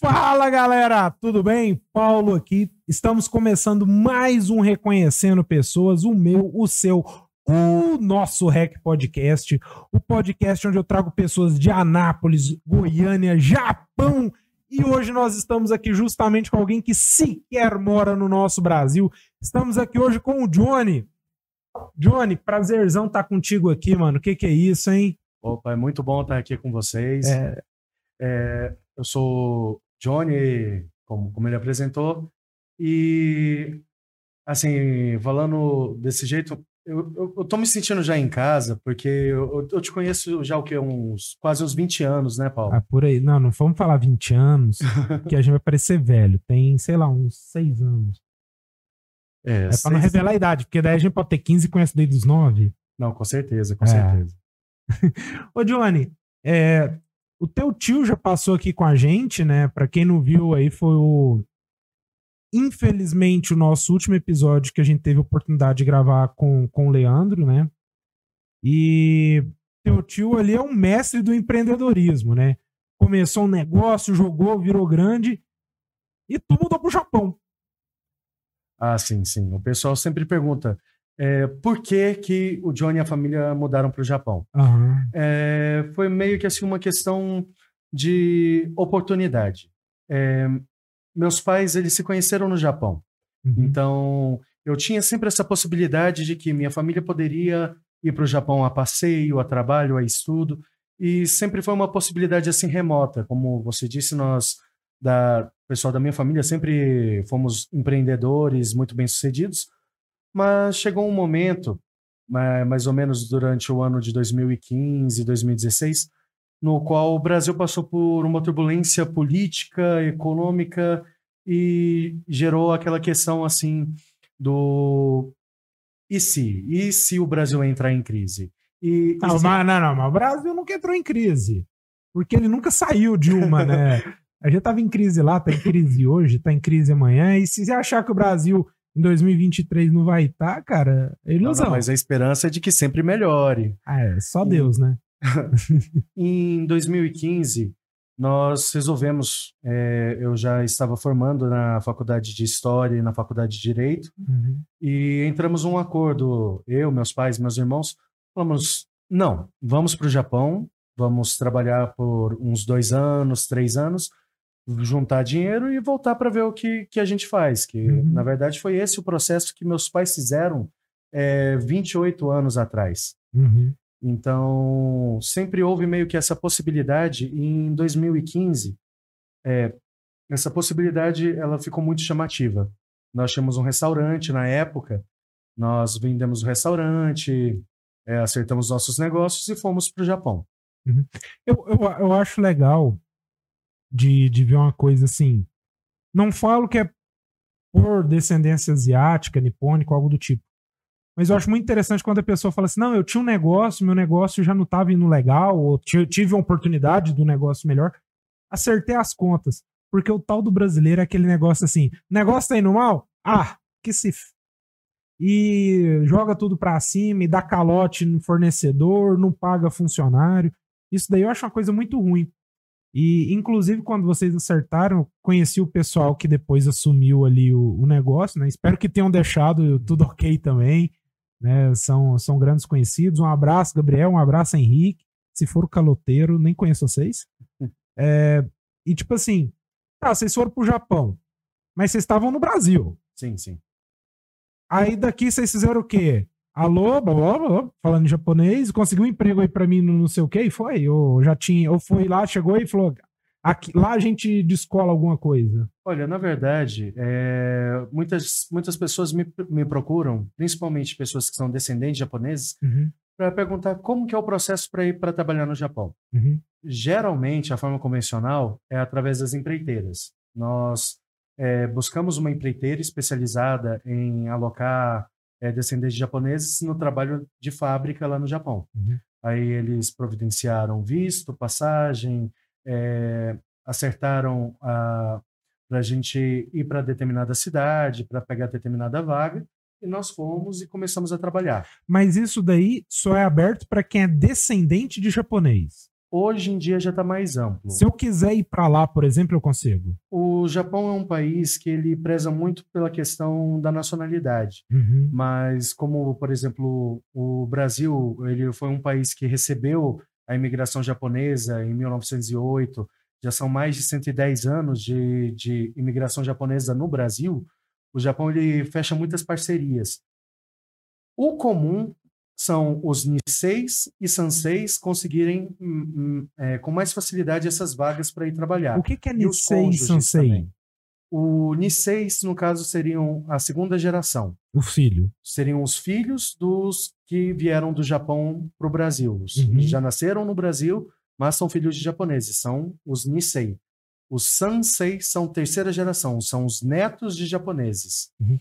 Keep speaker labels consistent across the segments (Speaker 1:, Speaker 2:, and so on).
Speaker 1: Fala galera, tudo bem? Paulo aqui. Estamos começando mais um Reconhecendo Pessoas, o meu, o seu, o nosso Rec Podcast, o podcast onde eu trago pessoas de Anápolis, Goiânia, Japão. E hoje nós estamos aqui justamente com alguém que sequer mora no nosso Brasil. Estamos aqui hoje com o Johnny. Johnny, prazerzão estar tá contigo aqui, mano. O que, que é isso, hein?
Speaker 2: Opa, é muito bom estar aqui com vocês. É... É, eu sou Johnny, como, como ele apresentou, e assim, falando desse jeito, eu, eu, eu, tô me sentindo já em casa, porque eu, eu te conheço já o que? Uns quase uns 20 anos, né, Paulo?
Speaker 1: Ah, por aí. Não, não vamos falar 20 anos, que a gente vai parecer velho. Tem, sei lá, uns 6 anos. É, é pra não revelar a idade, porque daí a gente pode ter 15 e conhece desde os 9.
Speaker 2: Não, com certeza, com é. certeza.
Speaker 1: Ô, Johnny, é, o teu tio já passou aqui com a gente, né? Para quem não viu aí, foi o. Infelizmente, o nosso último episódio que a gente teve a oportunidade de gravar com, com o Leandro, né? E teu tio ali é um mestre do empreendedorismo, né? Começou um negócio, jogou, virou grande e tu mudou pro Japão.
Speaker 2: Ah, sim, sim. O pessoal sempre pergunta: é, por que, que o Johnny e a família mudaram para o Japão. Uhum. É, foi meio que assim uma questão de oportunidade. É, meus pais eles se conheceram no Japão, uhum. então eu tinha sempre essa possibilidade de que minha família poderia ir para o Japão a passeio, a trabalho, a estudo, e sempre foi uma possibilidade assim remota, como você disse, nós da pessoal da minha família sempre fomos empreendedores muito bem sucedidos mas chegou um momento, mais ou menos durante o ano de 2015, 2016, no qual o Brasil passou por uma turbulência política, econômica e gerou aquela questão assim do e se? E se o Brasil entrar em crise?
Speaker 1: E, não, se... mas, não, não, mas o Brasil nunca entrou em crise. Porque ele nunca saiu de uma, né? A gente estava em crise lá, está em crise hoje, está em crise amanhã. E se você achar que o Brasil em 2023 não vai estar, tá, cara, é ilusão. Não, não,
Speaker 2: mas a esperança é de que sempre melhore.
Speaker 1: Ah, é, só Deus, e... né?
Speaker 2: em 2015, nós resolvemos, é, eu já estava formando na faculdade de História e na faculdade de Direito, uhum. e entramos um acordo, eu, meus pais, meus irmãos, falamos, não, vamos para o Japão, vamos trabalhar por uns dois anos, três anos, juntar dinheiro e voltar para ver o que, que a gente faz. Que, uhum. na verdade, foi esse o processo que meus pais fizeram é, 28 anos atrás. Uhum. Então, sempre houve meio que essa possibilidade. E em 2015, é, essa possibilidade ela ficou muito chamativa. Nós tínhamos um restaurante na época, nós vendemos o restaurante, é, acertamos nossos negócios e fomos para o Japão.
Speaker 1: Uhum. Eu, eu, eu acho legal de, de ver uma coisa assim. Não falo que é por descendência asiática, nipônica, algo do tipo. Mas eu acho muito interessante quando a pessoa fala assim: não, eu tinha um negócio, meu negócio já não estava indo legal, ou tive uma oportunidade do negócio melhor. Acertei as contas. Porque o tal do brasileiro é aquele negócio assim: negócio tá indo mal? Ah, que se. E joga tudo para cima e dá calote no fornecedor, não paga funcionário. Isso daí eu acho uma coisa muito ruim. E, inclusive, quando vocês acertaram, conheci o pessoal que depois assumiu ali o, o negócio, né? Espero que tenham deixado tudo ok também, né? São, são grandes conhecidos. Um abraço, Gabriel, um abraço, Henrique. Se for o caloteiro, nem conheço vocês. É, e, tipo assim, tá, vocês foram pro Japão, mas vocês estavam no Brasil.
Speaker 2: Sim, sim.
Speaker 1: Aí daqui vocês fizeram o quê? Alô, blá, blá, blá, falando em japonês, conseguiu um emprego aí para mim no não sei o que, e foi? Ou já tinha, ou foi lá, chegou e falou, aqui, lá a gente descola alguma coisa?
Speaker 2: Olha, na verdade, é, muitas, muitas pessoas me, me procuram, principalmente pessoas que são descendentes japoneses, uhum. para perguntar como que é o processo para ir para trabalhar no Japão. Uhum. Geralmente, a forma convencional é através das empreiteiras. Nós é, buscamos uma empreiteira especializada em alocar é, descendentes de japoneses no trabalho de fábrica lá no Japão. Uhum. Aí eles providenciaram visto, passagem, é, acertaram para a gente ir para determinada cidade, para pegar determinada vaga, e nós fomos e começamos a trabalhar.
Speaker 1: Mas isso daí só é aberto para quem é descendente de japonês.
Speaker 2: Hoje em dia já está mais amplo.
Speaker 1: Se eu quiser ir para lá, por exemplo, eu consigo?
Speaker 2: O Japão é um país que ele preza muito pela questão da nacionalidade.
Speaker 1: Uhum.
Speaker 2: Mas como, por exemplo, o Brasil, ele foi um país que recebeu a imigração japonesa em 1908, já são mais de 110 anos de, de imigração japonesa no Brasil, o Japão ele fecha muitas parcerias. O comum são os Niseis e Sanseis conseguirem hum, hum, é, com mais facilidade essas vagas para ir trabalhar.
Speaker 1: O que, que é Nisei e Sansei? Também.
Speaker 2: O Niseis, no caso, seriam a segunda geração.
Speaker 1: O filho.
Speaker 2: Seriam os filhos dos que vieram do Japão para o Brasil. Uhum. Já nasceram no Brasil, mas são filhos de japoneses. São os Nisei. Os Sansei são terceira geração, são os netos de japoneses.
Speaker 1: Uhum.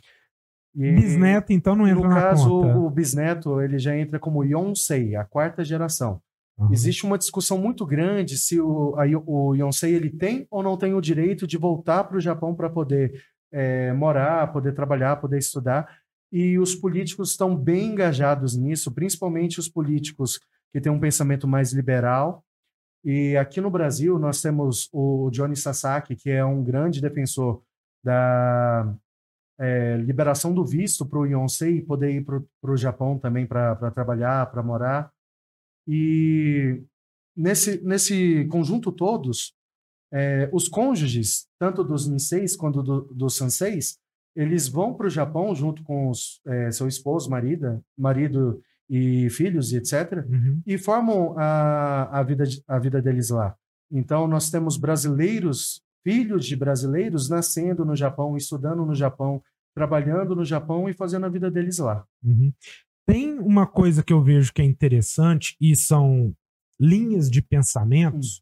Speaker 1: E, bisneto, então, não entra
Speaker 2: no
Speaker 1: na
Speaker 2: caso,
Speaker 1: conta.
Speaker 2: o bisneto ele já entra como Yonsei, a quarta geração. Uhum. Existe uma discussão muito grande se o, a, o Yonsei ele tem ou não tem o direito de voltar para o Japão para poder é, morar, poder trabalhar, poder estudar. E os políticos estão bem engajados nisso, principalmente os políticos que têm um pensamento mais liberal. E aqui no Brasil nós temos o Johnny Sasaki, que é um grande defensor da, é, liberação do visto para o Yonsei poder ir para o Japão também para trabalhar, para morar. E nesse, nesse conjunto todos, é, os cônjuges, tanto dos Niseis quanto do, dos Sanseis, eles vão para o Japão junto com os, é, seu esposo, marido, marido e filhos, etc.,
Speaker 1: uhum.
Speaker 2: e formam a, a, vida, a vida deles lá. Então, nós temos brasileiros filhos de brasileiros nascendo no Japão, estudando no Japão, trabalhando no Japão e fazendo a vida deles lá.
Speaker 1: Uhum. Tem uma coisa que eu vejo que é interessante e são linhas de pensamentos. Hum.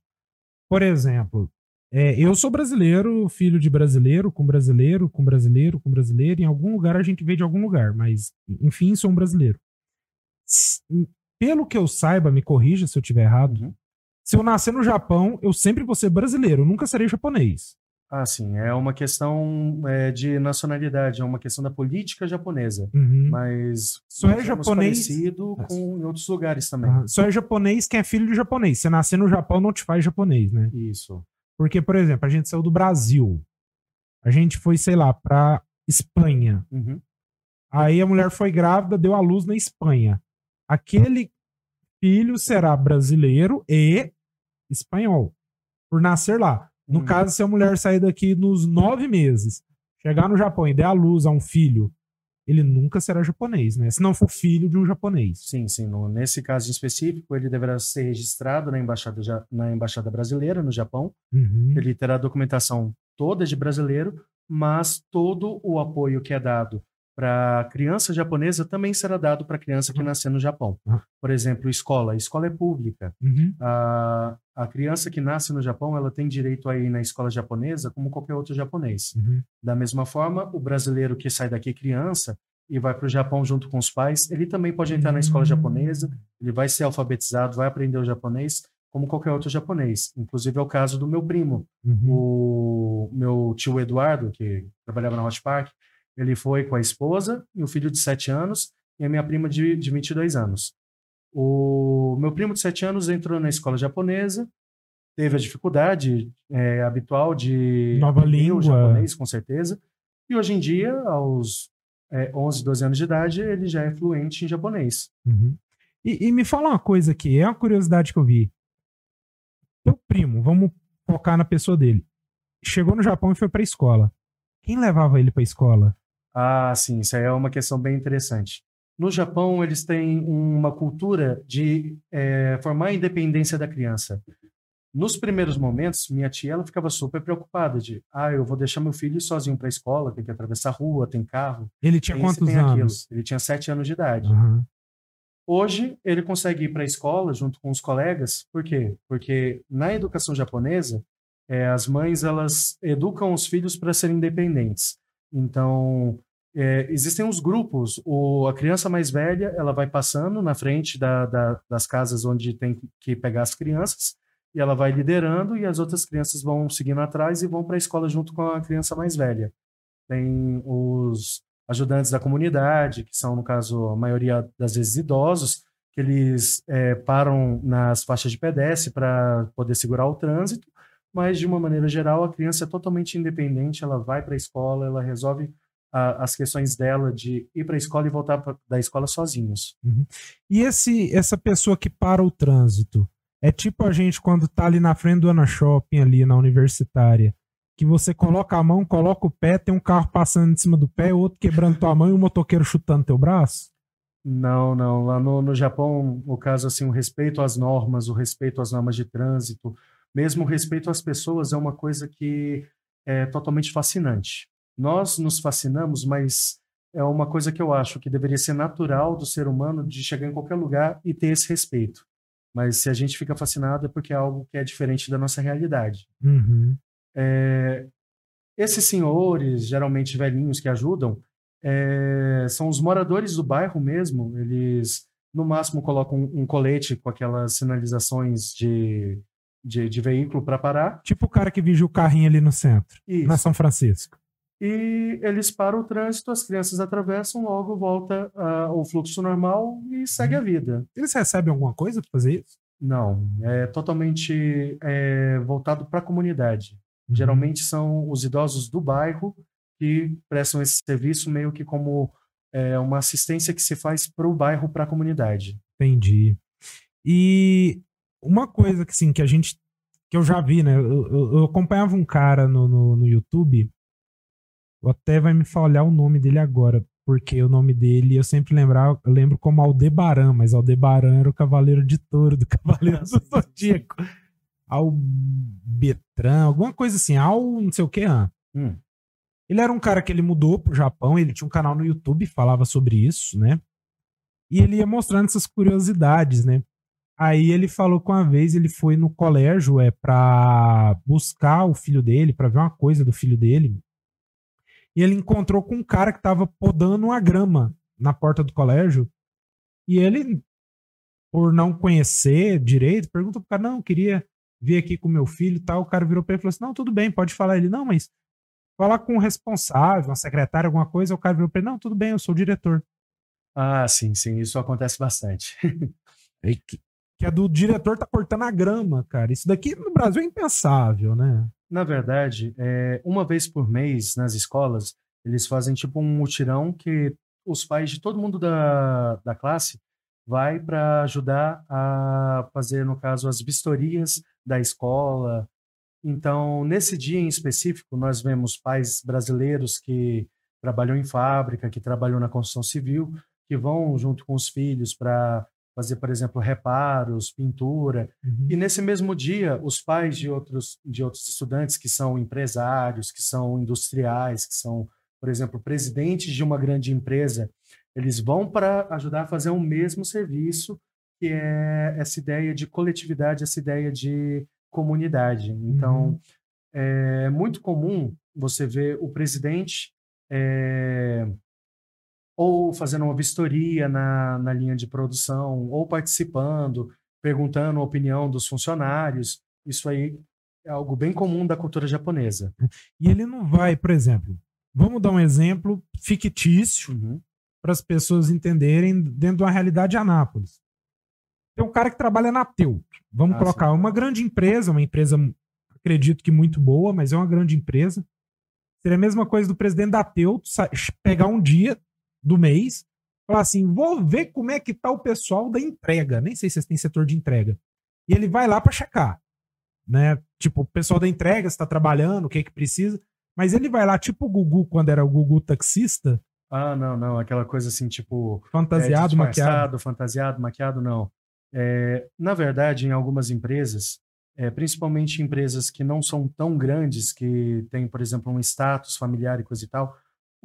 Speaker 1: Por exemplo, é, eu sou brasileiro, filho de brasileiro, com brasileiro, com brasileiro, com brasileiro. Em algum lugar a gente veio de algum lugar, mas enfim, sou um brasileiro. Pelo que eu saiba, me corrija se eu estiver errado. Uhum. Se eu nascer no Japão, eu sempre vou ser brasileiro, eu nunca serei japonês.
Speaker 2: Ah, sim, é uma questão é, de nacionalidade, é uma questão da política japonesa.
Speaker 1: Uhum.
Speaker 2: Mas
Speaker 1: só é japonês
Speaker 2: parecido com em outros lugares também.
Speaker 1: Uhum. Só é japonês quem é filho de japonês. Se nascer no Japão, não te faz japonês, né?
Speaker 2: Isso.
Speaker 1: Porque, por exemplo, a gente saiu do Brasil. A gente foi, sei lá, pra Espanha.
Speaker 2: Uhum.
Speaker 1: Aí a mulher foi grávida, deu à luz na Espanha. Aquele filho será brasileiro e espanhol, por nascer lá. No hum. caso, se a mulher sair daqui nos nove meses, chegar no Japão e der à luz a um filho, ele nunca será japonês, né? Se não for filho de um japonês.
Speaker 2: Sim, sim. No, nesse caso em específico, ele deverá ser registrado na embaixada, na embaixada brasileira no Japão.
Speaker 1: Uhum.
Speaker 2: Ele terá a documentação toda de brasileiro, mas todo o apoio que é dado para criança japonesa também será dado para criança que uhum. nasceu no Japão.
Speaker 1: Uhum.
Speaker 2: Por exemplo, escola. A escola é pública.
Speaker 1: Uhum.
Speaker 2: A, a criança que nasce no Japão, ela tem direito a ir na escola japonesa como qualquer outro japonês.
Speaker 1: Uhum.
Speaker 2: Da mesma forma, o brasileiro que sai daqui criança e vai para o Japão junto com os pais, ele também pode entrar na escola japonesa, ele vai ser alfabetizado, vai aprender o japonês como qualquer outro japonês. Inclusive é o caso do meu primo,
Speaker 1: uhum.
Speaker 2: o meu tio Eduardo, que trabalhava na Hot Park, ele foi com a esposa e o filho de 7 anos e a minha prima de, de 22 anos. O meu primo de 7 anos entrou na escola japonesa, teve a dificuldade é, habitual de
Speaker 1: nova língua
Speaker 2: japonês, com certeza. E hoje em dia, aos é, 11, 12 anos de idade, ele já é fluente em japonês.
Speaker 1: Uhum. E, e, me fala uma coisa aqui, é uma curiosidade que eu vi. Meu primo, vamos focar na pessoa dele. Chegou no Japão e foi para a escola. Quem levava ele para a escola?
Speaker 2: Ah, sim, isso aí é uma questão bem interessante. No Japão, eles têm uma cultura de é, formar a independência da criança. Nos primeiros momentos, minha tia ela ficava super preocupada de, ah, eu vou deixar meu filho sozinho para a escola, tem que atravessar a rua, tem carro.
Speaker 1: Ele tinha quantos anos?
Speaker 2: Ele tinha sete anos de idade.
Speaker 1: Uhum.
Speaker 2: Hoje, ele consegue ir para a escola junto com os colegas. Por quê? Porque na educação japonesa, é, as mães elas educam os filhos para serem independentes. Então, é, existem uns grupos. O, a criança mais velha ela vai passando na frente da, da, das casas onde tem que pegar as crianças e ela vai liderando e as outras crianças vão seguindo atrás e vão para a escola junto com a criança mais velha. Tem os ajudantes da comunidade, que são, no caso, a maioria das vezes idosos, que eles é, param nas faixas de pedestre para poder segurar o trânsito, mas de uma maneira geral a criança é totalmente independente, ela vai para a escola, ela resolve a, as questões dela de ir para a escola e voltar pra, da escola sozinhos.
Speaker 1: Uhum. E esse essa pessoa que para o trânsito é tipo a gente quando tá ali na frente do Ana Shopping ali na universitária que você coloca a mão, coloca o pé, tem um carro passando em cima do pé, outro quebrando tua mão e um motoqueiro chutando teu braço?
Speaker 2: Não, não. Lá no, no Japão, o caso assim, o respeito às normas, o respeito às normas de trânsito, mesmo o respeito às pessoas é uma coisa que é totalmente fascinante. Nós nos fascinamos, mas é uma coisa que eu acho que deveria ser natural do ser humano de chegar em qualquer lugar e ter esse respeito. Mas se a gente fica fascinado é porque é algo que é diferente da nossa realidade.
Speaker 1: Uhum.
Speaker 2: É, esses senhores, geralmente velhinhos que ajudam, é, são os moradores do bairro mesmo. Eles, no máximo, colocam um, um colete com aquelas sinalizações de, de, de veículo para parar.
Speaker 1: Tipo o cara que vigia o carrinho ali no centro, Isso. na São Francisco.
Speaker 2: E eles param o trânsito, as crianças atravessam, logo volta uh, o fluxo normal e segue a uhum. vida.
Speaker 1: Eles recebem alguma coisa para fazer isso?
Speaker 2: Não, é totalmente é, voltado para a comunidade. Uhum. Geralmente são os idosos do bairro que prestam esse serviço meio que como é, uma assistência que se faz para o bairro, para a comunidade.
Speaker 1: Entendi. E uma coisa que, sim, que a gente que eu já vi, né? Eu, eu, eu acompanhava um cara no, no, no, YouTube. Até vai me falhar o nome dele agora, porque o nome dele eu sempre lembrar, eu lembro como Aldebaran, mas Aldebaran era o cavaleiro de touro do Cavaleiro do Zodíaco. Albetran, alguma coisa assim, Al não sei o que. Hum. Ele era um cara que ele mudou pro Japão, ele tinha um canal no YouTube, falava sobre isso, né? E ele ia mostrando essas curiosidades, né? Aí ele falou que uma vez ele foi no colégio é para buscar o filho dele, para ver uma coisa do filho dele. E ele encontrou com um cara que tava podando uma grama na porta do colégio. E ele, por não conhecer direito, perguntou pro cara: "Não, queria vir aqui com meu filho e tal. O cara virou pra ele e falou assim: não, tudo bem, pode falar. Ele, não, mas falar com o responsável, uma secretária, alguma coisa. O cara virou pra ele: não, tudo bem, eu sou o diretor.
Speaker 2: Ah, sim, sim, isso acontece bastante.
Speaker 1: que, a do diretor tá cortando a grama, cara. Isso daqui no Brasil é impensável, né?
Speaker 2: Na verdade, é, uma vez por mês nas escolas, eles fazem tipo um mutirão que os pais de todo mundo da, da classe vai para ajudar a fazer, no caso, as vistorias da escola. Então, nesse dia em específico, nós vemos pais brasileiros que trabalham em fábrica, que trabalham na construção civil, que vão junto com os filhos para fazer, por exemplo, reparos, pintura. Uhum. E nesse mesmo dia, os pais de outros, de outros estudantes que são empresários, que são industriais, que são, por exemplo, presidentes de uma grande empresa, eles vão para ajudar a fazer o mesmo serviço que é essa ideia de coletividade, essa ideia de comunidade. Então, uhum. é muito comum você ver o presidente é, ou fazendo uma vistoria na, na linha de produção, ou participando, perguntando a opinião dos funcionários. Isso aí é algo bem comum da cultura japonesa.
Speaker 1: E ele não vai, por exemplo, vamos dar um exemplo fictício uhum. para as pessoas entenderem dentro de uma realidade de Anápolis. Tem um cara que trabalha na Teu. Vamos ah, colocar sim. uma grande empresa, uma empresa, acredito que muito boa, mas é uma grande empresa. Seria a mesma coisa do presidente da Teu pegar um dia do mês, falar assim: vou ver como é que tá o pessoal da entrega. Nem sei se vocês têm setor de entrega. E ele vai lá para checar. Né? Tipo, o pessoal da entrega está trabalhando, o que é que precisa. Mas ele vai lá, tipo o Gugu, quando era o Gugu taxista.
Speaker 2: Ah, não, não. Aquela coisa assim, tipo.
Speaker 1: Fantasiado, é, maquiado.
Speaker 2: Fantasiado, maquiado, não. É, na verdade, em algumas empresas, é, principalmente empresas que não são tão grandes, que têm, por exemplo, um status familiar e coisa e tal,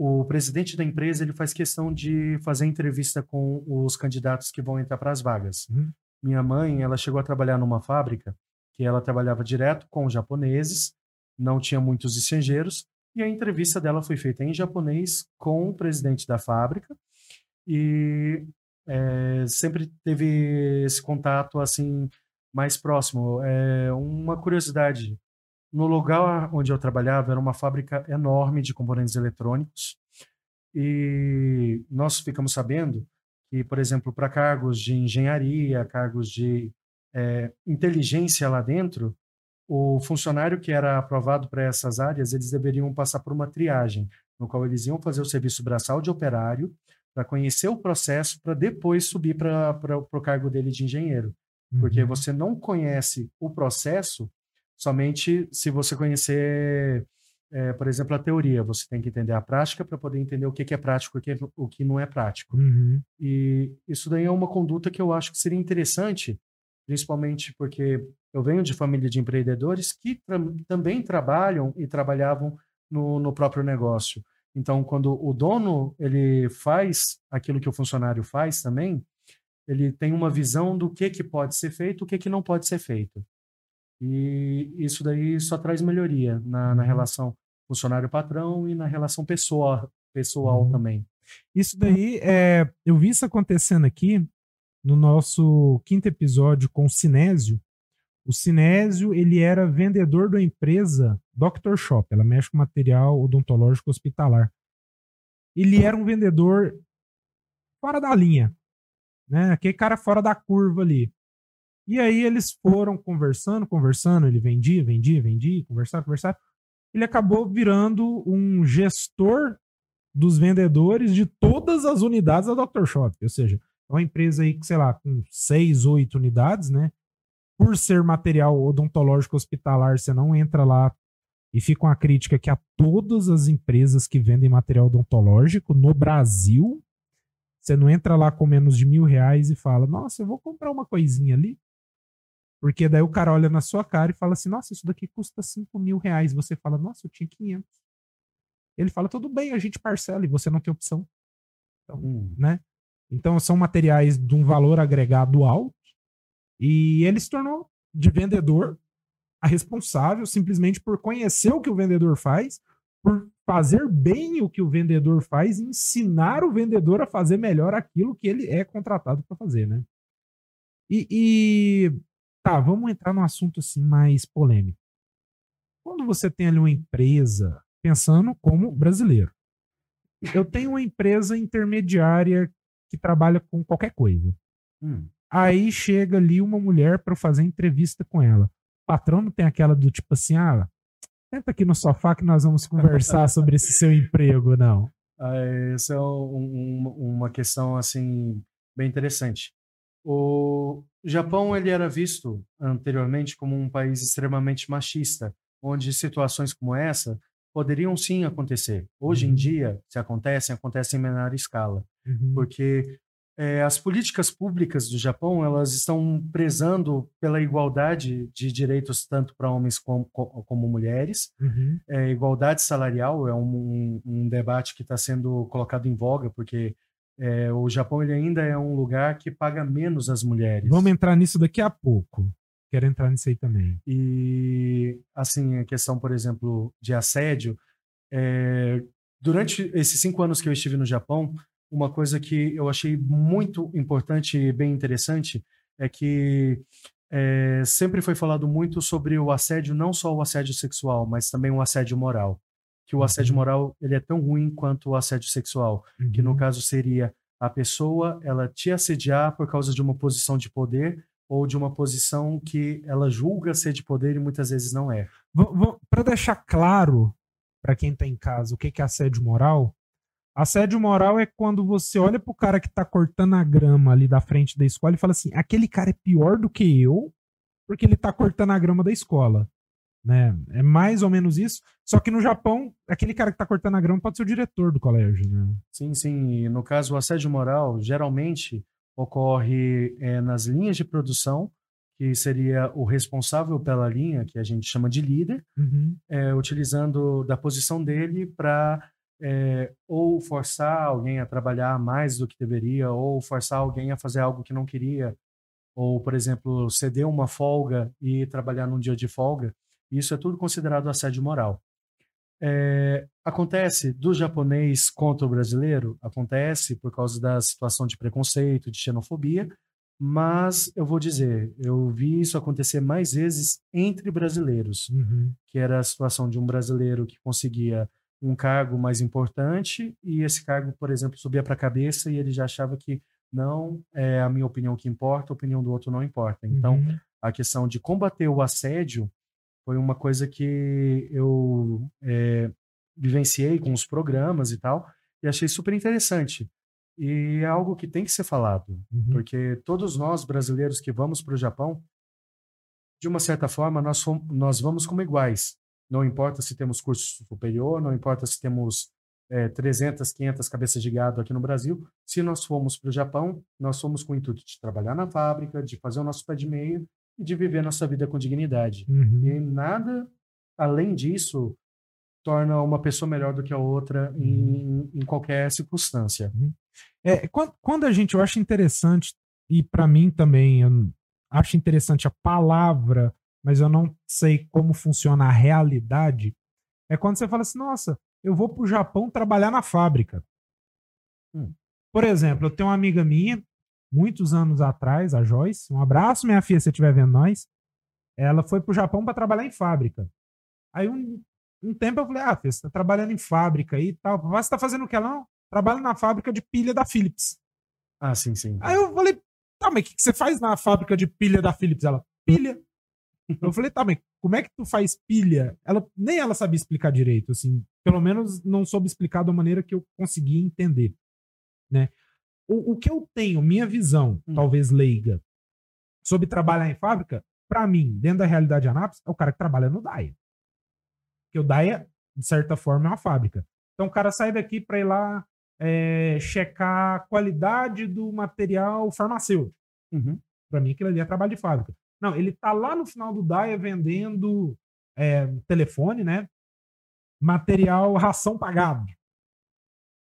Speaker 2: o presidente da empresa ele faz questão de fazer entrevista com os candidatos que vão entrar para as vagas. Uhum. Minha mãe, ela chegou a trabalhar numa fábrica que ela trabalhava direto com japoneses, não tinha muitos estrangeiros, e a entrevista dela foi feita em japonês com o presidente da fábrica. E é, sempre teve esse contato assim mais próximo. É, uma curiosidade, no lugar onde eu trabalhava era uma fábrica enorme de componentes eletrônicos e nós ficamos sabendo que, por exemplo, para cargos de engenharia, cargos de é, inteligência lá dentro, o funcionário que era aprovado para essas áreas, eles deveriam passar por uma triagem, no qual eles iam fazer o serviço braçal de operário, para conhecer o processo, para depois subir para o cargo dele de engenheiro. Uhum. Porque você não conhece o processo somente se você conhecer, é, por exemplo, a teoria. Você tem que entender a prática para poder entender o que, que é prático e o que, o que não é prático.
Speaker 1: Uhum.
Speaker 2: E isso daí é uma conduta que eu acho que seria interessante, principalmente porque eu venho de família de empreendedores que tra também trabalham e trabalhavam no, no próprio negócio. Então, quando o dono ele faz aquilo que o funcionário faz também, ele tem uma visão do que, que pode ser feito, o que, que não pode ser feito. E isso daí só traz melhoria na, na uhum. relação funcionário-patrão e na relação pessoa, pessoal uhum. também.
Speaker 1: Isso daí, é, eu vi isso acontecendo aqui no nosso quinto episódio com o Sinésio. O Sinésio, ele era vendedor da empresa Dr. Shop, ela mexe com material odontológico hospitalar. Ele era um vendedor fora da linha, né? Aquele cara fora da curva ali. E aí eles foram conversando, conversando, ele vendia, vendia, vendia, conversar, conversar. Ele acabou virando um gestor dos vendedores de todas as unidades da Dr. Shop. Ou seja, é uma empresa aí que, sei lá, com seis, oito unidades, né? Por ser material odontológico hospitalar, você não entra lá e fica uma crítica que a todas as empresas que vendem material odontológico no Brasil, você não entra lá com menos de mil reais e fala, nossa, eu vou comprar uma coisinha ali. Porque daí o cara olha na sua cara e fala assim, nossa, isso daqui custa cinco mil reais. Você fala, nossa, eu tinha 500. Ele fala, tudo bem, a gente parcela e você não tem opção. Então, hum. né? Então são materiais de um valor agregado alto e ele se tornou de vendedor a responsável simplesmente por conhecer o que o vendedor faz, por fazer bem o que o vendedor faz e ensinar o vendedor a fazer melhor aquilo que ele é contratado para fazer, né? E, e, tá, vamos entrar num assunto assim mais polêmico. Quando você tem ali uma empresa, pensando como brasileiro, eu tenho uma empresa intermediária que trabalha com qualquer coisa. Hum. Aí chega ali uma mulher para fazer entrevista com ela patrão não tem aquela do tipo assim, ah, senta aqui no sofá que nós vamos conversar sobre esse seu emprego, não.
Speaker 2: Ah, essa é um, uma questão, assim, bem interessante. O Japão, ele era visto anteriormente como um país extremamente machista, onde situações como essa poderiam sim acontecer. Hoje uhum. em dia, se acontecem, acontecem em menor escala, uhum. porque é, as políticas públicas do Japão elas estão prezando pela igualdade de direitos tanto para homens como, como mulheres.
Speaker 1: Uhum.
Speaker 2: É, igualdade salarial é um, um, debate que está sendo colocado em voga porque é, o Japão ele ainda é um lugar que paga menos as mulheres.
Speaker 1: Vamos entrar nisso daqui a pouco. Quero entrar nisso aí também.
Speaker 2: E assim a questão, por exemplo, de assédio. É, durante esses cinco anos que eu estive no Japão uma coisa que eu achei muito importante e bem interessante é que é, sempre foi falado muito sobre o assédio, não só o assédio sexual, mas também o assédio moral. Que o assédio uhum. moral ele é tão ruim quanto o assédio sexual, uhum. que no uhum. caso seria a pessoa ela te assediar por causa de uma posição de poder ou de uma posição que ela julga ser de poder e muitas vezes não é.
Speaker 1: Para deixar claro para quem está em casa o que é assédio moral, Assédio moral é quando você olha pro cara que tá cortando a grama ali da frente da escola e fala assim: aquele cara é pior do que eu, porque ele tá cortando a grama da escola. Né? É mais ou menos isso. Só que no Japão, aquele cara que tá cortando a grama pode ser o diretor do colégio, né?
Speaker 2: Sim, sim. No caso, o assédio moral geralmente ocorre é, nas linhas de produção, que seria o responsável pela linha, que a gente chama de líder,
Speaker 1: uhum.
Speaker 2: é, utilizando da posição dele para é, ou forçar alguém a trabalhar mais do que deveria, ou forçar alguém a fazer algo que não queria, ou, por exemplo, ceder uma folga e trabalhar num dia de folga, isso é tudo considerado assédio moral. É, acontece do japonês contra o brasileiro, acontece por causa da situação de preconceito, de xenofobia, mas eu vou dizer, eu vi isso acontecer mais vezes entre brasileiros,
Speaker 1: uhum.
Speaker 2: que era a situação de um brasileiro que conseguia um cargo mais importante e esse cargo, por exemplo, subia para a cabeça e ele já achava que não é a minha opinião que importa, a opinião do outro não importa. Então, uhum. a questão de combater o assédio foi uma coisa que eu é, vivenciei com os programas e tal, e achei super interessante. E é algo que tem que ser falado, uhum. porque todos nós brasileiros que vamos para o Japão, de uma certa forma, nós, fomos, nós vamos como iguais. Não importa se temos curso superior, não importa se temos é, 300, 500 cabeças de gado aqui no Brasil. Se nós formos para o Japão, nós fomos com o intuito de trabalhar na fábrica, de fazer o nosso pé de meia e de viver nossa vida com dignidade. Uhum. E nada além disso torna uma pessoa melhor do que a outra uhum. em, em qualquer circunstância. Uhum.
Speaker 1: É, quando, quando, a gente, eu acho interessante, e para mim também, eu acho interessante a palavra, mas eu não sei como funciona a realidade, é quando você fala assim, nossa, eu vou para o Japão trabalhar na fábrica. Hum. Por exemplo, eu tenho uma amiga minha, muitos anos atrás, a Joyce, um abraço, minha filha, se você estiver vendo nós, ela foi para o Japão para trabalhar em fábrica. Aí um, um tempo eu falei, ah, filha, você está trabalhando em fábrica e tal. Você está fazendo o que? Ela trabalho na fábrica de pilha da Philips.
Speaker 2: Ah, sim, sim.
Speaker 1: Aí eu falei, tá, mas o que, que você faz na fábrica de pilha da Philips? Ela, pilha. eu falei, tá, mas como é que tu faz pilha? Ela, nem ela sabia explicar direito, assim. Pelo menos não soube explicar da maneira que eu conseguia entender, né? O, o que eu tenho, minha visão, hum. talvez leiga, sobre trabalhar em fábrica, para mim, dentro da realidade de Anápolis, é o cara que trabalha no DAIA. Porque o DAIA, de certa forma, é uma fábrica. Então o cara sai daqui para ir lá é, checar a qualidade do material farmacêutico. Uhum. Para mim, aquilo ali é trabalho de fábrica. Não, ele tá lá no final do DAIA vendendo é, telefone, né? Material ração pagado.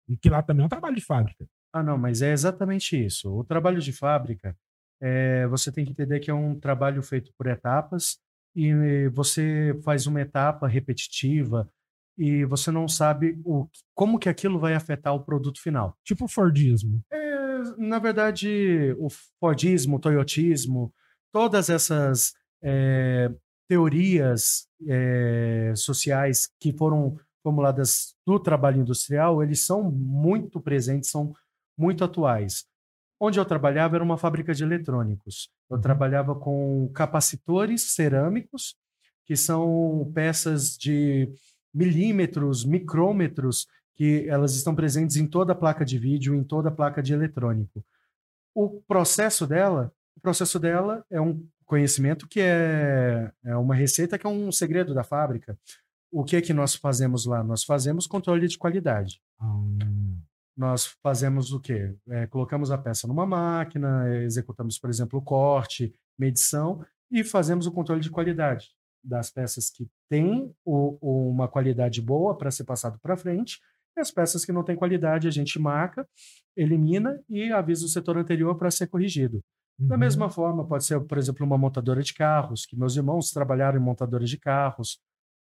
Speaker 1: E que lá também é um trabalho de fábrica.
Speaker 2: Ah, não, mas é exatamente isso. O trabalho de fábrica, é, você tem que entender que é um trabalho feito por etapas e você faz uma etapa repetitiva e você não sabe o, como que aquilo vai afetar o produto final.
Speaker 1: Tipo o Fordismo.
Speaker 2: É, na verdade, o Fordismo, o Toyotismo, todas essas é, teorias é, sociais que foram formuladas no trabalho industrial, eles são muito presentes, são muito atuais. Onde eu trabalhava era uma fábrica de eletrônicos. Eu uhum. trabalhava com capacitores cerâmicos, que são peças de milímetros, micrômetros, que elas estão presentes em toda a placa de vídeo, em toda a placa de eletrônico. O processo dela o processo dela é um conhecimento que é, é uma receita que é um segredo da fábrica. O que é que nós fazemos lá? Nós fazemos controle de qualidade. Hum. Nós fazemos o quê? É, colocamos a peça numa máquina, executamos, por exemplo, o corte, medição e fazemos o controle de qualidade das peças que têm o, uma qualidade boa para ser passado para frente e as peças que não têm qualidade a gente marca, elimina e avisa o setor anterior para ser corrigido. Da uhum. mesma forma, pode ser, por exemplo, uma montadora de carros, que meus irmãos trabalharam em montadoras de carros.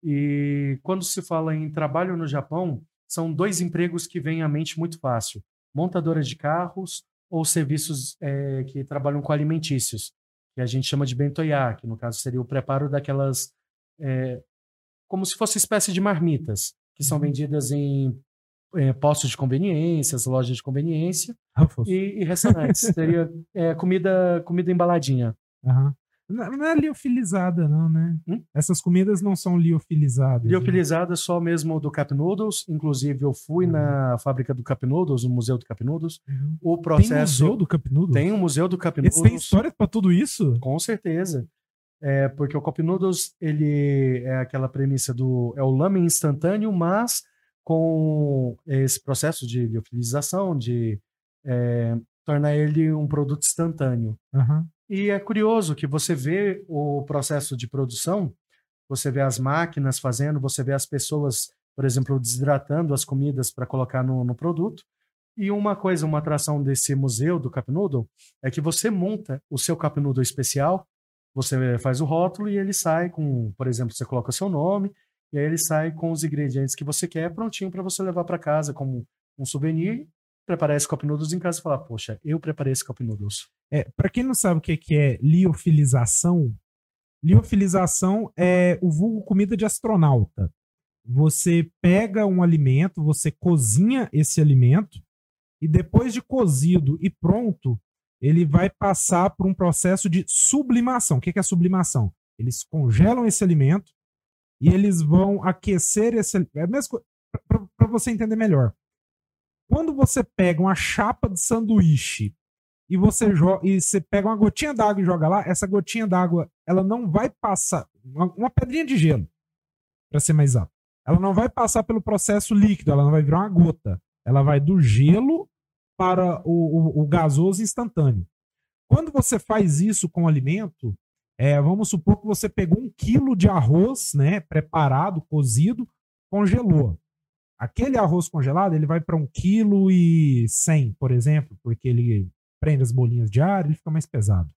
Speaker 2: E quando se fala em trabalho no Japão, são dois empregos que vêm à mente muito fácil: montadora de carros ou serviços é, que trabalham com alimentícios, que a gente chama de bentoya, que no caso seria o preparo daquelas. É, como se fosse espécie de marmitas, que são uhum. vendidas em é, postos de conveniências, lojas de conveniência e, e, restaurantes. Teria é, comida, comida embaladinha.
Speaker 1: Uhum. Não, não, é liofilizada, não, né? Hum? Essas comidas não são liofilizadas.
Speaker 2: Né? Liofilizada né? só mesmo do Cup Noodles. Inclusive, eu fui uhum. na fábrica do Cup Noodles, no Museu do Cup Noodles. Uhum. O processo... Tem
Speaker 1: museu do Cup Noodles?
Speaker 2: Tem um museu do Cup Noodles.
Speaker 1: tem história para tudo isso?
Speaker 2: Com certeza. É, porque o Cup Noodles, ele é aquela premissa do... É o lamen instantâneo, mas com esse processo de liofilização, de é, tornar ele um produto instantâneo. Uhum. E é curioso que você vê o processo de produção, você vê as máquinas fazendo, você vê as pessoas, por exemplo, desidratando as comidas para colocar no, no, produto. E uma coisa, uma atração desse museu do Cup Noodle é que você monta o seu Cup Noodle especial, você faz o rótulo e ele sai com, por exemplo, você coloca seu nome e aí ele sai com os ingredientes que você quer prontinho para você levar para casa como um souvenir, preparar esse cup noodles em casa e falar, poxa, eu preparei esse cup noodles.
Speaker 1: É, para quem não sabe o que, é liofilização, liofilização é o vulgo comida de astronauta. Você pega um alimento, você cozinha esse alimento E depois de cozido e pronto, ele vai passar por um processo de sublimação. O que é sublimação? Eles congelam esse alimento e eles vão aquecer esse. É para você entender melhor. Quando você pega uma chapa de sanduíche e você joga e você pega uma gotinha d'água e joga lá, essa gotinha d'água ela não vai passar uma, uma pedrinha de gelo, para ser mais exato. Ela não vai passar pelo processo líquido, ela não vai virar uma gota. Ela vai do gelo para o, o, o gasoso instantâneo. Quando você faz isso com o alimento, é, vamos supor que você pegou um quilo de arroz, né, preparado, cozido, congelou. Aquele arroz congelado, ele vai para um quilo e cem, por exemplo, porque ele prende as bolinhas de ar, ele fica mais pesado.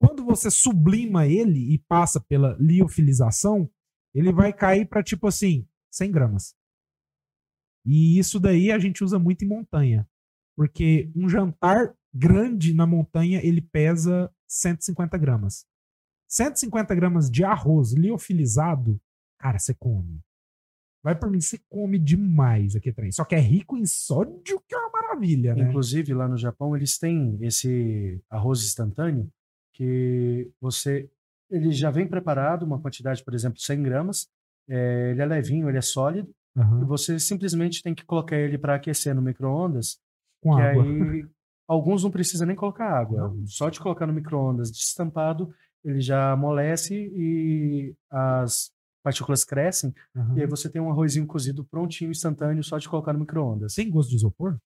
Speaker 1: Quando você sublima ele e passa pela liofilização, ele vai cair para tipo assim, 100 gramas. E isso daí a gente usa muito em montanha. Porque um jantar grande na montanha, ele pesa 150 gramas. 150 gramas de arroz liofilizado, cara, você come. Vai por mim, você come demais aqui também. Só que é rico em sódio, que é uma maravilha, né?
Speaker 2: Inclusive, lá no Japão, eles têm esse arroz instantâneo que você. Ele já vem preparado, uma quantidade, por exemplo, 100 gramas. É, ele é levinho, ele é sólido. Uhum. E você simplesmente tem que colocar ele para aquecer no micro-ondas com que água. aí alguns não precisa nem colocar água. Não. Só de colocar no micro-ondas destampado, ele já amolece e as partículas crescem. Uhum. E aí você tem um arrozinho cozido prontinho, instantâneo, só de colocar no micro-ondas.
Speaker 1: Tem gosto de isopor?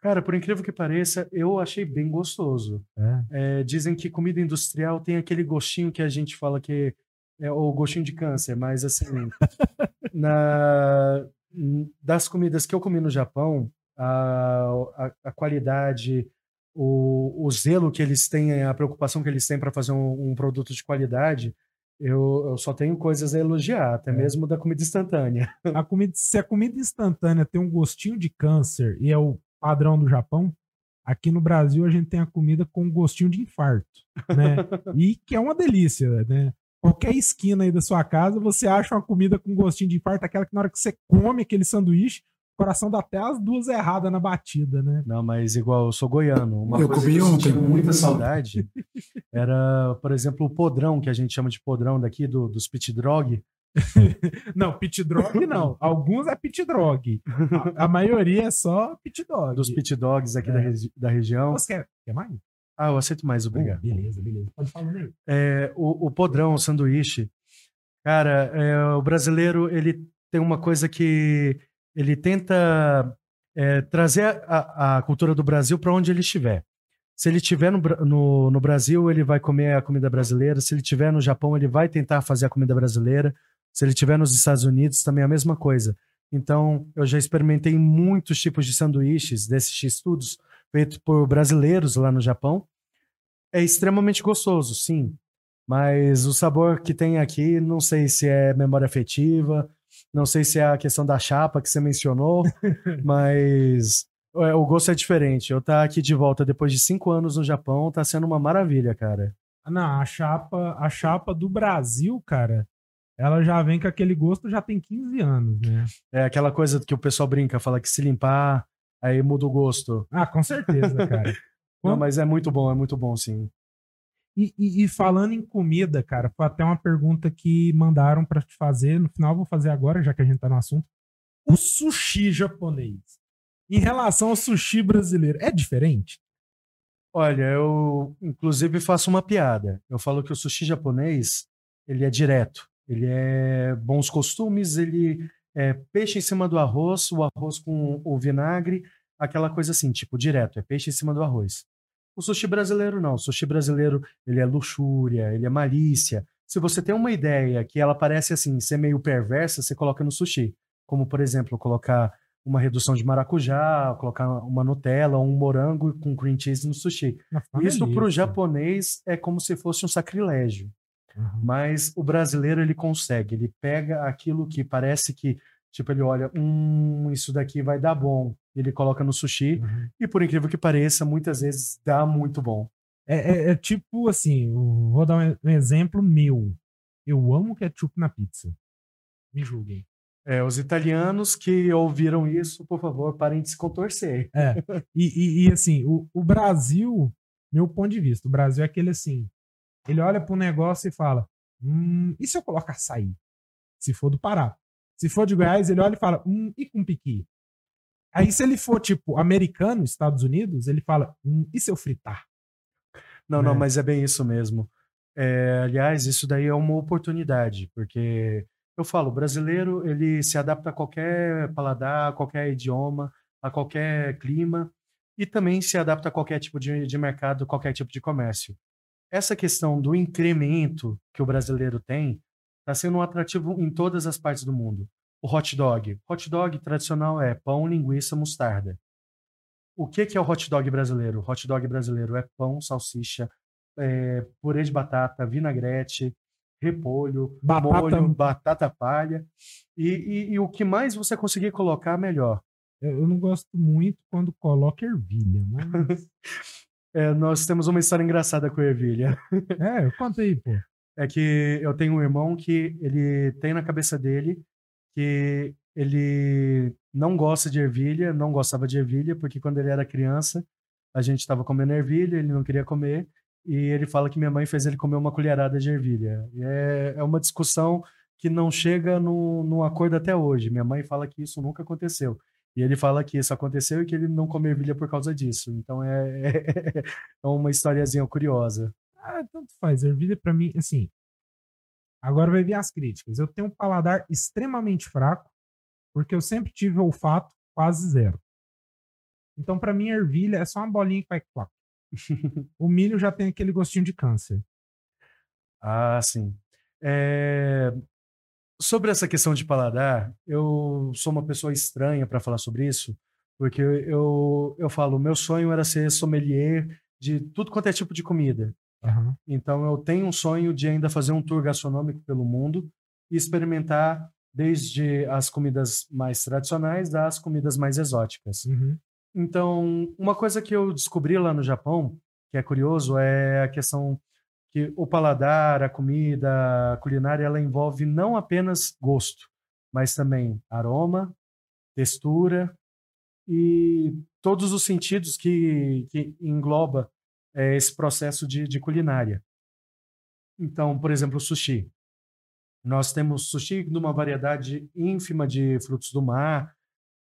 Speaker 2: Cara, por incrível que pareça, eu achei bem gostoso. É. É, dizem que comida industrial tem aquele gostinho que a gente fala que é o gostinho de câncer, mas assim, na, das comidas que eu comi no Japão, a, a, a qualidade, o, o, zelo que eles têm, a preocupação que eles têm para fazer um, um, produto de qualidade, eu, eu, só tenho coisas a elogiar, até é. mesmo da comida instantânea.
Speaker 1: A comida, se a comida instantânea tem um gostinho de câncer e é o padrão do Japão, aqui no Brasil a gente tem a comida com um gostinho de infarto, né? e que é uma delícia, né? Qualquer esquina aí da sua casa, você acha uma comida com gostinho de infarto, aquela que na hora que você come aquele sanduíche, coração dá até as duas erradas na batida, né?
Speaker 2: Não, mas igual eu sou goiano. Uma
Speaker 1: eu comi ontem.
Speaker 2: Eu muita saudade. Era, por exemplo, o podrão, que a gente chama de podrão daqui, do, dos pit drog.
Speaker 1: não, pit drog não. Alguns é pit drog. A, a, maioria é só pit dog.
Speaker 2: Dos pit dogs aqui é. da, regi da região.
Speaker 1: Você quer, quer mais?
Speaker 2: Ah, eu aceito mais, obrigado.
Speaker 1: Oh, beleza, beleza. Pode falar aí.
Speaker 2: É, o, o podrão, o sanduíche, cara, é, o brasileiro, ele tem uma coisa que ele tenta é, trazer a, a, cultura do Brasil para onde ele estiver. Se ele estiver no, no, no, Brasil, ele vai comer a comida brasileira. Se ele estiver no Japão, ele vai tentar fazer a comida brasileira. Se ele estiver nos Estados Unidos, também é a mesma coisa. Então, eu já experimentei muitos tipos de sanduíches desses estudos feitos por brasileiros lá no Japão. É extremamente gostoso, sim. Mas o sabor que tem aqui, não sei se é memória afetiva, não sei se é a questão da chapa que você mencionou, mas é, o gosto é diferente. Eu estar tá aqui de volta depois de cinco anos no Japão tá sendo uma maravilha, cara.
Speaker 1: Não, a chapa, a chapa do Brasil, cara, ela já vem com aquele gosto já tem 15 anos, né?
Speaker 2: É aquela coisa que o pessoal brinca, fala que se limpar, aí muda o gosto.
Speaker 1: Ah, com certeza, cara.
Speaker 2: Não, mas é muito bom, é muito bom, sim.
Speaker 1: E, e, e, falando em comida, cara, foi até uma pergunta que mandaram para te fazer. No final, vou fazer agora, já que a gente tá no assunto. O sushi japonês, em relação ao sushi brasileiro, é diferente?
Speaker 2: Olha, eu inclusive faço uma piada. Eu falo que o sushi japonês ele é direto, ele é bons costumes, ele é peixe em cima do arroz, o arroz com o vinagre, aquela coisa assim, tipo direto, é peixe em cima do arroz. O sushi brasileiro não. O sushi brasileiro, ele é luxúria, ele é malícia. Se você tem uma ideia que ela parece assim, ser meio perversa, você coloca no sushi. Como, por exemplo, colocar uma redução de maracujá, colocar uma Nutella ou um morango com cream cheese no sushi. Isso para o japonês é como se fosse um sacrilégio. Uhum. Mas o brasileiro ele consegue, ele pega aquilo que parece que Tipo, ele olha, hum, isso daqui vai dar bom. Ele coloca no sushi uhum. e, por incrível que pareça, muitas vezes dá muito bom.
Speaker 1: É, é, é tipo assim, vou dar um exemplo meu. Eu amo ketchup na pizza. Me julguem.
Speaker 2: É, os italianos que ouviram isso, por favor, parem de se contorcer.
Speaker 1: É. E, e, e assim, o, o, Brasil, meu ponto de vista, o Brasil é aquele assim: ele olha para um negócio e fala: hum, e se eu colocar açaí? Se for do Pará. Se for de Goiás, ele olha e fala: hum, e com piqui? Aí, se ele for, tipo, americano, Estados Unidos, ele fala: hum, e se eu fritar?
Speaker 2: Não, né? não, mas é bem isso mesmo. É, aliás, isso daí é uma oportunidade, porque eu falo, o brasileiro ele se adapta a qualquer paladar, a qualquer idioma, a qualquer clima e também se adapta a qualquer tipo de, de mercado, qualquer tipo de comércio. Essa questão do incremento que o brasileiro tem está sendo um atrativo em todas as partes do mundo. O hot dog. Hot dog tradicional é pão, linguiça, mostarda. O que, que é o hot dog brasileiro? O hot dog brasileiro é pão, salsicha, é, purê de batata, vinagrete, repolho, batata, molho, batata palha. E, e, e, o que mais você conseguir colocar, melhor.
Speaker 1: Eu não gosto muito quando coloca ervilha, mas...
Speaker 2: é, nós temos uma história engraçada com ervilha.
Speaker 1: é, conta aí, pô.
Speaker 2: É que eu tenho um irmão que ele tem na cabeça dele que ele não gosta de ervilha, não gostava de ervilha, porque quando ele era criança, a gente estava comendo ervilha, ele não queria comer, e ele fala que minha mãe fez ele comer uma colherada de ervilha. É, é uma discussão que não chega no, no acordo até hoje. Minha mãe fala que isso nunca aconteceu. E ele fala que isso aconteceu e que ele não come ervilha por causa disso. Então é, é, é uma historiazinha curiosa.
Speaker 1: Ah, tanto faz. Ervilha para mim, assim. Agora vai vir as críticas. Eu tenho um paladar extremamente fraco porque eu sempre tive olfato quase zero. Então, para mim, ervilha é só uma bolinha que vai clac. o milho já tem aquele gostinho de câncer.
Speaker 2: Ah, sim. É... Sobre essa questão de paladar, eu sou uma pessoa estranha para falar sobre isso, porque eu, eu falo, meu sonho era ser sommelier de tudo quanto é tipo de comida. Uhum. Então, eu tenho um sonho de ainda fazer um tour gastronômico pelo mundo e experimentar desde as comidas mais tradicionais às comidas mais exóticas. Uhum. Então, uma coisa que eu descobri lá no Japão, que é curioso, é a questão que o paladar, a comida, a culinária, ela envolve não apenas gosto, mas também aroma, textura e todos os sentidos que, que engloba é, esse processo de, de culinária. Então, por exemplo, o sushi. Nós temos sushi numa variedade ínfima de frutos do mar,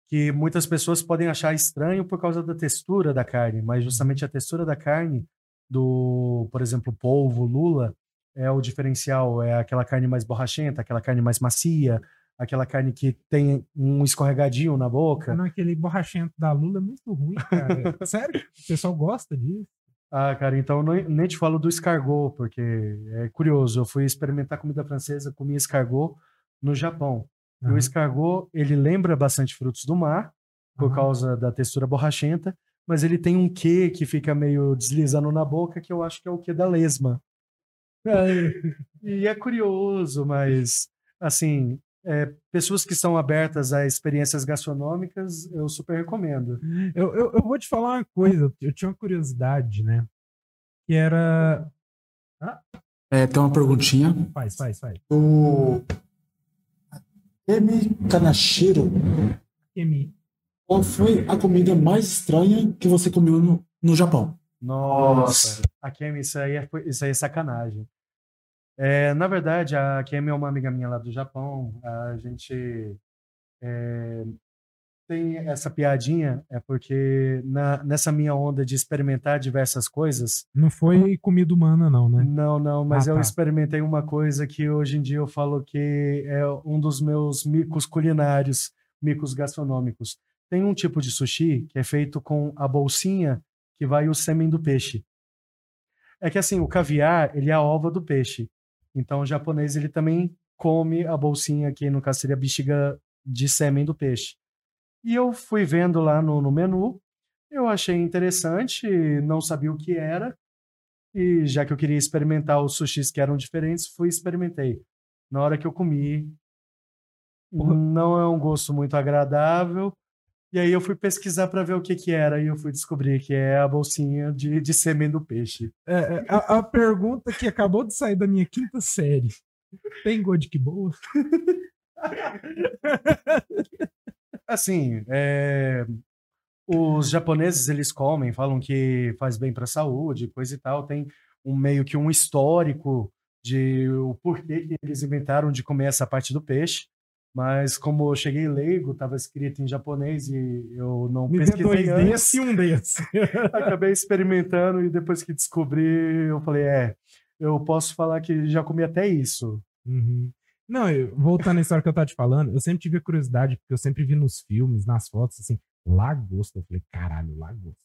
Speaker 2: que muitas pessoas podem achar estranho por causa da textura da carne, mas justamente a textura da carne do, por exemplo, polvo, lula, é o diferencial, é aquela carne mais borrachenta, aquela carne mais macia, aquela carne que tem um escorregadinho na boca.
Speaker 1: Não, aquele borrachento da lula é muito ruim, cara. Sério? O pessoal gosta disso?
Speaker 2: Ah, cara, então nem te falo do escargot, porque é curioso. Eu fui experimentar comida francesa, comi escargot no Japão. Uhum. E o escargot, ele lembra bastante frutos do mar, por uhum. causa da textura borrachenta, mas ele tem um quê que fica meio deslizando na boca, que eu acho que é o quê da lesma. E é curioso, mas, assim, é, pessoas que são abertas a experiências gastronômicas, eu super recomendo.
Speaker 1: Eu, eu, eu, vou te falar uma coisa, eu tinha uma curiosidade, né? Que era.
Speaker 3: Ah? É, tem uma perguntinha.
Speaker 1: Faz, faz, faz.
Speaker 3: O Emi Kanashiro.
Speaker 1: Emi.
Speaker 3: Qual foi a comida mais estranha que você comeu no, no Japão?
Speaker 2: Nossa, a Kemi, isso aí é, isso aí é sacanagem. É, na verdade, a Kemi é uma amiga minha lá do Japão. A gente é, tem essa piadinha, é porque na, nessa minha onda de experimentar diversas coisas.
Speaker 1: Não foi comida humana, não, né?
Speaker 2: Não, não, mas ah, eu tá. experimentei uma coisa que hoje em dia eu falo que é um dos meus micos culinários, micos gastronômicos. Tem um tipo de sushi que é feito com a bolsinha que vai o sêmen do peixe. É que assim, o caviar, ele é a ova do peixe. Então, o japonês ele também come a bolsinha, que no caso seria a bexiga de sêmen do peixe. E eu fui vendo lá no, no menu, eu achei interessante, não sabia o que era, e já que eu queria experimentar os sushis que eram diferentes, fui e experimentei. Na hora que eu comi, não é um gosto muito agradável. E aí eu fui pesquisar para ver o que que era e eu fui descobrir que é a bolsinha de, de sêmen do peixe.
Speaker 1: É, é a, a, pergunta que acabou de sair da minha quinta série. Tem de que boa?
Speaker 2: assim, é, os japoneses eles comem, falam que faz bem para a saúde, coisa e tal. Tem um meio que um histórico de o porquê que eles inventaram de comer essa parte do peixe. Mas como eu cheguei leigo, estava escrito em japonês e eu não
Speaker 1: Me pesquisei dois antes. Desse e um desse.
Speaker 2: acabei experimentando e depois que descobri, eu falei, é, eu posso falar que já comi até isso.
Speaker 1: Uhum. Não, eu, voltando à história que eu tava te falando, eu sempre tive curiosidade, porque eu sempre vi nos filmes, nas fotos, assim, lagosta. Eu falei, caralho, lagosta.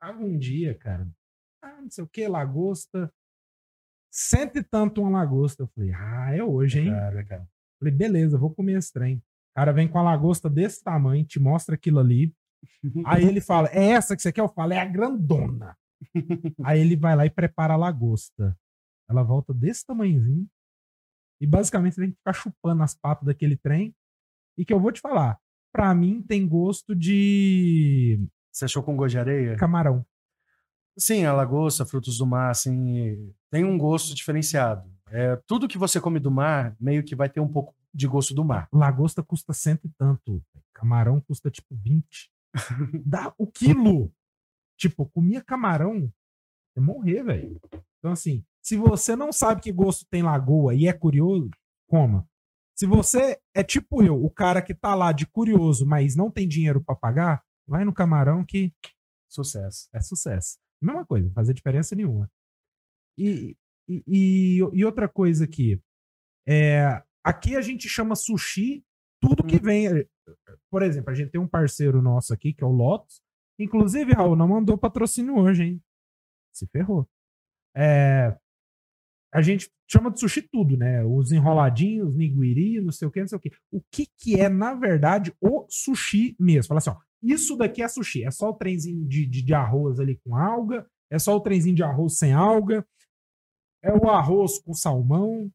Speaker 1: Tava um dia, cara, ah, não sei o que, lagosta. Cento e tanto uma lagosta. Eu falei, ah, é hoje, hein? Cara, cara. Falei, beleza, vou comer esse trem. O cara vem com a lagosta desse tamanho, te mostra aquilo ali. Aí ele fala, é essa que você quer? Eu falo, é a grandona. Aí ele vai lá e prepara a lagosta. Ela volta desse tamanhozinho. E basicamente você tem que ficar chupando as patas daquele trem. E que eu vou te falar, pra mim tem gosto de.
Speaker 2: Você achou com gosto de areia?
Speaker 1: Camarão.
Speaker 2: Sim, a lagosta, frutos do mar, assim, tem um gosto diferenciado. É, tudo que você come do mar, meio que vai ter um pouco de gosto do mar.
Speaker 1: Lagosta custa cento e tanto. Camarão custa tipo 20. Dá o quilo. tipo, comia camarão, é morrer, velho. Então, assim, se você não sabe que gosto tem lagoa e é curioso, coma. Se você é tipo eu, o cara que tá lá de curioso, mas não tem dinheiro para pagar, vai no camarão que.
Speaker 2: Sucesso.
Speaker 1: É sucesso. Mesma coisa, não fazer diferença nenhuma. E, e, e, e outra coisa aqui. É, aqui a gente chama sushi tudo que hum. vem. Eh, por exemplo, a gente tem um parceiro nosso aqui, que é o Lotus. Inclusive, Raul, não mandou patrocínio hoje, hein? Se ferrou. É, a gente chama de sushi tudo, né? Os enroladinhos, niguiri, não sei o que, não sei o que. O que que é, na verdade, o sushi mesmo? Fala assim, ó, isso daqui é sushi. É só o trenzinho de, de, de arroz ali com alga, é só o trenzinho de arroz sem alga, é o arroz com salmão.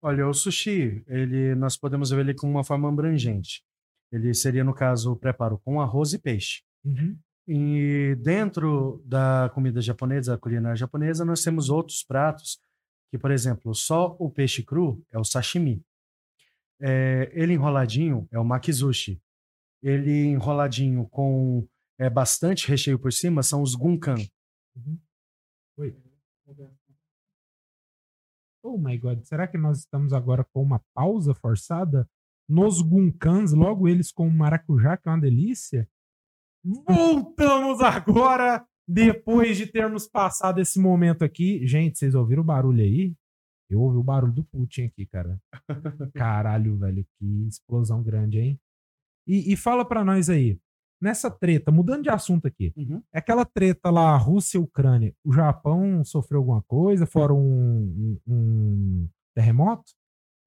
Speaker 2: Olha, o sushi, ele, nós podemos ver ele com uma forma abrangente. Ele seria, no caso, o preparo com arroz e peixe. Uhum. E dentro da comida japonesa, a culinária japonesa, nós temos outros pratos que, por exemplo, só o peixe cru é o sashimi. É, ele enroladinho é o makizushi. Ele enroladinho com é, bastante recheio por cima são os gunkan. Uhum.
Speaker 1: Oi. Oh my god, será que nós estamos agora com uma pausa forçada? Nos gunkans, logo eles com maracujá, que é uma delícia. Voltamos agora depois de termos passado esse momento aqui. Gente, vocês ouviram o barulho aí? Eu ouvi o barulho do Putin aqui, cara. Caralho, velho, que explosão grande, hein? E, e fala para nós aí, nessa treta, mudando de assunto aqui, uhum. é aquela treta lá, Rússia e Ucrânia, o Japão sofreu alguma coisa, fora um, um, um terremoto?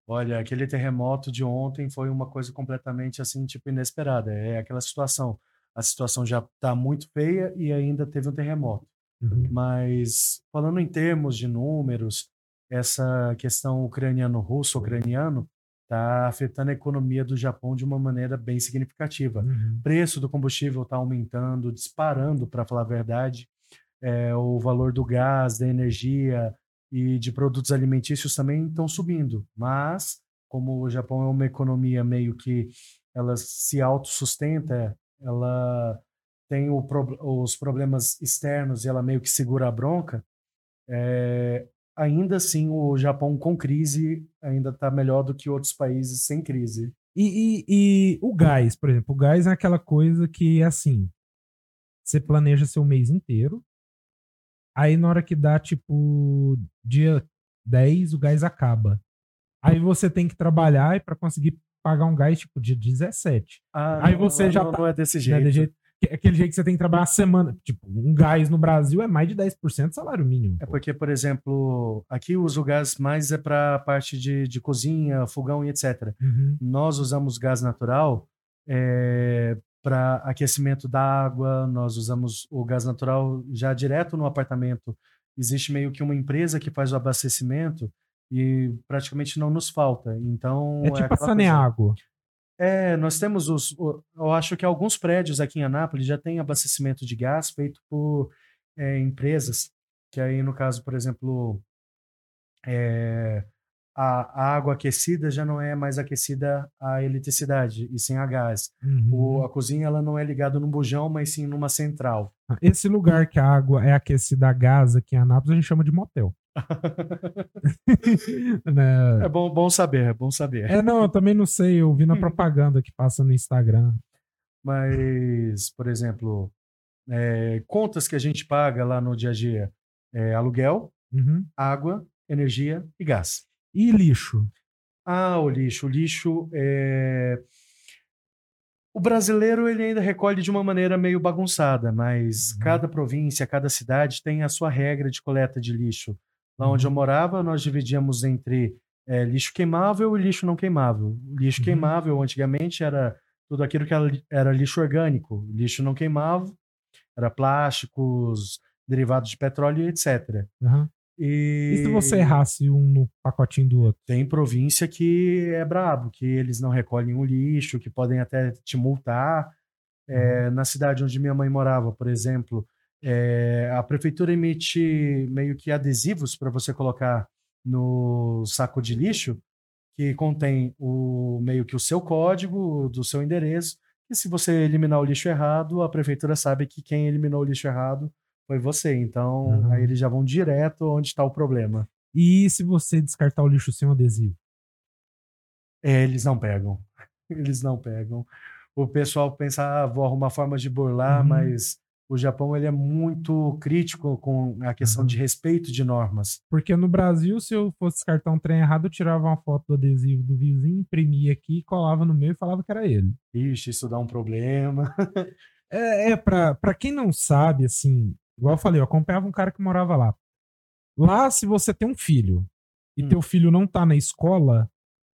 Speaker 2: Olha, aquele terremoto de ontem foi uma coisa completamente assim, tipo, inesperada. É aquela situação a situação já está muito feia e ainda teve um terremoto. Uhum. Mas falando em termos de números, essa questão ucraniano-russo-ucraniano está afetando a economia do Japão de uma maneira bem significativa. Uhum. O preço do combustível está aumentando, disparando, para falar a verdade. É, o valor do gás, da energia e de produtos alimentícios também estão subindo. Mas, como o Japão é uma economia meio que ela se autossustenta ela tem o, os problemas externos e ela meio que segura a bronca, é, ainda assim o Japão com crise ainda está melhor do que outros países sem crise.
Speaker 1: E, e, e, o gás, por exemplo, o gás é aquela coisa que é assim: você planeja seu mês inteiro, aí na hora que dá tipo dia 10, o gás acaba. Aí você tem que trabalhar para conseguir pagar um gás tipo de 17. Ah, Aí você não, já
Speaker 2: não,
Speaker 1: tá,
Speaker 2: não é desse jeito. Né,
Speaker 1: jeito. Aquele jeito que você tem que trabalhar a semana. Tipo, um gás no Brasil é mais de 10% do salário mínimo.
Speaker 2: É porque, por exemplo, aqui uso gás mais é para parte de, de cozinha, fogão e etc. Uhum. Nós usamos gás natural é, para aquecimento da água, nós usamos o gás natural já direto no apartamento. Existe meio que uma empresa que faz o abastecimento e praticamente não nos falta. Então
Speaker 1: é, é tipo é a Saneago.
Speaker 2: É, nós temos os. Eu acho que alguns prédios aqui em Anápolis já têm abastecimento de gás feito por é, empresas, que aí, no caso, por exemplo, é, a, água aquecida já não é mais aquecida a eletricidade, e sim a gás. Uhum. O, a cozinha ela não é ligada num bujão, mas sim numa central.
Speaker 1: Esse lugar que a água é aquecida a gás aqui em Anápolis, a gente chama de motel.
Speaker 2: né? É bom, bom saber, é bom saber.
Speaker 1: É, não, eu também não sei, eu vi na propaganda que passa no Instagram.
Speaker 2: Mas, por exemplo, é, contas que a gente paga lá no dia a dia: é, aluguel, uhum. água, energia e gás.
Speaker 1: E lixo?
Speaker 2: Ah, o lixo. O lixo é. O brasileiro ele ainda recolhe de uma maneira meio bagunçada, mas uhum. cada província, cada cidade tem a sua regra de coleta de lixo. Lá onde eu uhum. morava, nós dividíamos entre é, lixo queimável e lixo não queimável. O lixo uhum. queimável, antigamente, era tudo aquilo que era, era lixo orgânico. lixo não queimável era plásticos, derivados de petróleo, etc.
Speaker 1: Uhum. E... e se você errasse um no pacotinho do outro?
Speaker 2: Tem província que é brabo, que eles não recolhem o lixo, que podem até te multar. É, na cidade onde minha mãe morava, por exemplo, é, a prefeitura emite meio que adesivos para você colocar no saco de lixo que contém o meio que o seu código do seu endereço e se você eliminar o lixo errado, a prefeitura sabe que quem eliminou o lixo errado foi você. Então, uhum. aí eles já vão direto onde está o problema.
Speaker 1: E se você descartar o lixo sem o adesivo?
Speaker 2: É, eles não pegam. Eles não pegam. O pessoal pensa, ah, vou arrumar forma de burlar, uhum. mas o Japão ele é muito crítico com a questão uhum. de respeito de normas.
Speaker 1: Porque no Brasil, se eu fosse descartar um trem errado, eu tirava uma foto do adesivo do vizinho, imprimia aqui, colava no meio e falava que era ele.
Speaker 2: Ixi, isso dá um problema.
Speaker 1: é, é pra, pra quem não sabe, assim, igual eu falei, eu acompanhava um cara que morava lá. Lá, se você tem um filho e hum. teu filho não tá na escola,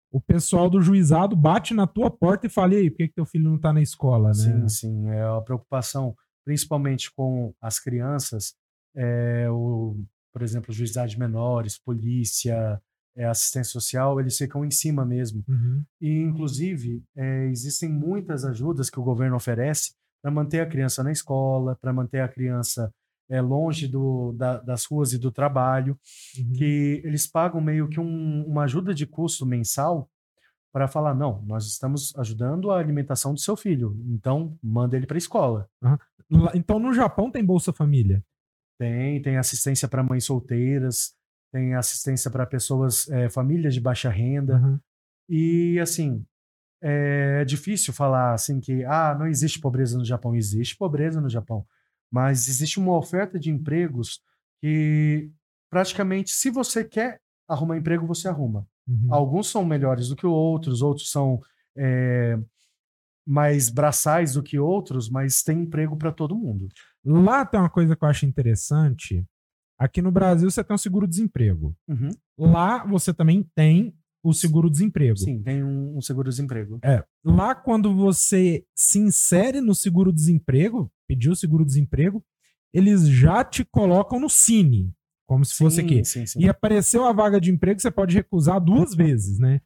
Speaker 1: o pessoal do juizado bate na tua porta e fala, e aí, por que, que teu filho não tá na escola, né?
Speaker 2: Sim, sim, é a preocupação principalmente com as crianças, é, o, por exemplo, juizade menores, polícia, é, assistência social, eles ficam em cima mesmo. Uhum. E, inclusive, é, existem muitas ajudas que o governo oferece para manter a criança na escola, para manter a criança é, longe do, da, das ruas e do trabalho, uhum. que eles pagam meio que um, uma ajuda de custo mensal para falar, não, nós estamos ajudando a alimentação do seu filho, então manda ele para a escola.
Speaker 1: Uhum. Então, no Japão tem Bolsa Família?
Speaker 2: Tem, tem assistência para mães solteiras, tem assistência para pessoas, é, famílias de baixa renda. Uhum. E, assim, é difícil falar assim que, ah, não existe pobreza no Japão. Existe pobreza no Japão. Mas existe uma oferta de empregos que, praticamente, se você quer arrumar emprego, você arruma. Uhum. Alguns são melhores do que outros, outros são é, mais braçais do que outros, mas tem emprego para todo mundo.
Speaker 1: Lá tem uma coisa que eu acho interessante. Aqui no Brasil você tem um seguro-desemprego. Uhum. Lá você também tem o seguro-desemprego.
Speaker 2: Sim, tem um, um seguro-desemprego.
Speaker 1: É. Lá, quando você se insere no seguro-desemprego, pediu o seguro-desemprego, eles já te colocam no Cine. Como se sim, fosse aqui. Sim, sim. E apareceu a vaga de emprego, você pode recusar duas vezes, né?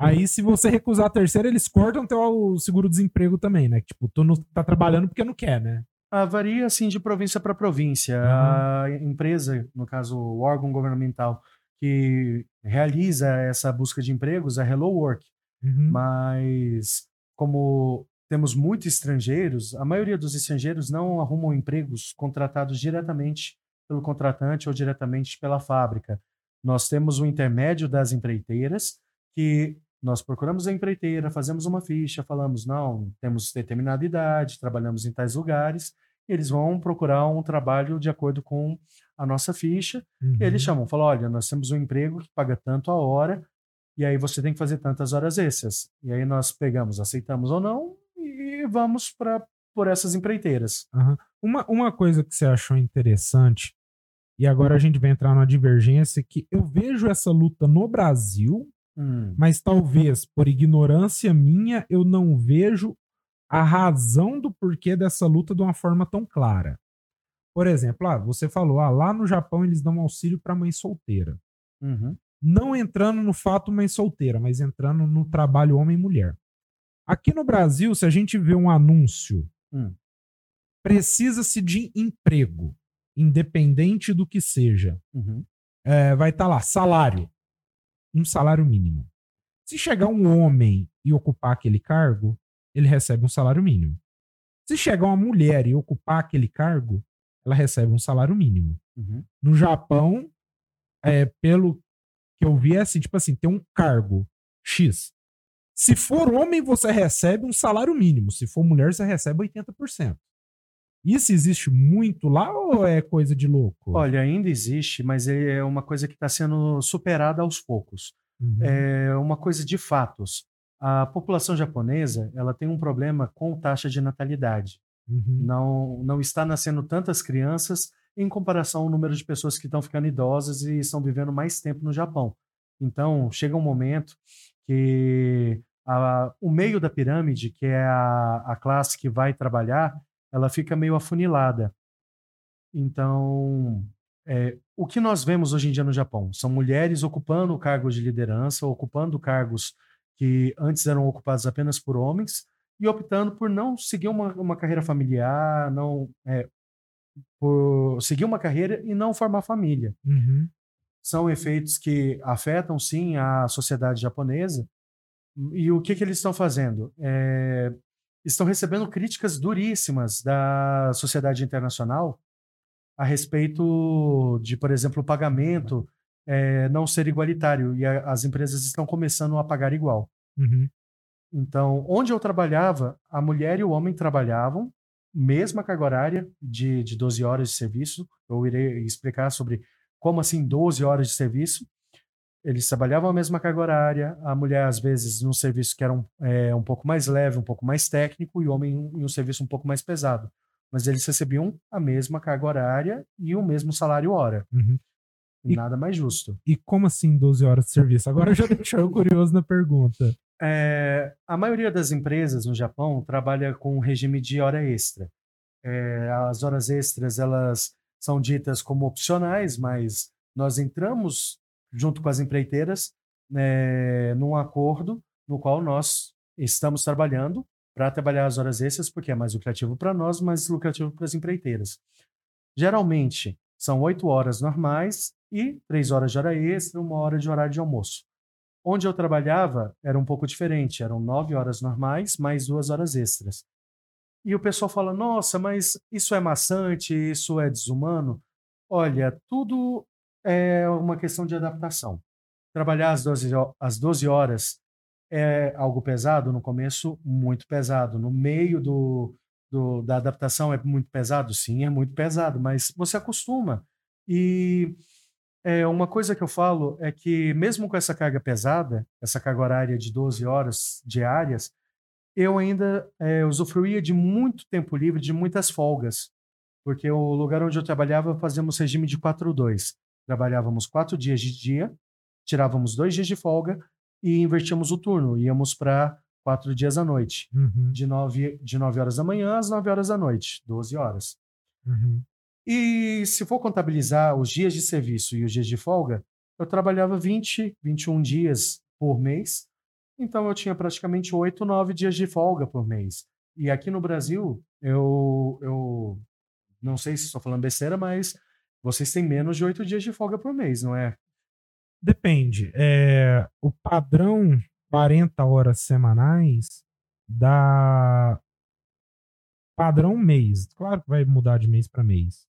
Speaker 1: Aí, se você recusar a terceira, eles cortam teu seguro-desemprego também, né? Tipo, tu não tá trabalhando porque não quer, né?
Speaker 2: Ah, varia, assim, de província para província. Uhum. A empresa, no caso, o órgão governamental que realiza essa busca de empregos é Hello Work. Uhum. Mas, como temos muitos estrangeiros, a maioria dos estrangeiros não arrumam empregos contratados diretamente pelo contratante ou diretamente pela fábrica. Nós temos o intermédio das empreiteiras, que nós procuramos a empreiteira, fazemos uma ficha, falamos, não, temos determinada idade, trabalhamos em tais lugares, eles vão procurar um trabalho de acordo com a nossa ficha, uhum. e eles chamam, falam, olha, nós temos um emprego que paga tanto a hora, e aí você tem que fazer tantas horas extras. E aí nós pegamos, aceitamos ou não, e vamos para por essas empreiteiras.
Speaker 1: Uhum. Uma, uma coisa que você achou interessante, e agora a gente vai entrar numa divergência, que eu vejo essa luta no Brasil Hum. Mas talvez por ignorância minha eu não vejo a razão do porquê dessa luta de uma forma tão clara. Por exemplo, ah, você falou, ah, lá no Japão eles dão auxílio para mãe solteira. Uhum. Não entrando no fato mãe solteira, mas entrando no trabalho homem e mulher. Aqui no Brasil, se a gente vê um anúncio, hum. precisa-se de emprego, independente do que seja. Uhum. É, vai estar tá lá, salário um salário mínimo. Se chegar um homem e ocupar aquele cargo, ele recebe um salário mínimo. Se chegar uma mulher e ocupar aquele cargo, ela recebe um salário mínimo. Uhum. No Japão, é, pelo que eu vi, é assim, tipo assim, tem um cargo X. Se for homem, você recebe um salário mínimo. Se for mulher, você recebe 80%. Isso existe muito lá ou é coisa de louco?
Speaker 2: Olha, ainda existe, mas é uma coisa que está sendo superada aos poucos. Uhum. É uma coisa de fatos. A população japonesa ela tem um problema com taxa de natalidade. Uhum. Não, não está nascendo tantas crianças em comparação ao número de pessoas que estão ficando idosas e estão vivendo mais tempo no Japão. Então, chega um momento que a, o meio da pirâmide, que é a, a classe que vai trabalhar, ela fica meio afunilada. Então, é, o que nós vemos hoje em dia no Japão são mulheres ocupando cargos de liderança, ocupando cargos que antes eram ocupados apenas por homens e optando por não seguir uma, uma carreira familiar, não é, por seguir uma carreira e não formar família. Uhum. São efeitos que afetam sim a sociedade japonesa. E o que, que eles estão fazendo? É, estão recebendo críticas duríssimas da sociedade internacional a respeito de, por exemplo, o pagamento é, não ser igualitário e a, as empresas estão começando a pagar igual. Uhum. Então, onde eu trabalhava, a mulher e o homem trabalhavam mesma carga horária de, de 12 horas de serviço. Eu irei explicar sobre como assim 12 horas de serviço. Eles trabalhavam a mesma carga horária, a mulher, às vezes, num serviço que era um, é, um pouco mais leve, um pouco mais técnico, e o homem em um serviço um pouco mais pesado. Mas eles recebiam a mesma carga horária e o mesmo salário hora. Uhum. E, Nada mais justo.
Speaker 1: E como assim 12 horas de serviço? Agora já deixou eu curioso na pergunta.
Speaker 2: É, a maioria das empresas no Japão trabalha com um regime de hora extra. É, as horas extras elas são ditas como opcionais, mas nós entramos junto com as empreiteiras é, num acordo no qual nós estamos trabalhando para trabalhar as horas extras, porque é mais lucrativo para nós, mais lucrativo para as empreiteiras. Geralmente são oito horas normais e três horas de hora extra, uma hora de horário de almoço. Onde eu trabalhava era um pouco diferente, eram nove horas normais mais duas horas extras. E o pessoal fala: nossa, mas isso é maçante, isso é desumano. Olha, tudo é uma questão de adaptação. Trabalhar às 12, às 12 horas é algo pesado, no começo, muito pesado. No meio do, do, da adaptação é muito pesado? Sim, é muito pesado, mas você acostuma. E é, uma coisa que eu falo é que, mesmo com essa carga pesada, essa carga horária de 12 horas diárias, eu ainda é, usufruía de muito tempo livre, de muitas folgas, porque o lugar onde eu trabalhava fazíamos regime de 4-2. Trabalhávamos quatro dias de dia, tirávamos dois dias de folga e invertíamos o turno, íamos para quatro dias à noite, uhum. de, nove, de nove horas da manhã às nove horas da noite, 12 horas. Uhum. E se for contabilizar os dias de serviço e os dias de folga, eu trabalhava 20, 21 dias por mês. Então eu tinha praticamente 8, 9 dias de folga por mês. E aqui no Brasil, eu, eu não sei se estou falando besteira, mas vocês têm menos de 8 dias de folga por mês, não é?
Speaker 1: Depende. É, o padrão 40 horas semanais dá padrão mês. Claro que vai mudar de mês para mês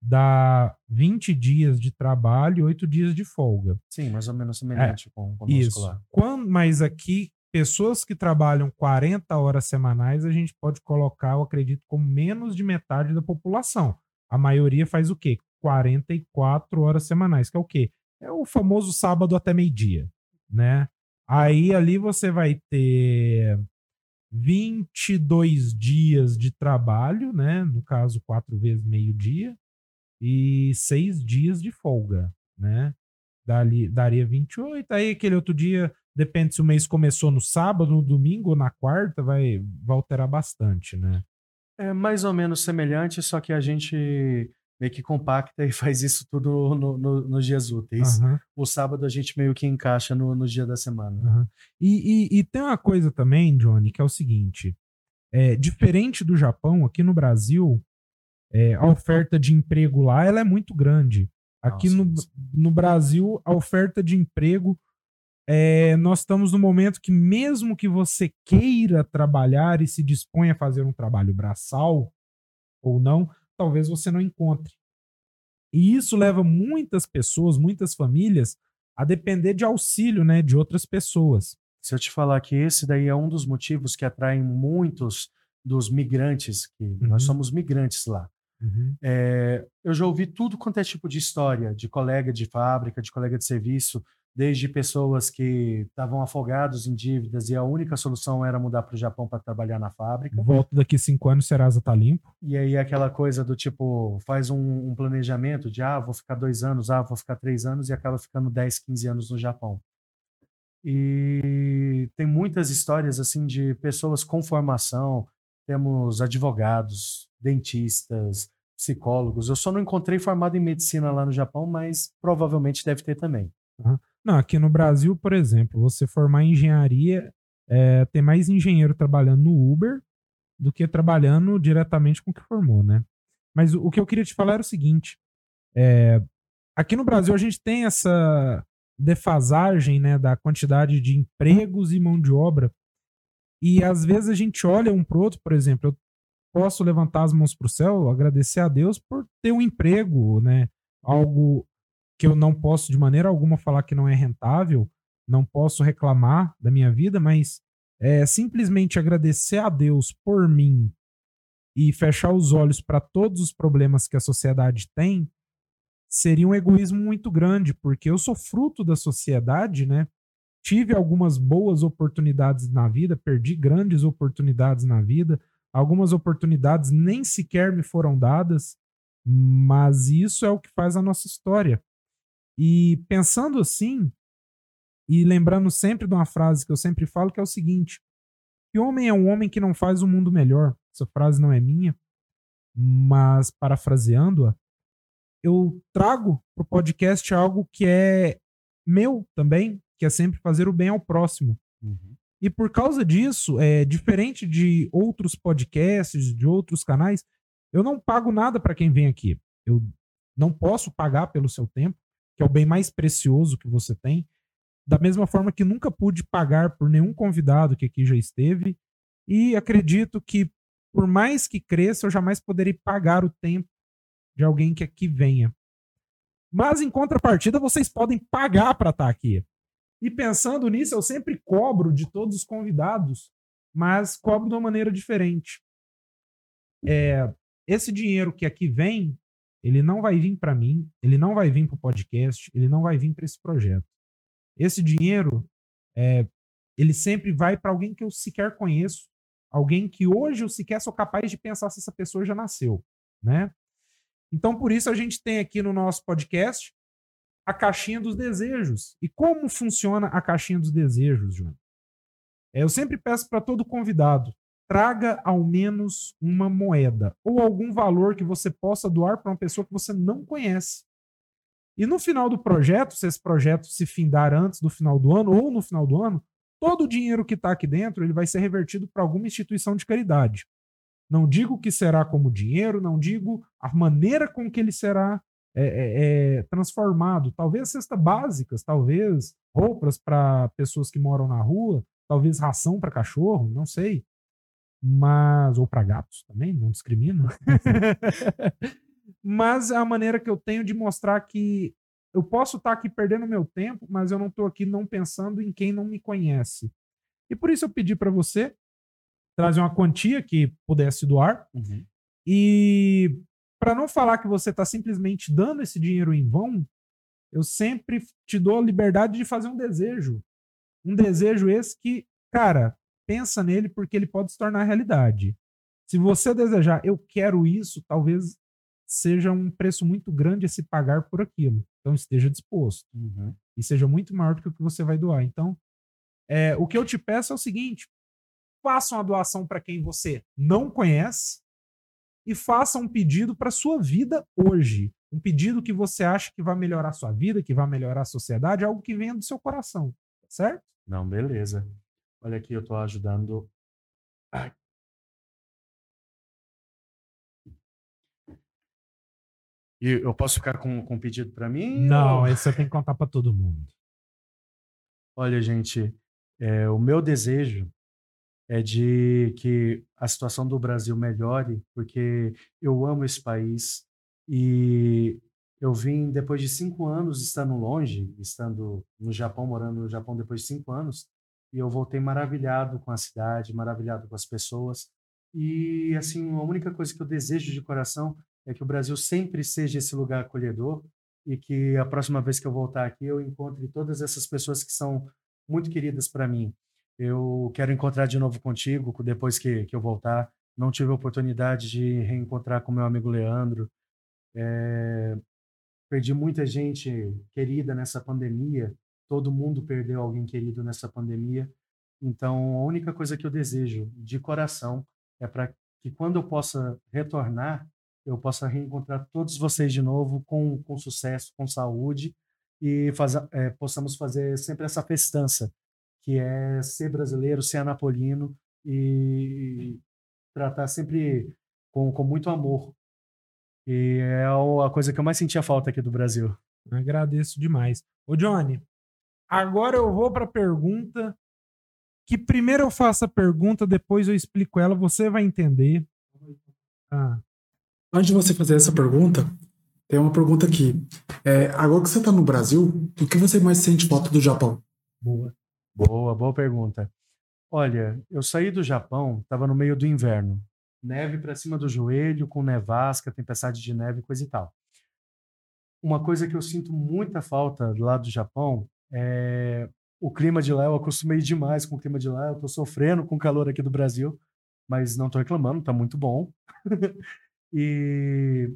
Speaker 1: dá 20 dias de trabalho e 8 dias de folga.
Speaker 2: Sim, mais ou menos semelhante é, com,
Speaker 1: o isso. lá. Quando, mas aqui, pessoas que trabalham 40 horas semanais, a gente pode colocar, eu acredito, como menos de metade da população. A maioria faz o quê? 44 horas semanais, que é o quê? É o famoso sábado até meio-dia, né? Aí ali você vai ter 22 dias de trabalho, né? No caso, quatro vezes meio-dia e seis dias de folga, né? Dali, daria 28. Aí aquele outro dia, depende se o mês começou no sábado, no domingo ou na quarta, vai, vai alterar bastante, né?
Speaker 2: É mais ou menos semelhante, só que a gente meio que compacta e faz isso tudo no, no, nos dias úteis. Uhum. O sábado a gente meio que encaixa no, no dia da semana.
Speaker 1: Uhum. E, e, e, tem uma coisa também, Johnny, que é o seguinte: é, diferente do Japão, aqui no Brasil, é, a oferta de emprego lá ela é muito grande. Aqui Nossa, no, no Brasil, a oferta de emprego é, nós estamos no momento que, mesmo que você queira trabalhar e se disponha a fazer um trabalho braçal ou não, talvez você não encontre. E isso leva muitas pessoas, muitas famílias, a depender de auxílio né, de outras pessoas.
Speaker 2: Se eu te falar que esse daí é um dos motivos que atraem muitos dos migrantes, que uhum. nós somos migrantes lá. Uhum. É, eu já ouvi tudo quanto é tipo de história, de colega de fábrica, de colega de serviço, desde pessoas que estavam afogados em dívidas e a única solução era mudar para o Japão para trabalhar na fábrica.
Speaker 1: Volto daqui cinco anos, Serasa tá limpo.
Speaker 2: E aí aquela coisa do tipo, faz um, um, planejamento de, ah, vou ficar dois anos, ah, vou ficar três anos e acaba ficando 10, 15 anos no Japão. E tem muitas histórias assim de pessoas com formação, temos advogados, dentistas, psicólogos. Eu só não encontrei formado em medicina lá no Japão, mas provavelmente deve ter também.
Speaker 1: Uhum. Não, aqui no Brasil, por exemplo, você formar engenharia, é, tem mais engenheiro trabalhando no Uber do que trabalhando diretamente com o que formou, né? Mas o, o que eu queria te falar era o seguinte: é, aqui no Brasil a gente tem essa defasagem né, da quantidade de empregos e mão de obra. E às vezes a gente olha um pro outro, por exemplo, eu posso levantar as mãos para o céu, agradecer a Deus por ter um emprego, né? Algo que eu não posso de maneira alguma falar que não é rentável, não posso reclamar da minha vida, mas é simplesmente agradecer a Deus por mim e fechar os olhos para todos os problemas que a sociedade tem, seria um egoísmo muito grande, porque eu sou fruto da sociedade, né? Tive algumas boas oportunidades na vida, perdi grandes oportunidades na vida, algumas oportunidades nem sequer me foram dadas, mas isso é o que faz a nossa história. E pensando assim, e lembrando sempre de uma frase que eu sempre falo, que é o seguinte: que homem é um homem que não faz o mundo melhor. Essa frase não é minha, mas parafraseando-a, eu trago para o podcast algo que é meu também, que é sempre fazer o bem ao próximo. Uhum. E por causa disso, é diferente de outros podcasts, de outros canais, eu não pago nada para quem vem aqui. Eu não posso pagar pelo seu tempo que é o bem mais precioso que você tem. Da mesma forma que nunca pude pagar por nenhum convidado que aqui já esteve. E acredito que, por mais que cresça, eu jamais poderei pagar o tempo de alguém que aqui venha. Mas, em contrapartida, vocês podem pagar para estar tá aqui. E pensando nisso, eu sempre cobro de todos os convidados, mas cobro de uma maneira diferente. É, esse dinheiro que aqui vem, ele não vai vir para mim, ele não vai vir para o podcast, ele não vai vir para esse projeto. Esse dinheiro, é, ele sempre vai para alguém que eu sequer conheço, alguém que hoje eu sequer sou capaz de pensar se essa pessoa já nasceu, né? Então, por isso a gente tem aqui no nosso podcast a caixinha dos desejos. E como funciona a caixinha dos desejos, João? É, eu sempre peço para todo convidado traga ao menos uma moeda ou algum valor que você possa doar para uma pessoa que você não conhece. E no final do projeto, se esse projeto se findar antes do final do ano ou no final do ano, todo o dinheiro que está aqui dentro ele vai ser revertido para alguma instituição de caridade. Não digo que será como dinheiro, não digo a maneira com que ele será é, é, é, transformado. Talvez cestas básicas, talvez roupas para pessoas que moram na rua, talvez ração para cachorro, não sei mas ou para gatos também, não discrimino. mas é a maneira que eu tenho de mostrar que eu posso estar tá aqui perdendo meu tempo, mas eu não estou aqui não pensando em quem não me conhece. E por isso eu pedi para você trazer uma quantia que pudesse doar. Uhum. E para não falar que você está simplesmente dando esse dinheiro em vão, eu sempre te dou a liberdade de fazer um desejo. Um desejo esse que, cara, pensa nele porque ele pode se tornar realidade. Se você desejar, eu quero isso, talvez seja um preço muito grande a se pagar por aquilo. Então esteja disposto. Uhum. E seja muito maior do que o que você vai doar. Então, é, o que eu te peço é o seguinte: faça uma doação para quem você não conhece e faça um pedido para sua vida hoje. Um pedido que você acha que vai melhorar a sua vida, que vai melhorar a sociedade, algo que venha do seu coração. Certo?
Speaker 2: Não, beleza. Olha aqui, eu estou ajudando. Ai. E eu posso ficar com, um pedido para mim?
Speaker 1: Não, ou... esse você tem que contar para todo mundo.
Speaker 2: Olha, gente, é, o meu desejo é de que a situação do Brasil melhore, porque eu amo esse país e eu vim depois de cinco anos estando longe, estando no Japão, morando no Japão depois de cinco anos, e eu voltei maravilhado com a cidade, maravilhado com as pessoas. E assim, a única coisa que eu desejo de coração é que o Brasil sempre seja esse lugar acolhedor e que a próxima vez que eu voltar aqui eu encontre todas essas pessoas que são muito queridas para mim. Eu quero encontrar de novo contigo depois que, que eu voltar. Não tive a oportunidade de reencontrar com meu amigo Leandro. É, perdi muita gente querida nessa pandemia. Todo mundo perdeu alguém querido nessa pandemia. Então, a única coisa que eu desejo de coração é para que quando eu possa retornar, eu possa reencontrar todos vocês de novo com, com sucesso, com saúde e faz, é, possamos fazer sempre essa festança que é ser brasileiro, ser anapolino e tratar sempre com, com muito amor. E é a coisa que eu mais sentia falta aqui do Brasil.
Speaker 1: Agradeço demais. Ô, Johnny, agora eu vou para a pergunta. Que primeiro eu faço a pergunta, depois eu explico ela, você vai entender.
Speaker 3: Ah. Antes de você fazer essa pergunta, tem uma pergunta aqui. É, agora que você está no Brasil, o que você mais sente falta do Japão?
Speaker 2: Boa. Boa, boa pergunta. Olha, eu saí do Japão, estava no meio do inverno. Neve para cima do joelho, com nevasca, tempestade de neve, coisa e tal. Uma coisa que eu sinto muita falta lá do Japão é o clima de lá. Eu acostumei demais com o clima de lá. Eu estou sofrendo com o calor aqui do Brasil, mas não estou reclamando, está muito bom. e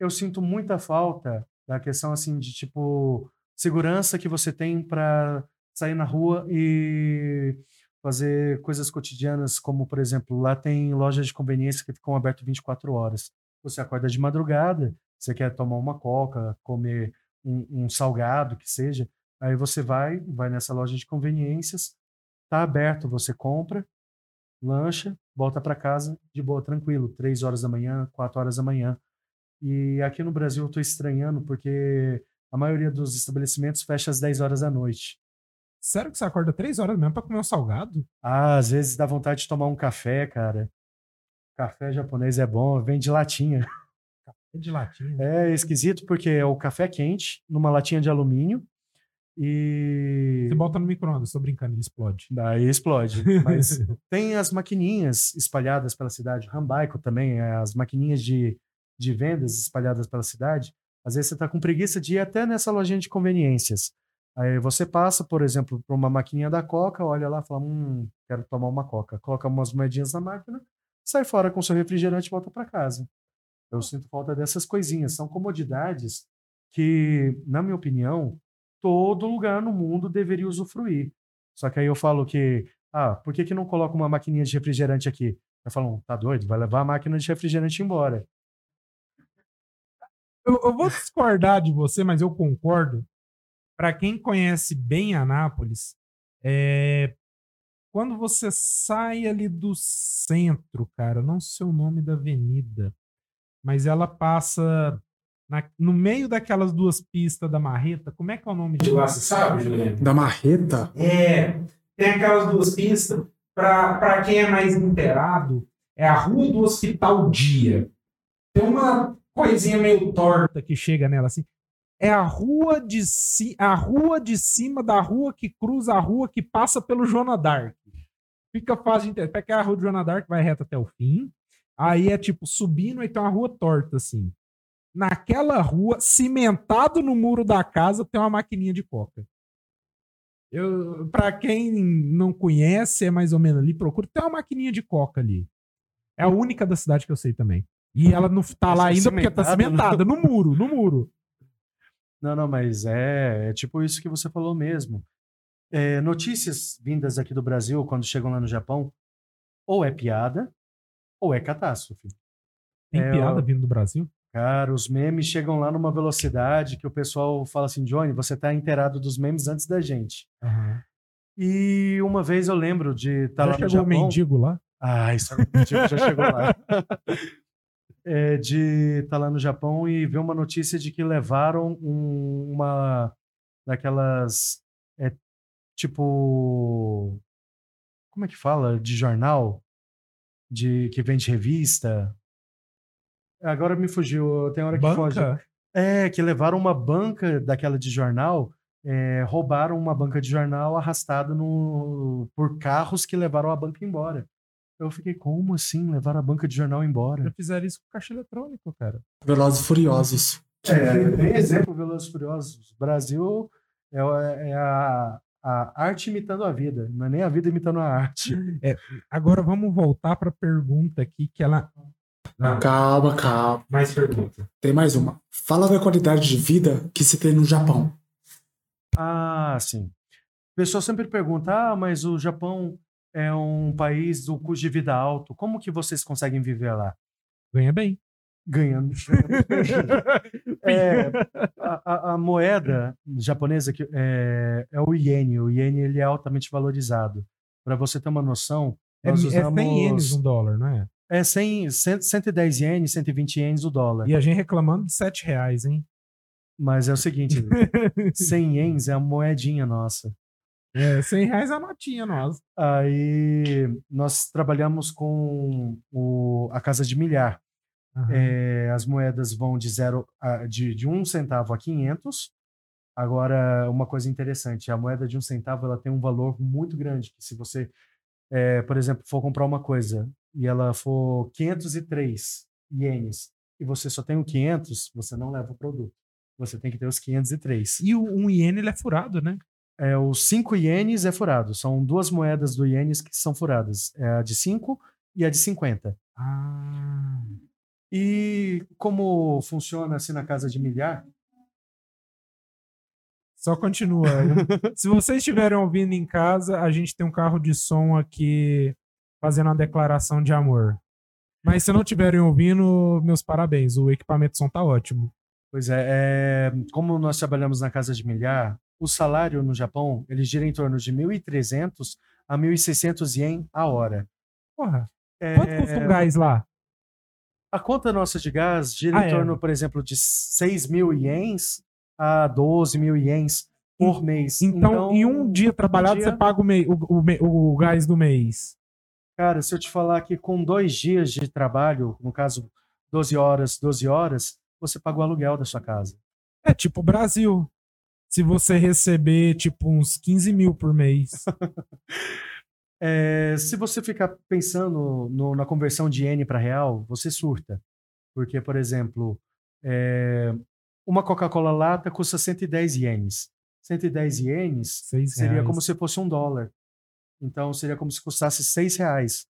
Speaker 2: eu sinto muita falta da questão assim de tipo segurança que você tem para sair na rua e fazer coisas cotidianas, como, por exemplo, lá tem lojas de conveniência que ficam abertas 24 horas. Você acorda de madrugada, você quer tomar uma coca, comer um, um salgado, que seja, aí você vai, vai nessa loja de conveniências, tá aberto, você compra, lancha, volta para casa de boa, tranquilo, três horas da manhã, quatro horas da manhã. E aqui no Brasil eu estou estranhando porque a maioria dos estabelecimentos fecha às 10 horas da noite.
Speaker 1: Sério que você acorda três horas mesmo pra comer um salgado?
Speaker 2: Ah, às vezes dá vontade de tomar um café, cara. Café japonês é bom, vem de latinha.
Speaker 1: Café de latinha?
Speaker 2: É esquisito porque é o café quente numa latinha de alumínio e...
Speaker 1: Você bota no micro-ondas, tô brincando, ele explode.
Speaker 2: Daí explode. Mas tem as maquininhas espalhadas pela cidade. Rambaiko também, é as maquininhas de, de vendas espalhadas pela cidade. Às vezes você tá com preguiça de ir até nessa lojinha de conveniências. Aí você passa, por exemplo, para uma maquininha da Coca, olha lá, fala, hum, quero tomar uma Coca. Coloca umas moedinhas na máquina, sai fora com seu refrigerante e volta para casa. Eu sinto falta dessas coisinhas. São comodidades que, na minha opinião, todo lugar no mundo deveria usufruir. Só que aí eu falo que, ah, por que, que não coloca uma maquininha de refrigerante aqui? Eu falo, tá doido? Vai levar a máquina de refrigerante embora.
Speaker 1: Eu, eu vou discordar de você, mas eu concordo para quem conhece bem Anápolis, é, quando você sai ali do centro, cara, não sei o nome da avenida, mas ela passa na, no meio daquelas duas pistas da Marreta. Como é que é o nome de lá, você sabe, Juliano?
Speaker 3: Da Marreta?
Speaker 1: É, tem aquelas duas pistas. Para quem é mais inteirado, é a Rua do Hospital Dia. Tem uma coisinha meio torta que chega nela assim é a rua de ci... a rua de cima da rua que cruza a rua que passa pelo Joana Dark. Fica fácil de entender. Pega a rua do Joana Dark, vai reto até o fim. Aí é tipo subindo e tem uma rua torta assim. Naquela rua, cimentado no muro da casa, tem uma maquininha de coca. Eu, para quem não conhece, é mais ou menos ali, procura, tem uma maquininha de coca ali. É a única da cidade que eu sei também. E ela não tá lá ainda porque tá cimentada no muro, no muro.
Speaker 2: Não, não, mas é, é tipo isso que você falou mesmo. É, notícias vindas aqui do Brasil, quando chegam lá no Japão, ou é piada, ou é catástrofe.
Speaker 1: Tem é, piada vindo do Brasil?
Speaker 2: Cara, os memes chegam lá numa velocidade que o pessoal fala assim, Johnny, você tá inteirado dos memes antes da gente. Uhum. E uma vez eu lembro de estar tá lá no Japão.
Speaker 1: um mendigo lá?
Speaker 2: Ah, isso é um mendigo já chegou lá. é, de estar tá lá no Japão e ver uma notícia de que levaram um, uma daquelas é, tipo. Como é que fala? De jornal? De, que vende revista. Agora me fugiu, tem hora que
Speaker 1: Banca?
Speaker 2: foge. É, que levaram uma banca daquela de jornal, é, roubaram uma banca de jornal arrastada no, por carros que levaram a banca embora. Eu fiquei, como assim? Levaram a banca de jornal
Speaker 1: Já
Speaker 2: embora?
Speaker 1: fizeram isso com caixa eletrônico, cara.
Speaker 3: Velozes e Furiosos.
Speaker 2: É, tem exemplo, Velozes e Furiosos. Brasil é, é a, a arte imitando a vida, não é nem a vida imitando a arte.
Speaker 1: Agora vamos voltar para a pergunta aqui que ela. Ah,
Speaker 3: Calma, calma.
Speaker 1: mais pergunta.
Speaker 3: Tem mais uma. Fala da qualidade de vida que se tem no Japão.
Speaker 2: Ah, sim. O pessoal sempre pergunta: ah, mas o Japão é um país do custo de vida alto. Como que vocês conseguem viver lá?
Speaker 1: Ganha bem.
Speaker 2: Ganhando. É, a, a- moeda japonesa que, é, é o iene. O iene ele é altamente valorizado. Para você ter uma noção,
Speaker 1: É,
Speaker 2: nós
Speaker 1: é 100
Speaker 2: usamos.
Speaker 1: ienes um dólar, não é?
Speaker 2: É 100, 100, 110 ienes, 120 ienes o dólar.
Speaker 1: E a gente reclamando de 7 reais, hein?
Speaker 2: Mas é o seguinte: 100 ienes é a moedinha nossa.
Speaker 1: É, 100 reais é a notinha nossa.
Speaker 2: Aí nós trabalhamos com o, a casa de milhar.
Speaker 1: Aham.
Speaker 2: É, as moedas vão de zero a, de, de um centavo a 500. Agora, uma coisa interessante, a moeda de um centavo ela tem um valor muito grande. Que se você, é, por exemplo, for comprar uma coisa e ela for 503 ienes e você só tem o 500, você não leva o produto. Você tem que ter os 503.
Speaker 1: E o um iene ele é furado, né?
Speaker 2: É, os 5 ienes é furado. São duas moedas do ienes que são furadas. É a de 5 e a de 50.
Speaker 1: Ah.
Speaker 2: E como funciona assim na casa de milhar?
Speaker 1: Só continua. Se vocês estiverem ouvindo em casa, a gente tem um carro de som aqui fazendo uma declaração de amor. Mas se não estiverem ouvindo, meus parabéns. O equipamento de som tá ótimo.
Speaker 2: Pois é, é, como nós trabalhamos na casa de milhar, o salário no Japão, ele gira em torno de 1.300 a 1.600 ien a hora.
Speaker 1: Porra,
Speaker 2: É,
Speaker 1: quanto custa um gás lá?
Speaker 2: A conta nossa de gás gira
Speaker 1: Ah,
Speaker 2: em
Speaker 1: é.
Speaker 2: torno, por exemplo, de 6 mil ienes a 12 mil ienes por mês.
Speaker 1: Então, em um dia trabalhado,
Speaker 2: dia-
Speaker 1: você paga o, mei- o, o, o gás do mês.
Speaker 2: Cara, se eu te falar que com dois dias de trabalho, no caso 12 horas, 12 horas, você paga o aluguel da sua casa.
Speaker 1: É tipo o Brasil. Se você receber, tipo, uns 15 mil por mês.
Speaker 2: É, se você ficar pensando no- na conversão de iene para real, você surta. Porque, por exemplo, é, uma Coca-Cola lata custa 110 ienes. 110 ienes
Speaker 1: 6
Speaker 2: seria como se fosse um dólar. Então, seria como se custasse 6 reais.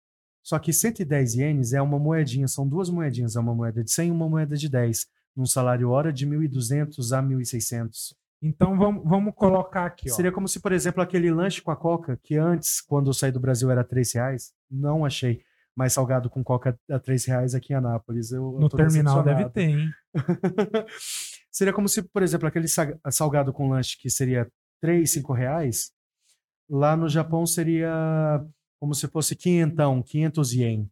Speaker 2: Só que 110 ienes é uma moedinha, são duas moedinhas, é uma moeda de 100 e uma moeda de 10, num salário hora de 1.200 a 1.600.
Speaker 1: Então vamos, vamos colocar aqui, ó.
Speaker 2: Seria como se, por exemplo, aquele lanche com a Coca, que antes, quando eu saí do Brasil, era 3 reais, não achei mais salgado com Coca a 3 reais aqui em Anápolis. Eu, eu
Speaker 1: No
Speaker 2: tô
Speaker 1: terminal deve ter, hein?
Speaker 2: seria como se, por exemplo, aquele sa- salgado com lanche que seria 3, 5 reais, lá no Japão seria como se fosse quinhentão, 500 ien.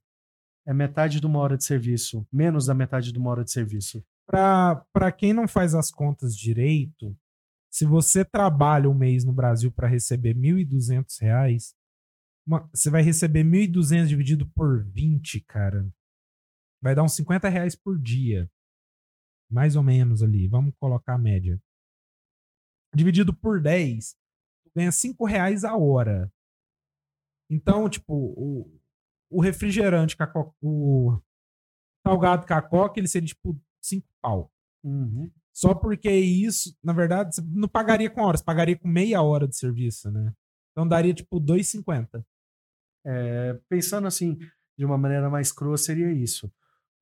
Speaker 2: É metade de uma hora de serviço, menos da metade de uma hora de serviço.
Speaker 1: Para quem não faz as contas direito, se você trabalha um mês no Brasil para receber 1.200 reais, uma- você vai receber 1.200 dividido por 20, cara. Vai dar uns 50 reais por dia. Mais ou menos ali. Vamos colocar a média. Dividido por 10, tu ganha 5 reais a hora. Então, tipo, o, o refrigerante, o salgado com a coca, ele seria tipo 5 pau.
Speaker 2: Uhum.
Speaker 1: Só porque isso, na verdade, você não pagaria com horas, pagaria com meia hora de serviço, né? Então daria tipo 2,50.
Speaker 2: É, pensando assim, de uma maneira mais crua, seria isso.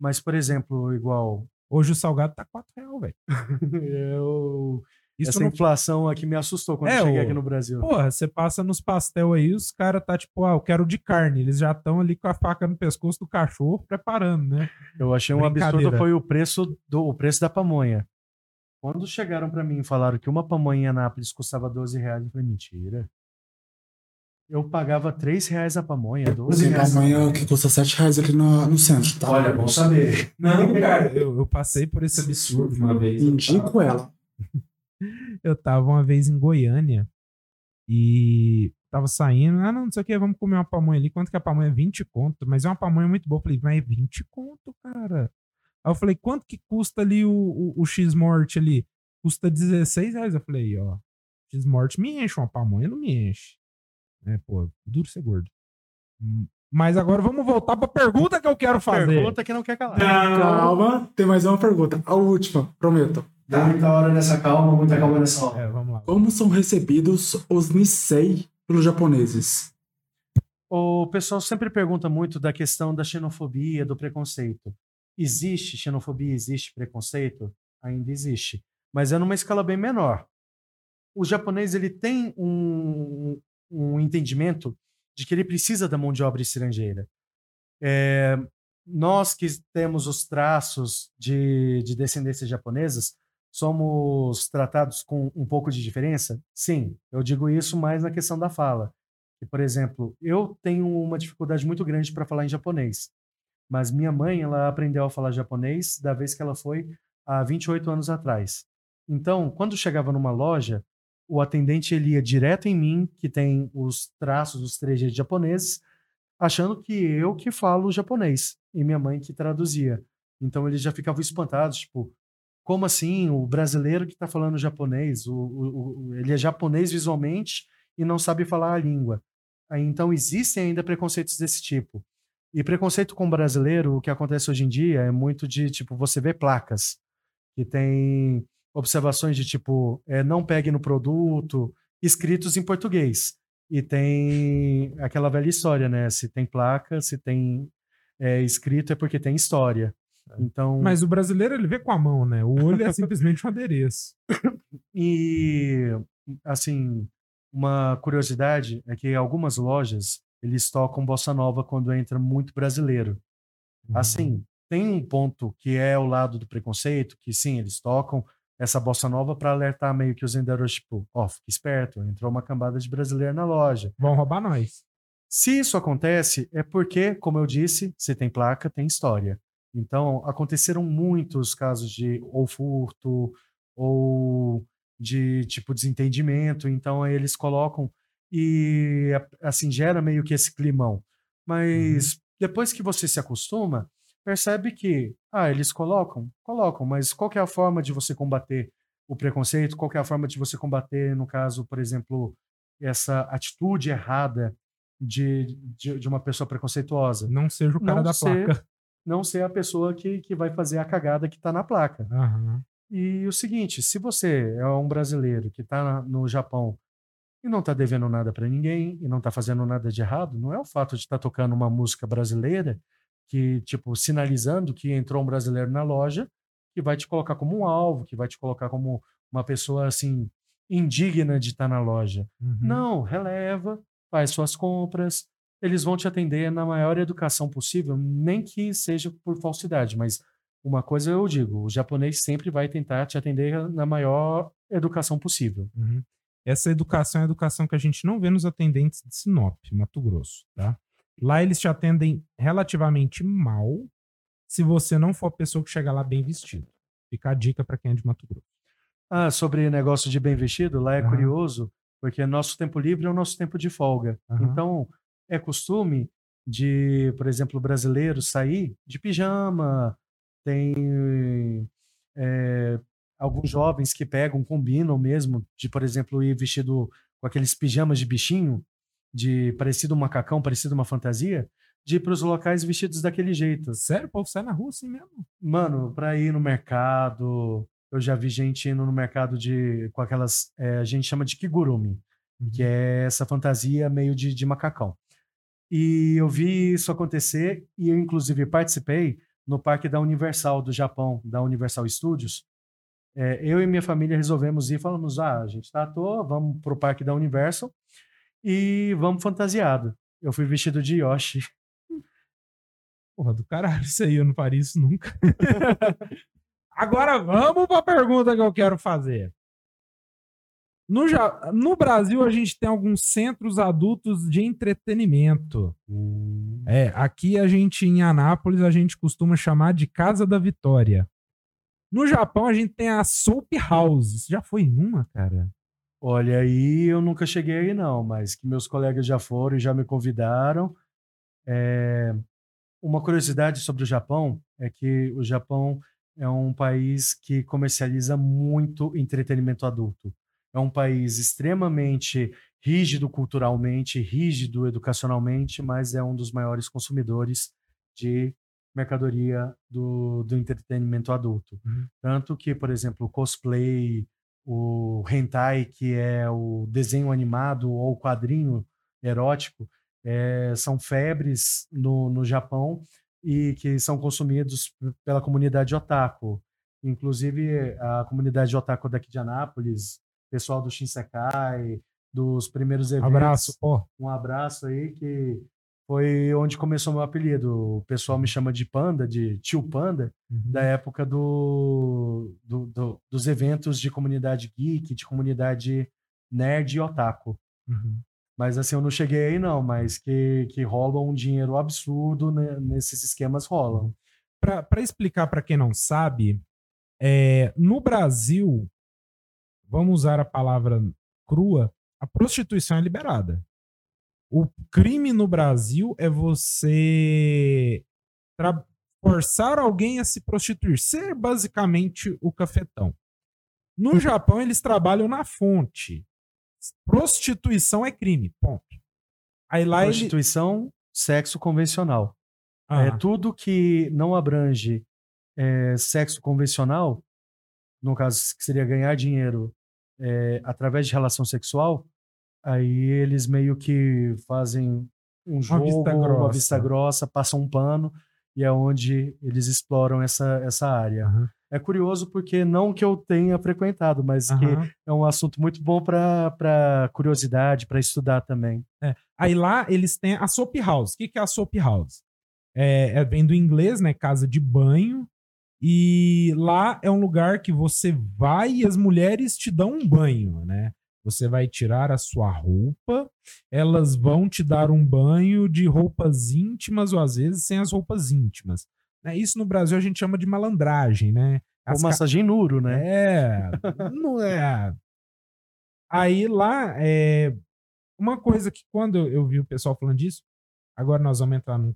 Speaker 2: Mas, por exemplo, igual
Speaker 1: Hoje o salgado tá 4 reais, velho.
Speaker 2: eu,
Speaker 1: Isso
Speaker 2: essa
Speaker 1: não.
Speaker 2: inflação aqui me assustou quando
Speaker 1: É,
Speaker 2: eu cheguei aqui no Brasil.
Speaker 1: Porra, você passa nos pastel aí, os caras tá tipo, ah, eu quero de carne. Eles já estão ali com a faca no pescoço do cachorro preparando, né?
Speaker 2: Eu achei um absurdo foi o preço do o preço da pamonha. Quando chegaram pra mim e falaram que uma pamonha em Anápolis custava 12 reais, eu falei, mentira. Eu pagava 3 reais a pamonha, 12
Speaker 3: Tem
Speaker 2: reais.
Speaker 3: pamonha que custa 7 reais aqui no, no centro, tá?
Speaker 2: Olha, bom saber.
Speaker 1: Não, cara, eu, eu passei por esse absurdo uma vez.
Speaker 3: Indico ela.
Speaker 1: Eu tava uma vez em Goiânia E tava saindo, ah, não, não sei o que, vamos comer uma pamonha ali. Quanto que é a pamonha? 20 conto, mas é uma pamonha muito boa. Eu falei, mas é 20 conto, cara. Aí eu falei, quanto que custa ali o, o, o X-Morte ali? Custa 16 reais. Eu falei, ó, X-Morte me enche, uma pamonha não me enche. É, pô, duro ser gordo. Mas agora vamos voltar para a pergunta que eu quero fazer.
Speaker 2: Pergunta que não quer calar.
Speaker 3: Calma, tem mais uma pergunta. A última, prometo.
Speaker 2: Dá muita hora nessa calma, muita calma nessa hora.
Speaker 1: É, vamos lá.
Speaker 3: Como são recebidos os Nisei pelos japoneses?
Speaker 2: O pessoal sempre pergunta muito da questão da xenofobia, do preconceito. Existe xenofobia, existe preconceito? Ainda existe. Mas é numa escala bem menor. O japonês ele tem um, um entendimento de que ele precisa da mão de obra estrangeira. É, nós que temos os traços de, de descendências japonesas, somos tratados com um pouco de diferença? Sim, eu digo isso mais na questão da fala. Por exemplo, eu tenho uma dificuldade muito grande para falar em japonês, mas minha mãe ela aprendeu a falar japonês da vez que ela foi há 28 anos atrás. Então, quando chegava numa loja, o atendente ele ia direto em mim, que tem os traços, os trejeitos japoneses, achando que eu que falo japonês e minha mãe que traduzia. Então eles já ficavam espantados, tipo, como assim? O brasileiro que está falando japonês, o, o, o, ele é japonês visualmente e não sabe falar a língua. Então existem ainda preconceitos desse tipo. E preconceito com o brasileiro, o que acontece hoje em dia é muito de, tipo, você vê placas que tem observações de tipo, é, não pegue no produto, escritos em português. E tem aquela velha história, né? Se tem placa, se tem é, escrito é porque tem história. É. Então,
Speaker 1: Mas o brasileiro ele vê com a mão, né? O olho é simplesmente um adereço.
Speaker 2: e assim, uma curiosidade é que algumas lojas eles tocam bossa nova quando entra muito brasileiro. Uhum. Assim, tem um ponto que é o lado do preconceito, que sim, eles tocam, essa bossa nova para alertar meio que os vendedores, tipo, ó, oh, fique esperto, entrou uma cambada de brasileiro na loja.
Speaker 1: Vão roubar nós.
Speaker 2: Se isso acontece, é porque, como eu disse, se tem placa, tem história. Então, aconteceram muitos casos de ou furto ou de tipo desentendimento. Então, aí eles colocam e assim gera meio que esse climão. Mas uhum. depois que você se acostuma, percebe que, ah, eles colocam? Colocam, mas qual é a forma de você combater o preconceito? Qual é a forma de você combater, no caso, por exemplo, essa atitude errada de, de, de uma pessoa preconceituosa?
Speaker 1: Não seja o cara não da ser, placa.
Speaker 2: Não ser a pessoa que, que vai fazer a cagada que está na placa.
Speaker 1: Uhum.
Speaker 2: E o seguinte, se você é um brasileiro que está no Japão e não está devendo nada para ninguém e não está fazendo nada de errado, não é o fato de estar tá tocando uma música brasileira que, tipo, sinalizando que entrou um brasileiro na loja, que vai te colocar como um alvo, que vai te colocar como uma pessoa, assim, indigna de estar na loja. Uhum. Não, releva, faz suas compras, eles vão te atender na maior educação possível, nem que seja por falsidade, mas uma coisa eu digo, o japonês sempre vai tentar te atender na maior educação possível.
Speaker 1: Uhum. Essa educação é a educação que a gente não vê nos atendentes de Sinop, Mato Grosso, tá? Lá eles te atendem relativamente mal se você não for a pessoa que chega lá bem vestido. Fica a dica para quem é de Mato Grosso.
Speaker 2: Ah, sobre negócio de bem vestido, lá é uhum. curioso, porque nosso tempo livre é o nosso tempo de folga. Uhum. Então, é costume de, por exemplo, brasileiro sair de pijama, tem é, alguns jovens que pegam, combinam mesmo, de, por exemplo, ir vestido com aqueles pijamas de bichinho, de parecido um macacão, parecido uma fantasia, de ir para os locais vestidos daquele jeito.
Speaker 1: Sério? O povo sai na rua assim mesmo?
Speaker 2: Mano, para ir no mercado, eu já vi gente indo no mercado de com aquelas, é, a gente chama de kigurumi, uhum. que é essa fantasia meio de, de macacão. E eu vi isso acontecer e eu inclusive participei no parque da Universal do Japão, da Universal Studios. É, eu e minha família resolvemos ir, falamos, ah, a gente está à toa, vamos para o parque da Universal e vamos fantasiado. Eu fui vestido de Yoshi.
Speaker 1: Porra, do caralho, isso aí, eu não faria isso nunca. Agora vamos para a pergunta que eu quero fazer. No, no Brasil, a gente tem alguns centros adultos de entretenimento. Hum. É, aqui a gente, em Anápolis, a gente costuma chamar de Casa da Vitória. No Japão, a gente tem a Soap House. Você já foi em uma, cara?
Speaker 2: Olha, aí eu nunca cheguei aí não, mas que meus colegas já foram e já me convidaram. É... Uma curiosidade sobre o Japão é que o Japão é um país que comercializa muito entretenimento adulto. É um país extremamente rígido culturalmente, rígido educacionalmente, mas é um dos maiores consumidores de mercadoria do, do entretenimento adulto. Uhum. Tanto que, por exemplo, o cosplay, o hentai, que é o desenho animado ou quadrinho erótico, é, são febres no, no Japão e que são consumidos pela comunidade otaku. Inclusive, a comunidade otaku daqui de Anápolis, pessoal do Shinsekai, dos primeiros eventos.
Speaker 1: Abraço, pô.
Speaker 2: Um abraço aí que foi onde começou meu apelido. O pessoal me chama de Panda, de Tio Panda, uhum. da época do, do, do, dos eventos de comunidade geek, de comunidade nerd e otaku. Uhum. Mas assim, eu não cheguei aí não, mas que, que rola um dinheiro absurdo né, nesses esquemas rolam.
Speaker 1: Para explicar para quem não sabe, é, no Brasil, vamos usar a palavra crua, a prostituição é liberada. O crime no Brasil é você forçar alguém a se prostituir, ser basicamente o cafetão. No Japão, eles trabalham na fonte. Prostituição é crime, ponto.
Speaker 2: Aí lá Prostituição, ele... sexo convencional. Ah. É tudo que não abrange é, sexo convencional, no caso que seria ganhar dinheiro é, através de relação sexual, aí eles meio que fazem um jogo, uma vista grossa, uma vista grossa passam um pano e é onde eles exploram essa, essa área. Uhum. É curioso porque não que eu tenha frequentado, mas uhum. que é um assunto muito bom para curiosidade, para estudar também.
Speaker 1: É. Aí lá eles têm a soap house. O que, que é a soap house? É, é, vem do inglês, né? Casa de banho. E lá é um lugar que você vai e as mulheres te dão um banho, né? Você vai tirar a sua roupa, elas vão te dar um banho de roupas íntimas ou às vezes sem as roupas íntimas. Né? Isso no Brasil a gente chama de malandragem, né?
Speaker 2: As Ou massagem ca... nuro, né?
Speaker 1: É, não é. Aí lá, é... uma coisa que quando eu vi o pessoal falando disso, agora nós vamos entrar num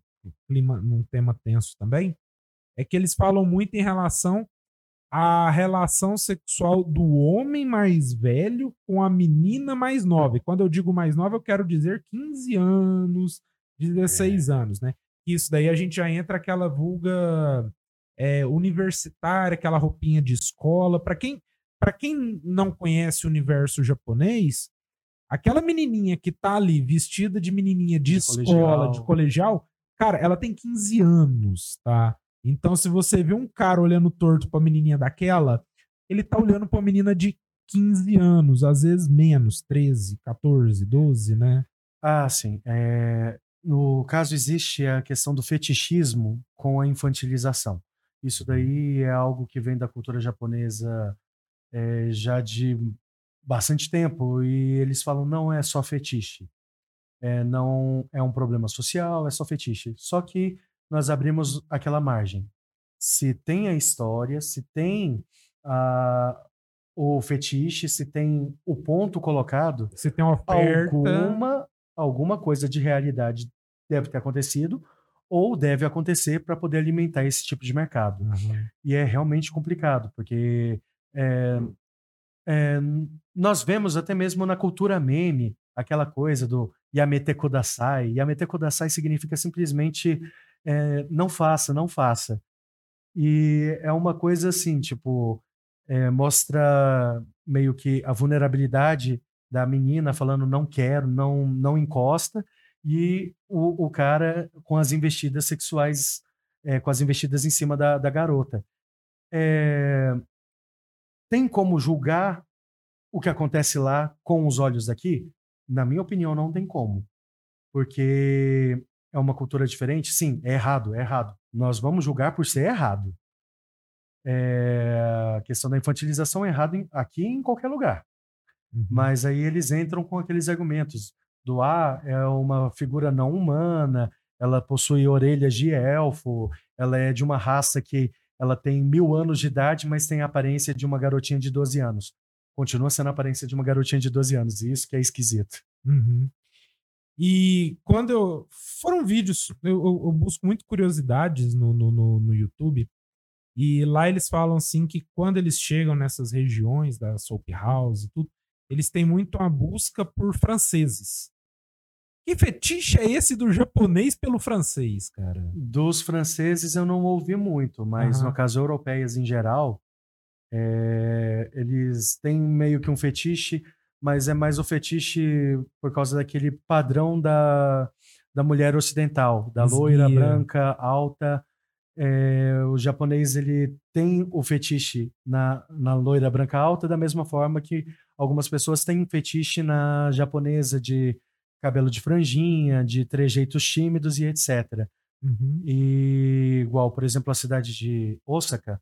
Speaker 1: clima, num tema tenso também, é que eles falam muito em relação à relação sexual do homem mais velho com a menina mais nova. E quando eu digo mais nova, eu quero dizer 15 anos, 16 é. anos, né? Isso daí a gente já entra aquela vulga é, universitária, aquela roupinha de escola. Para quem, quem não conhece o universo japonês, aquela menininha que tá ali vestida de menininha de, de escola, colegial. de colegial, cara, ela tem 15 anos, tá? Então, se você vê um cara olhando torto pra menininha daquela, ele tá olhando pra uma menina de 15 anos, às vezes menos, 13, 14, 12, né?
Speaker 2: Ah, sim. É... No caso, existe a questão do fetichismo com a infantilização. Isso daí é algo que vem da cultura japonesa é, já de bastante tempo e eles falam não é só fetiche, é, não é um problema social, é só fetiche. Só que nós abrimos aquela margem. Se tem a história, se tem a, o fetiche, se tem o ponto colocado,
Speaker 1: se tem uma oferta,
Speaker 2: alguma, alguma coisa de realidade deve ter acontecido ou deve acontecer para poder alimentar esse tipo de mercado. Uhum. E é realmente complicado, porque é, é, nós vemos até mesmo na cultura meme aquela coisa do Yamete Kodasai. Yamete Kodasai significa simplesmente é, não faça, não faça. E é uma coisa assim, tipo, é, mostra meio que a vulnerabilidade da menina falando não quero, não, não encosta, e o, o cara com as investidas sexuais, é, com as investidas em cima da, da garota. Tem como julgar o que acontece lá com os olhos daqui? Na minha opinião, não tem como. Porque é uma cultura diferente? Sim, é errado, é errado. Nós vamos julgar por ser errado. É... A questão da infantilização é errado em, aqui em qualquer lugar. Uhum. Mas aí eles entram com aqueles argumentos do ah, é uma figura não humana, ela possui orelhas de elfo, ela é de uma raça que ela tem mil anos de idade, mas tem a aparência de uma garotinha de 12 anos. continua sendo a aparência de uma garotinha de 12 anos, e isso que é esquisito.
Speaker 1: Uhum. E quando eu. Foram vídeos, eu, eu, eu busco muito curiosidades no, no, no, no, YouTube. E lá eles falam assim que quando eles chegam nessas regiões da Soap House e tudo, eles têm muito a busca por franceses. Que fetiche é esse do japonês pelo francês, cara?
Speaker 2: Dos franceses eu não ouvi muito, mas uhum. no caso europeias em geral, é, eles têm meio que um fetiche mas é mais o fetiche por causa daquele padrão da, da mulher ocidental, da loira, branca, alta. É, o japonês ele tem o fetiche na, na loira branca alta da mesma forma que algumas pessoas têm fetiche na japonesa de cabelo de franjinha, de trejeitos tímidos e etc. Uhum. E igual, por exemplo, a cidade de Osaka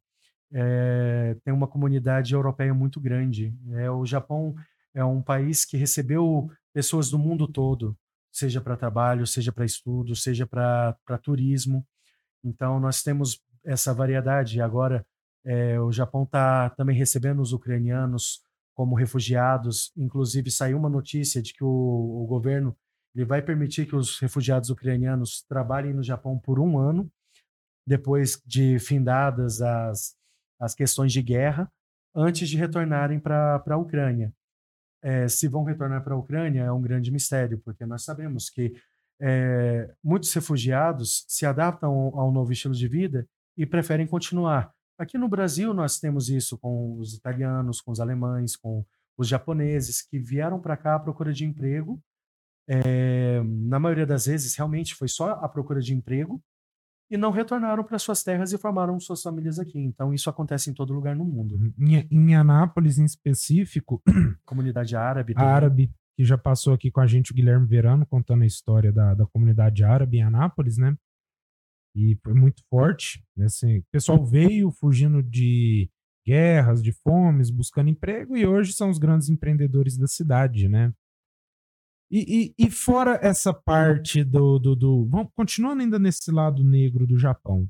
Speaker 2: é, tem uma comunidade europeia muito grande. É, o Japão é um país que recebeu pessoas do mundo todo, seja para trabalho, seja para estudo, seja para turismo. Então, nós temos essa variedade. Agora, é, o Japão está também recebendo os ucranianos como refugiados. Inclusive, saiu uma notícia de que o, o governo ele vai permitir que os refugiados ucranianos trabalhem no Japão por um ano, depois de findadas as, as questões de guerra, antes de retornarem para a Ucrânia é, se vão retornar para a Ucrânia é um grande mistério, porque nós sabemos que é, muitos refugiados se adaptam ao novo estilo de vida e preferem continuar. Aqui no Brasil, nós temos isso com os italianos, com os alemães, com os japoneses, que vieram para cá à procura de emprego. É, na maioria das vezes, realmente foi só a procura de emprego, e não retornaram para suas terras e formaram suas famílias aqui. Então, isso acontece em todo lugar no mundo.
Speaker 1: Uhum. Em, em Anápolis, em específico,
Speaker 2: comunidade árabe.
Speaker 1: Também. Árabe, que já passou aqui com a gente o Guilherme Verano, contando a história da, da comunidade árabe em Anápolis, né? E foi muito forte. Né? Assim, o pessoal veio fugindo de guerras, de fomes, buscando emprego, e hoje são os grandes empreendedores da cidade, né? E, e, e, fora essa parte do, do, do. Vamos, continuando ainda nesse lado negro do Japão.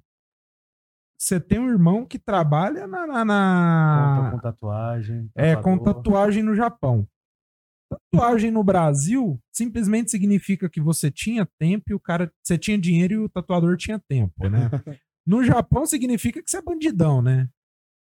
Speaker 1: Você tem um irmão que trabalha na. na, na...
Speaker 2: Com tatuagem.
Speaker 1: É, com tatuagem no Japão. Tatuagem no Brasil simplesmente significa que você tinha tempo e o cara. Você tinha dinheiro e o tatuador tinha tempo, né? no Japão significa que você é bandidão, né?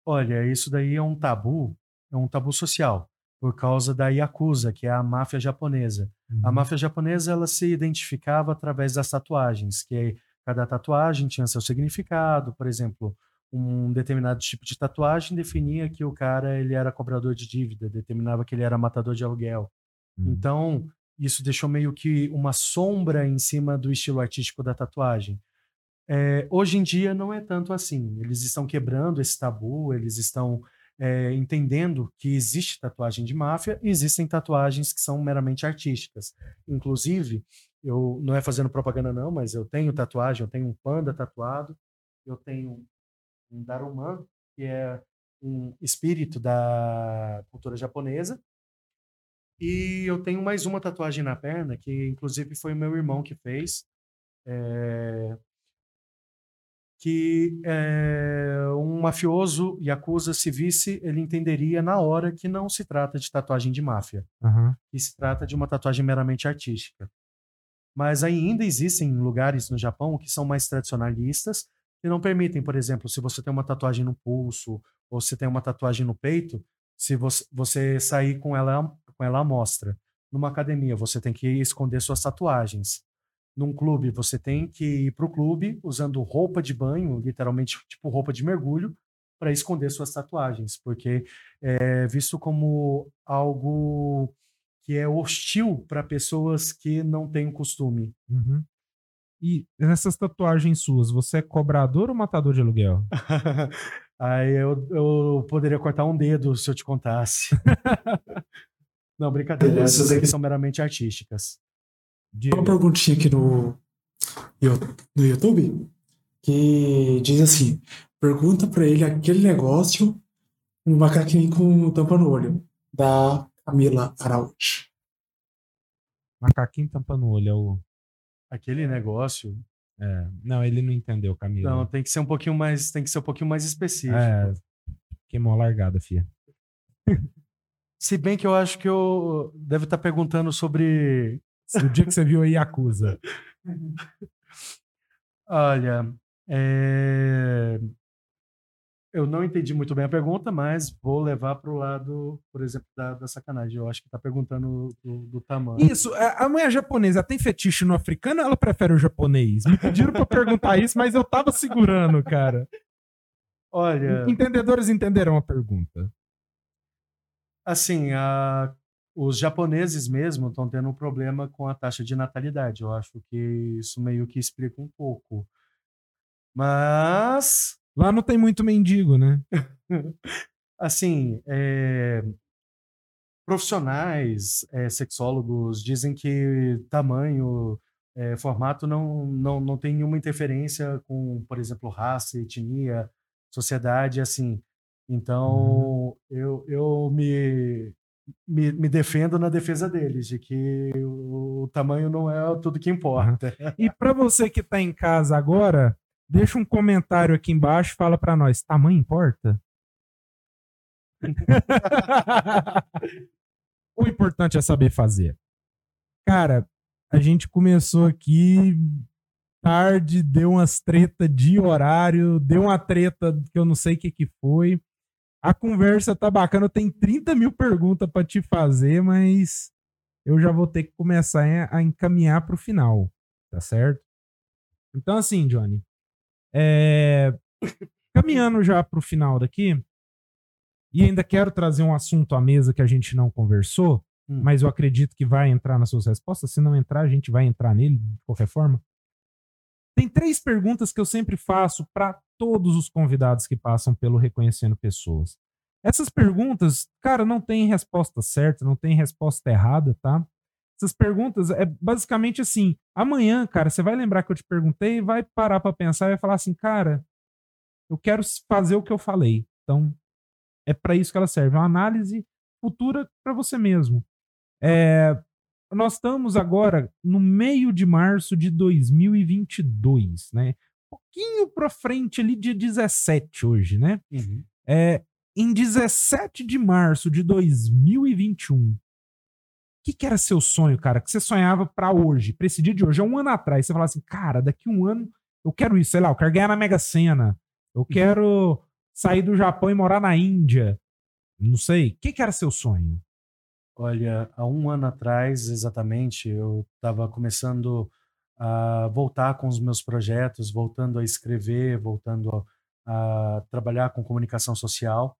Speaker 2: Olha, isso daí é um tabu, é um tabu social por causa da Yakuza, que é a máfia japonesa. Uhum. A máfia japonesa ela se identificava através das tatuagens, que cada tatuagem tinha seu significado. Por exemplo, um determinado tipo de tatuagem definia que o cara ele era cobrador de dívida, determinava que ele era matador de aluguel. Uhum. Então, isso deixou meio que uma sombra em cima do estilo artístico da tatuagem. É, hoje em dia não é tanto assim. Eles estão quebrando esse tabu, eles estão é, entendendo que existe tatuagem de máfia e existem tatuagens que são meramente artísticas. Inclusive, eu não é fazendo propaganda não, mas eu tenho tatuagem, eu tenho um panda tatuado, eu tenho um Daruman, que é um espírito da cultura japonesa, e eu tenho mais uma tatuagem na perna, que inclusive foi o meu irmão que fez. É, que é, um mafioso Yakuza se visse, ele entenderia na hora que não se trata de tatuagem de máfia, uhum. que se trata de uma tatuagem meramente artística. Mas ainda existem lugares no Japão que são mais tradicionalistas e não permitem, por exemplo, se você tem uma tatuagem no pulso ou se tem uma tatuagem no peito, se você, você sair com ela com ela à mostra. Numa academia, você tem que esconder suas tatuagens num clube, você tem que ir para o clube usando roupa de banho, literalmente tipo roupa de mergulho, para esconder suas tatuagens, porque é visto como algo que é hostil para pessoas que não têm o costume.
Speaker 1: Uhum. E nessas tatuagens suas, você é cobrador ou matador de aluguel?
Speaker 2: Aí eu, eu poderia cortar um dedo se eu te contasse. não, brincadeira. Essas aqui são meramente artísticas.
Speaker 3: De... Uma perguntinha aqui no, no YouTube que diz assim: pergunta para ele aquele negócio, um macaquinho com tampa no olho, da Camila Araújo.
Speaker 1: Macaquinho tampa no olho é o.
Speaker 2: Aquele negócio.
Speaker 1: É, não, ele não entendeu, Camila.
Speaker 2: Não, tem que ser um pouquinho mais, tem que ser um pouquinho mais específico. É,
Speaker 1: queimou a largada, fia.
Speaker 2: Se bem que eu acho que eu deve estar tá perguntando sobre.
Speaker 1: O dia que você viu a Yakuza.
Speaker 2: Olha, é... eu não entendi muito bem a pergunta, mas vou levar para o lado, por exemplo, da, da, sacanagem. Eu acho que está perguntando do, do, tamanho.
Speaker 1: Isso, a, a mulher japonesa tem fetiche no africano ou ela prefere o japonês? Me pediram para perguntar isso, mas eu tava segurando, cara.
Speaker 2: Olha.
Speaker 1: Entendedores entenderão a pergunta.
Speaker 2: Assim, a, os japoneses mesmo estão tendo um problema com a taxa de natalidade. Eu acho que isso meio que explica um pouco. Mas.
Speaker 1: Lá não tem muito mendigo, né?
Speaker 2: assim, é, profissionais, é, sexólogos dizem que tamanho, é, formato não, não, não tem nenhuma interferência com, por exemplo, raça, etnia, sociedade, assim. Então, uhum. eu, eu me, me, me, defendo na defesa deles, de que o, o tamanho não é tudo que importa.
Speaker 1: E para você que está em casa agora, deixa um comentário aqui embaixo e fala para nós: tamanho importa? o importante é saber fazer. Cara, a gente começou aqui tarde, deu umas treta de horário, deu uma treta que eu não sei o que, que foi. A conversa tá bacana, eu tenho 30 mil perguntas para te fazer, mas eu já vou ter que começar a encaminhar para o final, tá certo? Então, assim, Johnny, é... caminhando já para o final daqui, e ainda quero trazer um assunto à mesa que a gente não conversou, hum. mas eu acredito que vai entrar nas suas respostas. Se não entrar, a gente vai entrar nele de qualquer forma. Tem três perguntas que eu sempre faço para todos os convidados que passam pelo Reconhecendo Pessoas. Essas perguntas, cara, não tem resposta certa, não tem resposta errada, tá? Essas perguntas é basicamente assim: amanhã, cara, você vai lembrar que eu te perguntei, vai parar para pensar e vai falar assim, cara, eu quero fazer o que eu falei. Então, é para isso que ela serve, é uma análise futura para você mesmo. É, nós estamos agora no meio de março de 2022, né? pouquinho para frente ali, dia 17 hoje, né? Uhum. É, em 17 de março de 2021, o que, que era seu sonho, cara? Que você sonhava para hoje, pra esse dia de hoje, há um ano atrás. Você falava assim, cara, daqui um ano eu quero isso, sei lá, eu quero ganhar na Mega Sena, eu uhum. quero sair do Japão e morar na Índia. Não sei. O que, que era seu sonho?
Speaker 2: Olha, há um ano atrás, exatamente, eu estava começando a voltar com os meus projetos, voltando a escrever, voltando a, a trabalhar com comunicação social.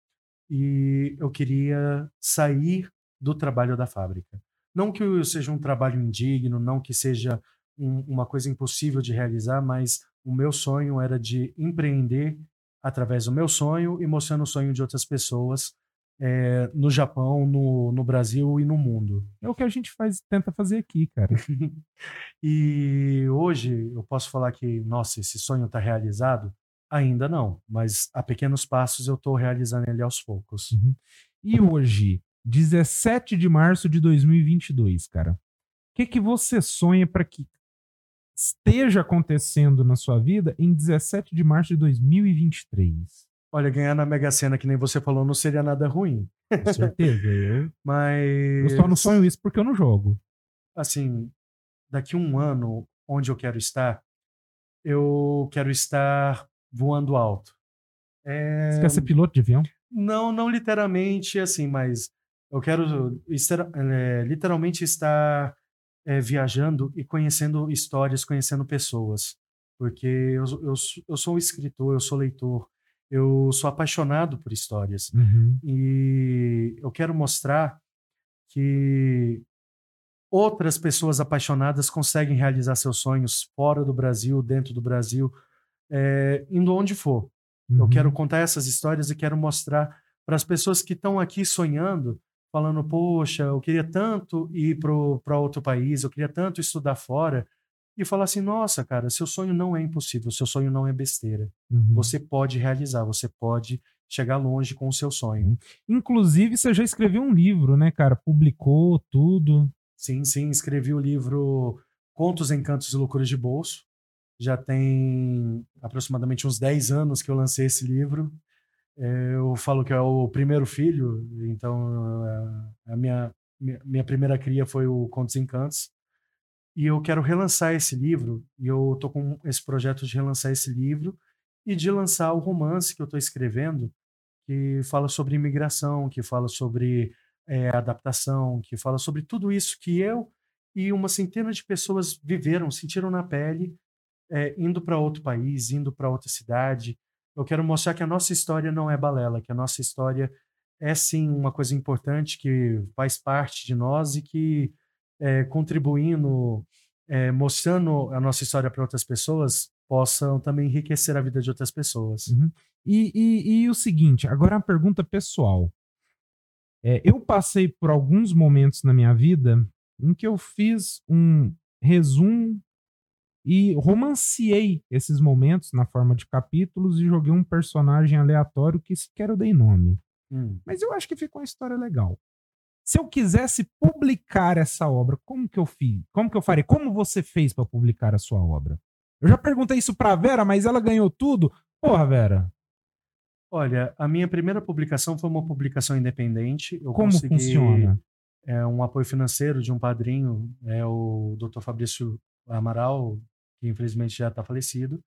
Speaker 2: E eu queria sair do trabalho da fábrica. Não que seja um trabalho indigno, não que seja um, uma coisa impossível de realizar, mas o meu sonho era de empreender através do meu sonho e mostrando o sonho de outras pessoas é, no Japão, no, no Brasil e no mundo.
Speaker 1: É o que a gente faz, tenta fazer aqui, cara.
Speaker 2: e hoje eu posso falar que, nossa, esse sonho está realizado? Ainda não, mas a pequenos passos eu estou realizando ele aos poucos. Uhum.
Speaker 1: E hoje, 17 de março de 2022, cara, o que, que você sonha para que esteja acontecendo na sua vida em 17 de março de 2023?
Speaker 2: Olha, ganhar na Mega Sena, que nem você falou, não seria nada ruim.
Speaker 1: Com certeza. Eu,
Speaker 2: Mas.
Speaker 1: Eu só não sonho isso porque eu não jogo.
Speaker 2: Assim, daqui um ano, onde eu quero estar, eu quero estar voando alto.
Speaker 1: É... Você quer ser piloto de avião?
Speaker 2: Não, não literalmente assim, mas eu quero estar, é, literalmente estar é, viajando e conhecendo histórias, conhecendo pessoas. Porque eu, eu, eu sou escritor, eu sou leitor, eu sou apaixonado por histórias. Uhum. E eu quero mostrar que outras pessoas apaixonadas conseguem realizar seus sonhos fora do Brasil, dentro do Brasil, é, indo onde for. Uhum. Eu quero contar essas histórias e quero mostrar para as pessoas que estão aqui sonhando, falando: Poxa, eu queria tanto ir para outro país, eu queria tanto estudar fora e falar assim: nossa, cara, seu sonho não é impossível, seu sonho não é besteira. Uhum. Você pode realizar, você pode chegar longe com o seu sonho. Uhum.
Speaker 1: Inclusive, você já escreveu um livro, né, cara? Publicou tudo.
Speaker 2: Sim, sim, escrevi o livro Contos, Encantos e Loucuras de Bolso. Já tem aproximadamente uns 10 anos que eu lancei esse livro. É, eu falo que é o primeiro filho, então a minha, minha primeira cria foi o Contos Encantos. E eu quero relançar esse livro, e eu tô com esse projeto de relançar esse livro e de lançar o romance que eu estou escrevendo, que fala sobre imigração, que fala sobre é, adaptação, que fala sobre tudo isso que eu e uma centena de pessoas viveram, sentiram na pele, é, indo para outro país, indo para outra cidade. Eu quero mostrar que a nossa história não é balela, que a nossa história é sim uma coisa importante que faz parte de nós e que é, contribuindo, é, mostrando a nossa história para outras pessoas, possam também enriquecer a vida de outras pessoas.
Speaker 1: Uhum. E, e, e, o seguinte, agora uma pergunta pessoal. É, eu passei por alguns momentos na minha vida em que eu fiz um resumo e romanciei esses momentos na forma de capítulos e joguei um personagem aleatório que sequer eu dei nome. Hum. Mas eu acho que ficou uma história legal. Se eu quisesse publicar essa obra, como que eu fiz? Como que eu faria? Como você fez para publicar a sua obra? Eu já perguntei isso pra Vera, mas ela ganhou tudo. Porra, Vera.
Speaker 2: Olha, a minha primeira publicação foi uma publicação independente. Eu
Speaker 1: Como consegui, funciona?
Speaker 2: É um apoio financeiro de um padrinho, é o Dr. Fabrício Amaral, que infelizmente já está falecido,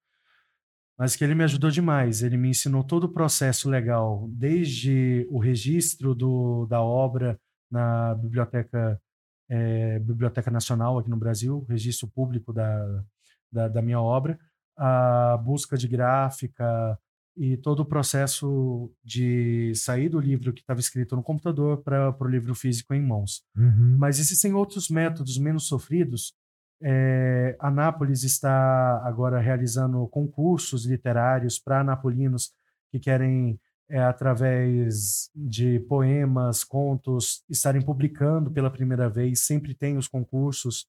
Speaker 2: mas que ele me ajudou demais. Ele me ensinou todo o processo legal, desde o registro do, da obra na biblioteca é, biblioteca nacional aqui no Brasil, registro público da, da, da minha obra, a busca de gráfica e todo o processo de sair do livro que estava escrito no computador para o livro físico em mãos. Uhum. Mas existem outros métodos menos sofridos. É, Anápolis está agora realizando concursos literários para anapolinos que querem, é, através de poemas, contos, estarem publicando pela primeira vez. Sempre tem os concursos.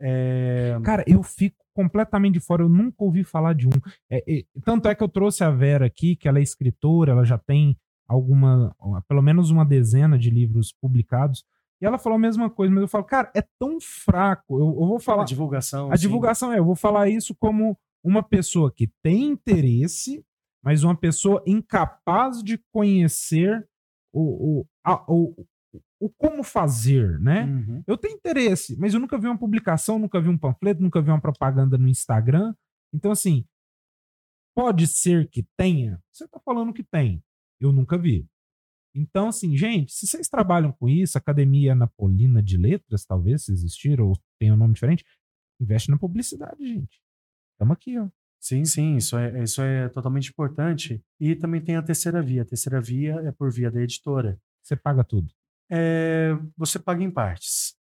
Speaker 1: É... Cara, eu fico completamente de fora, eu nunca ouvi falar de um. É, é, tanto é que eu trouxe a Vera aqui, que ela é escritora, ela já tem alguma, pelo menos uma dezena de livros publicados. E ela falou a mesma coisa, mas eu falo, cara, é tão fraco. Eu, eu vou falar. A
Speaker 2: divulgação.
Speaker 1: A sim. divulgação é, eu vou falar isso como uma pessoa que tem interesse, mas uma pessoa incapaz de conhecer o, o, a, o, o como fazer, né? Uhum. Eu tenho interesse, mas eu nunca vi uma publicação, nunca vi um panfleto, nunca vi uma propaganda no Instagram. Então, assim, pode ser que tenha. Você está falando que tem. Eu nunca vi. Então, assim, gente, se vocês trabalham com isso, Academia Napolina de Letras, talvez, se existir, ou tem um nome diferente, investe na publicidade, gente. Estamos aqui, ó.
Speaker 2: Sim, sim, isso é, isso é totalmente importante. E também tem a terceira via. A terceira via é por via da editora.
Speaker 1: Você paga tudo
Speaker 2: é, você paga em partes.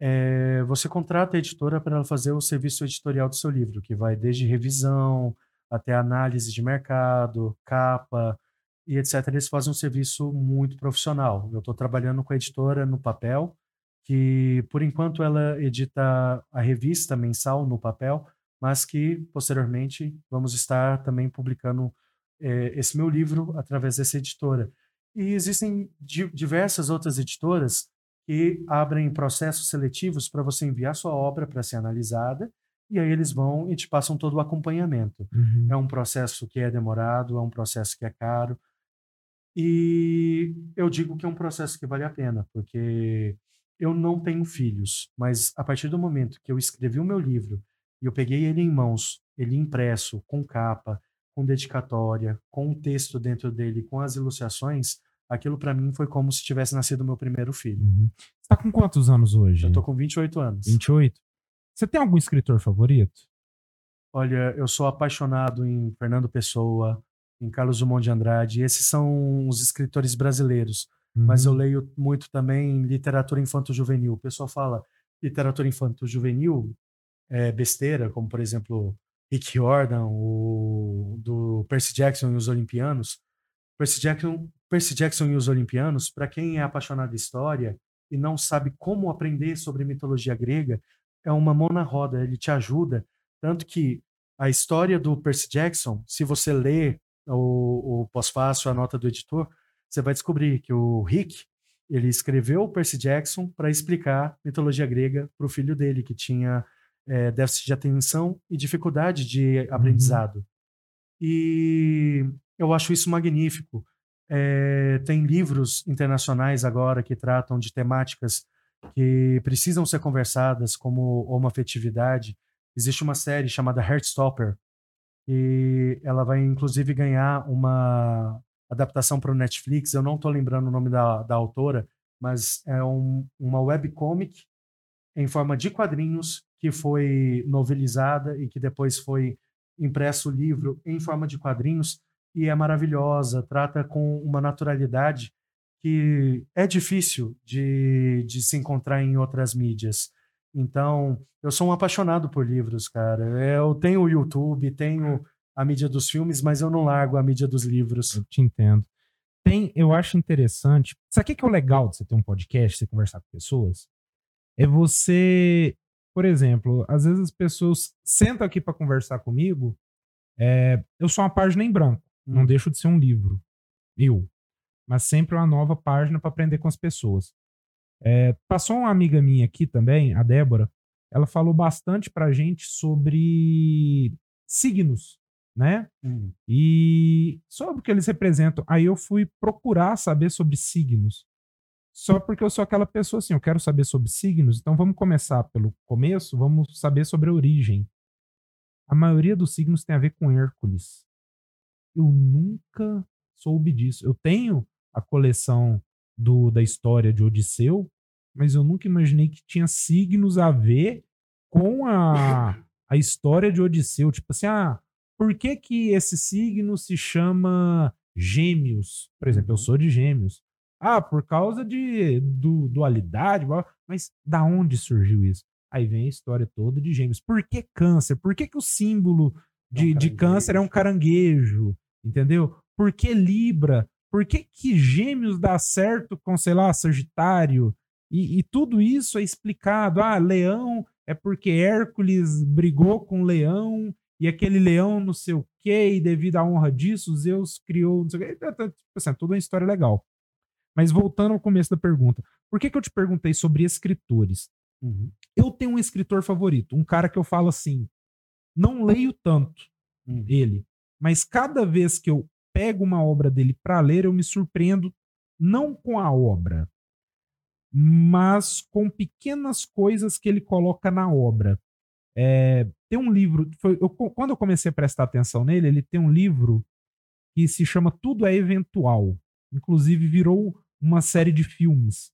Speaker 2: É, você contrata a editora para ela fazer o serviço editorial do seu livro, que vai desde revisão até análise de mercado, capa e etc. Eles fazem um serviço muito profissional. Eu estou trabalhando com a editora no papel, que por enquanto ela edita a revista mensal no papel, mas que posteriormente vamos estar também publicando é, esse meu livro através dessa editora. E existem diversas outras editoras que abrem processos seletivos para você enviar sua obra para ser analisada, e aí eles vão e te passam todo o acompanhamento. Uhum. É um processo que é demorado, é um processo que é caro, e eu digo que é um processo que vale a pena, porque eu não tenho filhos, mas a partir do momento que eu escrevi o meu livro e eu peguei ele em mãos, ele impresso, com capa, com dedicatória, com um texto dentro dele, com as ilustrações, aquilo para mim foi como se tivesse nascido meu primeiro filho.
Speaker 1: Uhum. Você tá com quantos anos hoje?
Speaker 2: Eu tô com 28 anos.
Speaker 1: 28? Você tem algum escritor favorito?
Speaker 2: Olha, eu sou apaixonado em Fernando Pessoa, em Carlos Drummond de Andrade. Esses são os escritores brasileiros. Uhum. Mas eu uhum. leio muito também literatura infanto-juvenil. O pessoal fala literatura infanto-juvenil é besteira, como por exemplo Rick Jordan, o do Percy Jackson e os Olimpianos. Percy Jackson, Percy Jackson e os Olimpianos, para quem é apaixonado de história e não sabe como aprender sobre mitologia grega, é uma mão na roda, ele te ajuda. Tanto que a história do Percy Jackson, se você ler o, o pós-fácil, a nota do editor, você vai descobrir que o Rick, ele escreveu o Percy Jackson para explicar mitologia grega para o filho dele, que tinha é, déficit de atenção e dificuldade de uhum. aprendizado. Uhum. E eu acho isso magnífico. É, tem livros internacionais agora que tratam de temáticas que precisam ser conversadas, como homoafetividade. Existe uma série chamada Heartstopper, e ela vai inclusive ganhar uma adaptação para o Netflix. Eu não estou lembrando o nome da, da autora, mas é um, uma webcomic em forma de quadrinhos que foi novelizada e que depois foi impresso o livro em forma de quadrinhos e é maravilhosa, trata com uma naturalidade que é difícil de, de se encontrar em outras mídias. Então, eu sou um apaixonado por livros, cara. Eu tenho o YouTube, tenho a mídia dos filmes, mas eu não largo a mídia dos livros.
Speaker 1: Eu te entendo. Tem, eu acho interessante. Sabe o que é o legal de você ter um podcast, você conversar com pessoas? É você, por exemplo, às vezes as pessoas sentam aqui para conversar comigo. É, eu sou uma página em branco, hum. não deixo de ser um livro. Eu. Mas sempre uma nova página para aprender com as pessoas. É, passou uma amiga minha aqui também, a Débora. Ela falou bastante pra gente sobre signos, né? Hum. E sobre o que eles representam. Aí eu fui procurar saber sobre signos. Só porque eu sou aquela pessoa assim, eu quero saber sobre signos, então vamos começar pelo começo, vamos saber sobre a origem. A maioria dos signos tem a ver com Hércules. Eu nunca soube disso. Eu tenho a coleção do, da história de Odisseu, mas eu nunca imaginei que tinha signos a ver com a, a história de Odisseu. Tipo assim, ah, por que que esse signo se chama Gêmeos? Por exemplo, eu uhum. sou de Gêmeos. Ah, por causa de do, dualidade, mas da onde surgiu isso? Aí vem a história toda de Gêmeos. Por que câncer? Por que, que o símbolo de, é um de câncer é um caranguejo? Entendeu? Por que Libra? Por que, que gêmeos dá certo com, sei lá, Sagitário? E, e, tudo isso é explicado. Ah, leão é porque Hércules brigou com leão e aquele leão não sei o quê, e devido à honra disso, Zeus criou. Não sei o quê. Então, tipo assim, tudo uma história legal. Mas voltando ao começo da pergunta, por que, que eu te perguntei sobre escritores? Uhum. Eu tenho um escritor favorito, um cara que eu falo assim, não leio tanto uhum. ele, mas cada vez que eu pego uma obra dele para ler, eu me surpreendo não com a obra, mas com pequenas coisas que ele coloca na obra. É, tem um livro, foi, eu, quando eu comecei a prestar atenção nele, ele tem um livro que se chama Tudo é Eventual. Inclusive virou uma série de filmes.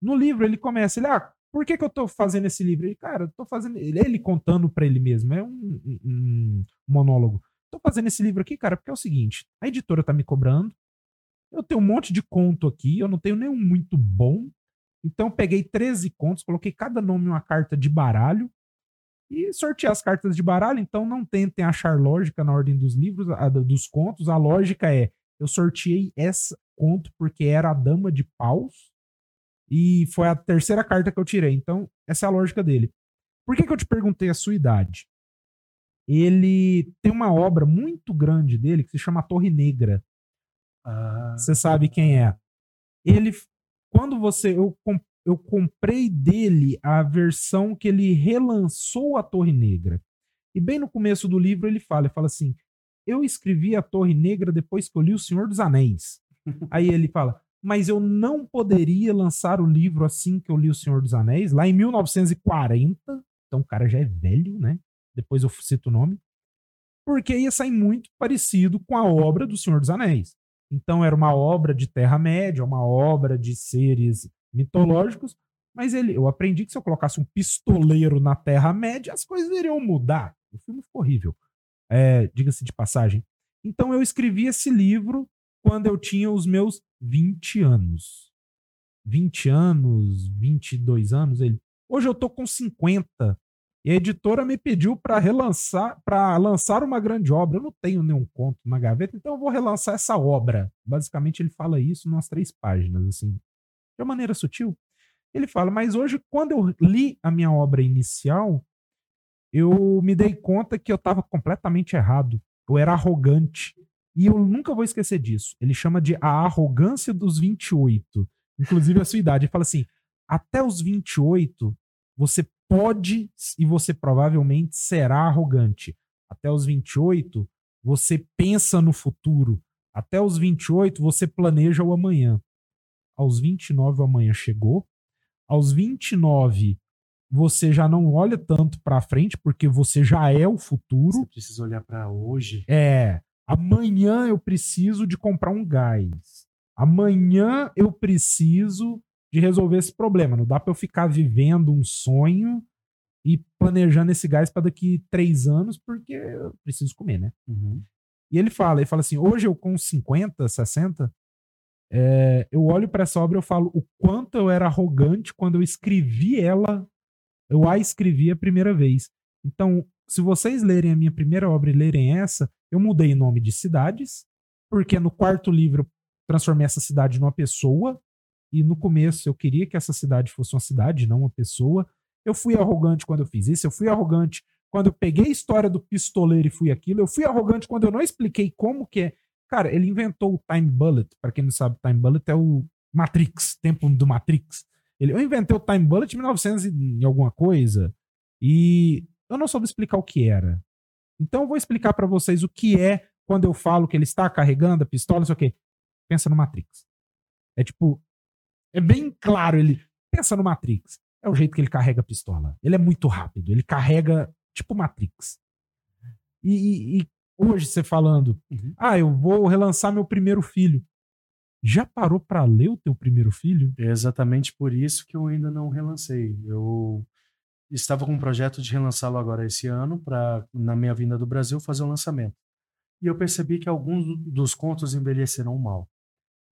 Speaker 1: No livro ele começa, ele, ah, por que, que eu tô fazendo esse livro? Ele, cara, eu tô fazendo. Ele, contando para ele mesmo, é um, um, monólogo tô fazendo esse livro aqui, cara, porque é o seguinte: a editora tá me cobrando, eu tenho um monte de conto aqui, eu não tenho nenhum muito bom. Então peguei 13 contos, coloquei cada nome uma carta de baralho e sorteei as cartas de baralho. Então não tentem achar lógica na ordem dos livros, a, dos contos. A lógica é: eu sorteei essa conto porque era a dama de paus e foi a terceira carta que eu tirei. Então essa é a lógica dele. Por que, que eu te perguntei a sua idade? ele tem uma obra muito grande dele que se chama Torre Negra. Ah. Você sabe quem é? Ele, quando você, eu, eu comprei dele a versão que ele relançou a Torre Negra. E bem no começo do livro ele fala, ele fala assim: eu escrevi a Torre Negra depois que eu li O Senhor dos Anéis. Aí ele fala, mas eu não poderia lançar o livro assim que eu li O Senhor dos Anéis, lá em 1940. Então o cara já é velho, né? depois eu cito o nome, porque ia sair muito parecido com a obra do Senhor dos Anéis. Então era uma obra de Terra-média, uma obra de seres mitológicos, mas ele, eu aprendi que se eu colocasse um pistoleiro na Terra-média, as coisas iriam mudar. O filme ficou horrível, é, diga-se de passagem. Então eu escrevi esse livro quando eu tinha os meus 20 anos. 20 anos, 22 anos, ele. Hoje eu tô com 50. E a editora me pediu para relançar, para lançar uma grande obra. Eu não tenho nenhum conto na gaveta, então eu vou relançar essa obra. Basicamente, ele fala isso nas três páginas, assim, de uma maneira sutil. Ele fala, mas hoje, quando eu li a minha obra inicial, eu me dei conta que eu estava completamente errado. Eu era arrogante. E eu nunca vou esquecer disso. Ele chama de a arrogância dos 28. Inclusive a sua idade. Ele fala assim: até os 28, você pode e você provavelmente será arrogante. Até os 28, você pensa no futuro. Até os 28 você planeja o amanhã. Aos 29 o amanhã chegou. Aos 29 você já não olha tanto para frente porque você já é o futuro. Você
Speaker 2: precisa olhar para hoje.
Speaker 1: É. Amanhã eu preciso de comprar um gás. Amanhã eu preciso de resolver esse problema. Não dá para eu ficar vivendo um sonho e planejando esse gás para daqui três anos, porque eu preciso comer, né? Uhum. E ele fala, ele fala assim: hoje eu com 50, 60, é, eu olho para essa obra e eu falo o quanto eu era arrogante quando eu escrevi ela, eu a escrevi a primeira vez. Então, se vocês lerem a minha primeira obra e lerem essa, eu mudei o nome de cidades, porque no quarto livro transformei essa cidade numa pessoa, e no começo eu queria que essa cidade fosse uma cidade, não uma pessoa. Eu fui arrogante quando eu fiz isso, eu fui arrogante quando eu peguei a história do pistoleiro e fui aquilo, eu fui arrogante quando eu não expliquei como que é. Cara, ele inventou o Time Bullet, para quem não sabe, Time Bullet é o Matrix, tempo do Matrix. Ele, eu inventei o Time Bullet em 1900 e alguma coisa, e eu não soube explicar o que era. Então eu vou explicar para vocês o que é quando eu falo que ele está carregando a pistola, não sei o quê. Pensa no Matrix. É tipo, é bem claro, ele pensa no Matrix. É o jeito que ele carrega a pistola. Ele é muito rápido, ele carrega tipo Matrix. E, e, e hoje você falando, uhum. ah, eu vou relançar meu primeiro filho. Já parou para ler o teu primeiro filho?
Speaker 2: É exatamente por isso que eu ainda não relancei. Eu estava com um projeto de relançá-lo agora esse ano para na minha vinda do Brasil fazer o um lançamento. E eu percebi que alguns dos contos envelheceram mal.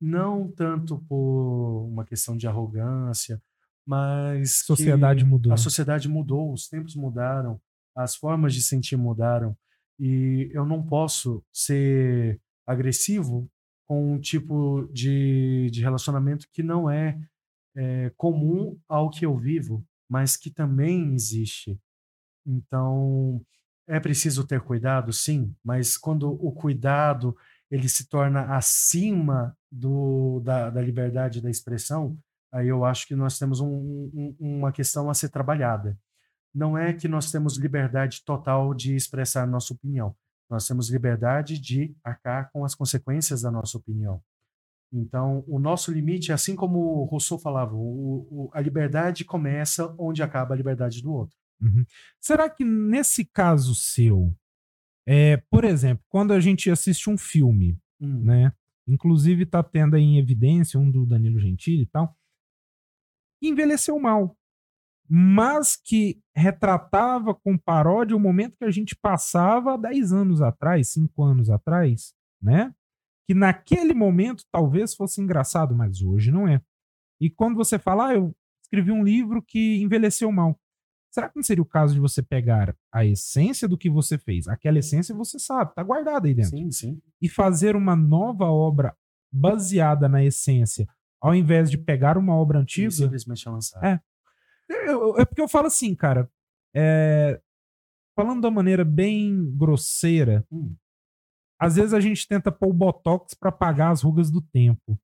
Speaker 2: Não tanto por uma questão de arrogância, mas
Speaker 1: sociedade mudou.
Speaker 2: A sociedade mudou, os tempos mudaram, as formas de sentir mudaram e eu não posso ser agressivo com um tipo de, de relacionamento que não é, é comum ao que eu vivo, mas que também existe. Então, é preciso ter cuidado, sim, mas quando o cuidado ele se torna acima do, da, da liberdade da expressão, aí eu acho que nós temos um, um, uma questão a ser trabalhada não é que nós temos liberdade total de expressar nossa opinião. Nós temos liberdade de arcar com as consequências da nossa opinião. Então, o nosso limite, assim como Rousseau falava, o, o, a liberdade começa onde acaba a liberdade do outro.
Speaker 1: Uhum. Será que nesse caso seu, é, por exemplo, quando a gente assiste um filme, hum. né? Inclusive está tendo aí em evidência um do Danilo Gentili e tal, envelheceu mal mas que retratava com paródia o momento que a gente passava 10 anos atrás, 5 anos atrás, né? Que naquele momento talvez fosse engraçado, mas hoje não é. E quando você fala, ah, eu escrevi um livro que envelheceu mal. Será que não seria o caso de você pegar a essência do que você fez? Aquela essência você sabe, tá guardada aí dentro.
Speaker 2: Sim, sim.
Speaker 1: E fazer uma nova obra baseada na essência, ao invés de pegar uma obra antiga. E
Speaker 2: simplesmente lançar.
Speaker 1: É. É porque eu falo assim, cara. É, falando da maneira bem grosseira, hum. às vezes a gente tenta pôr o botox para apagar as rugas do tempo.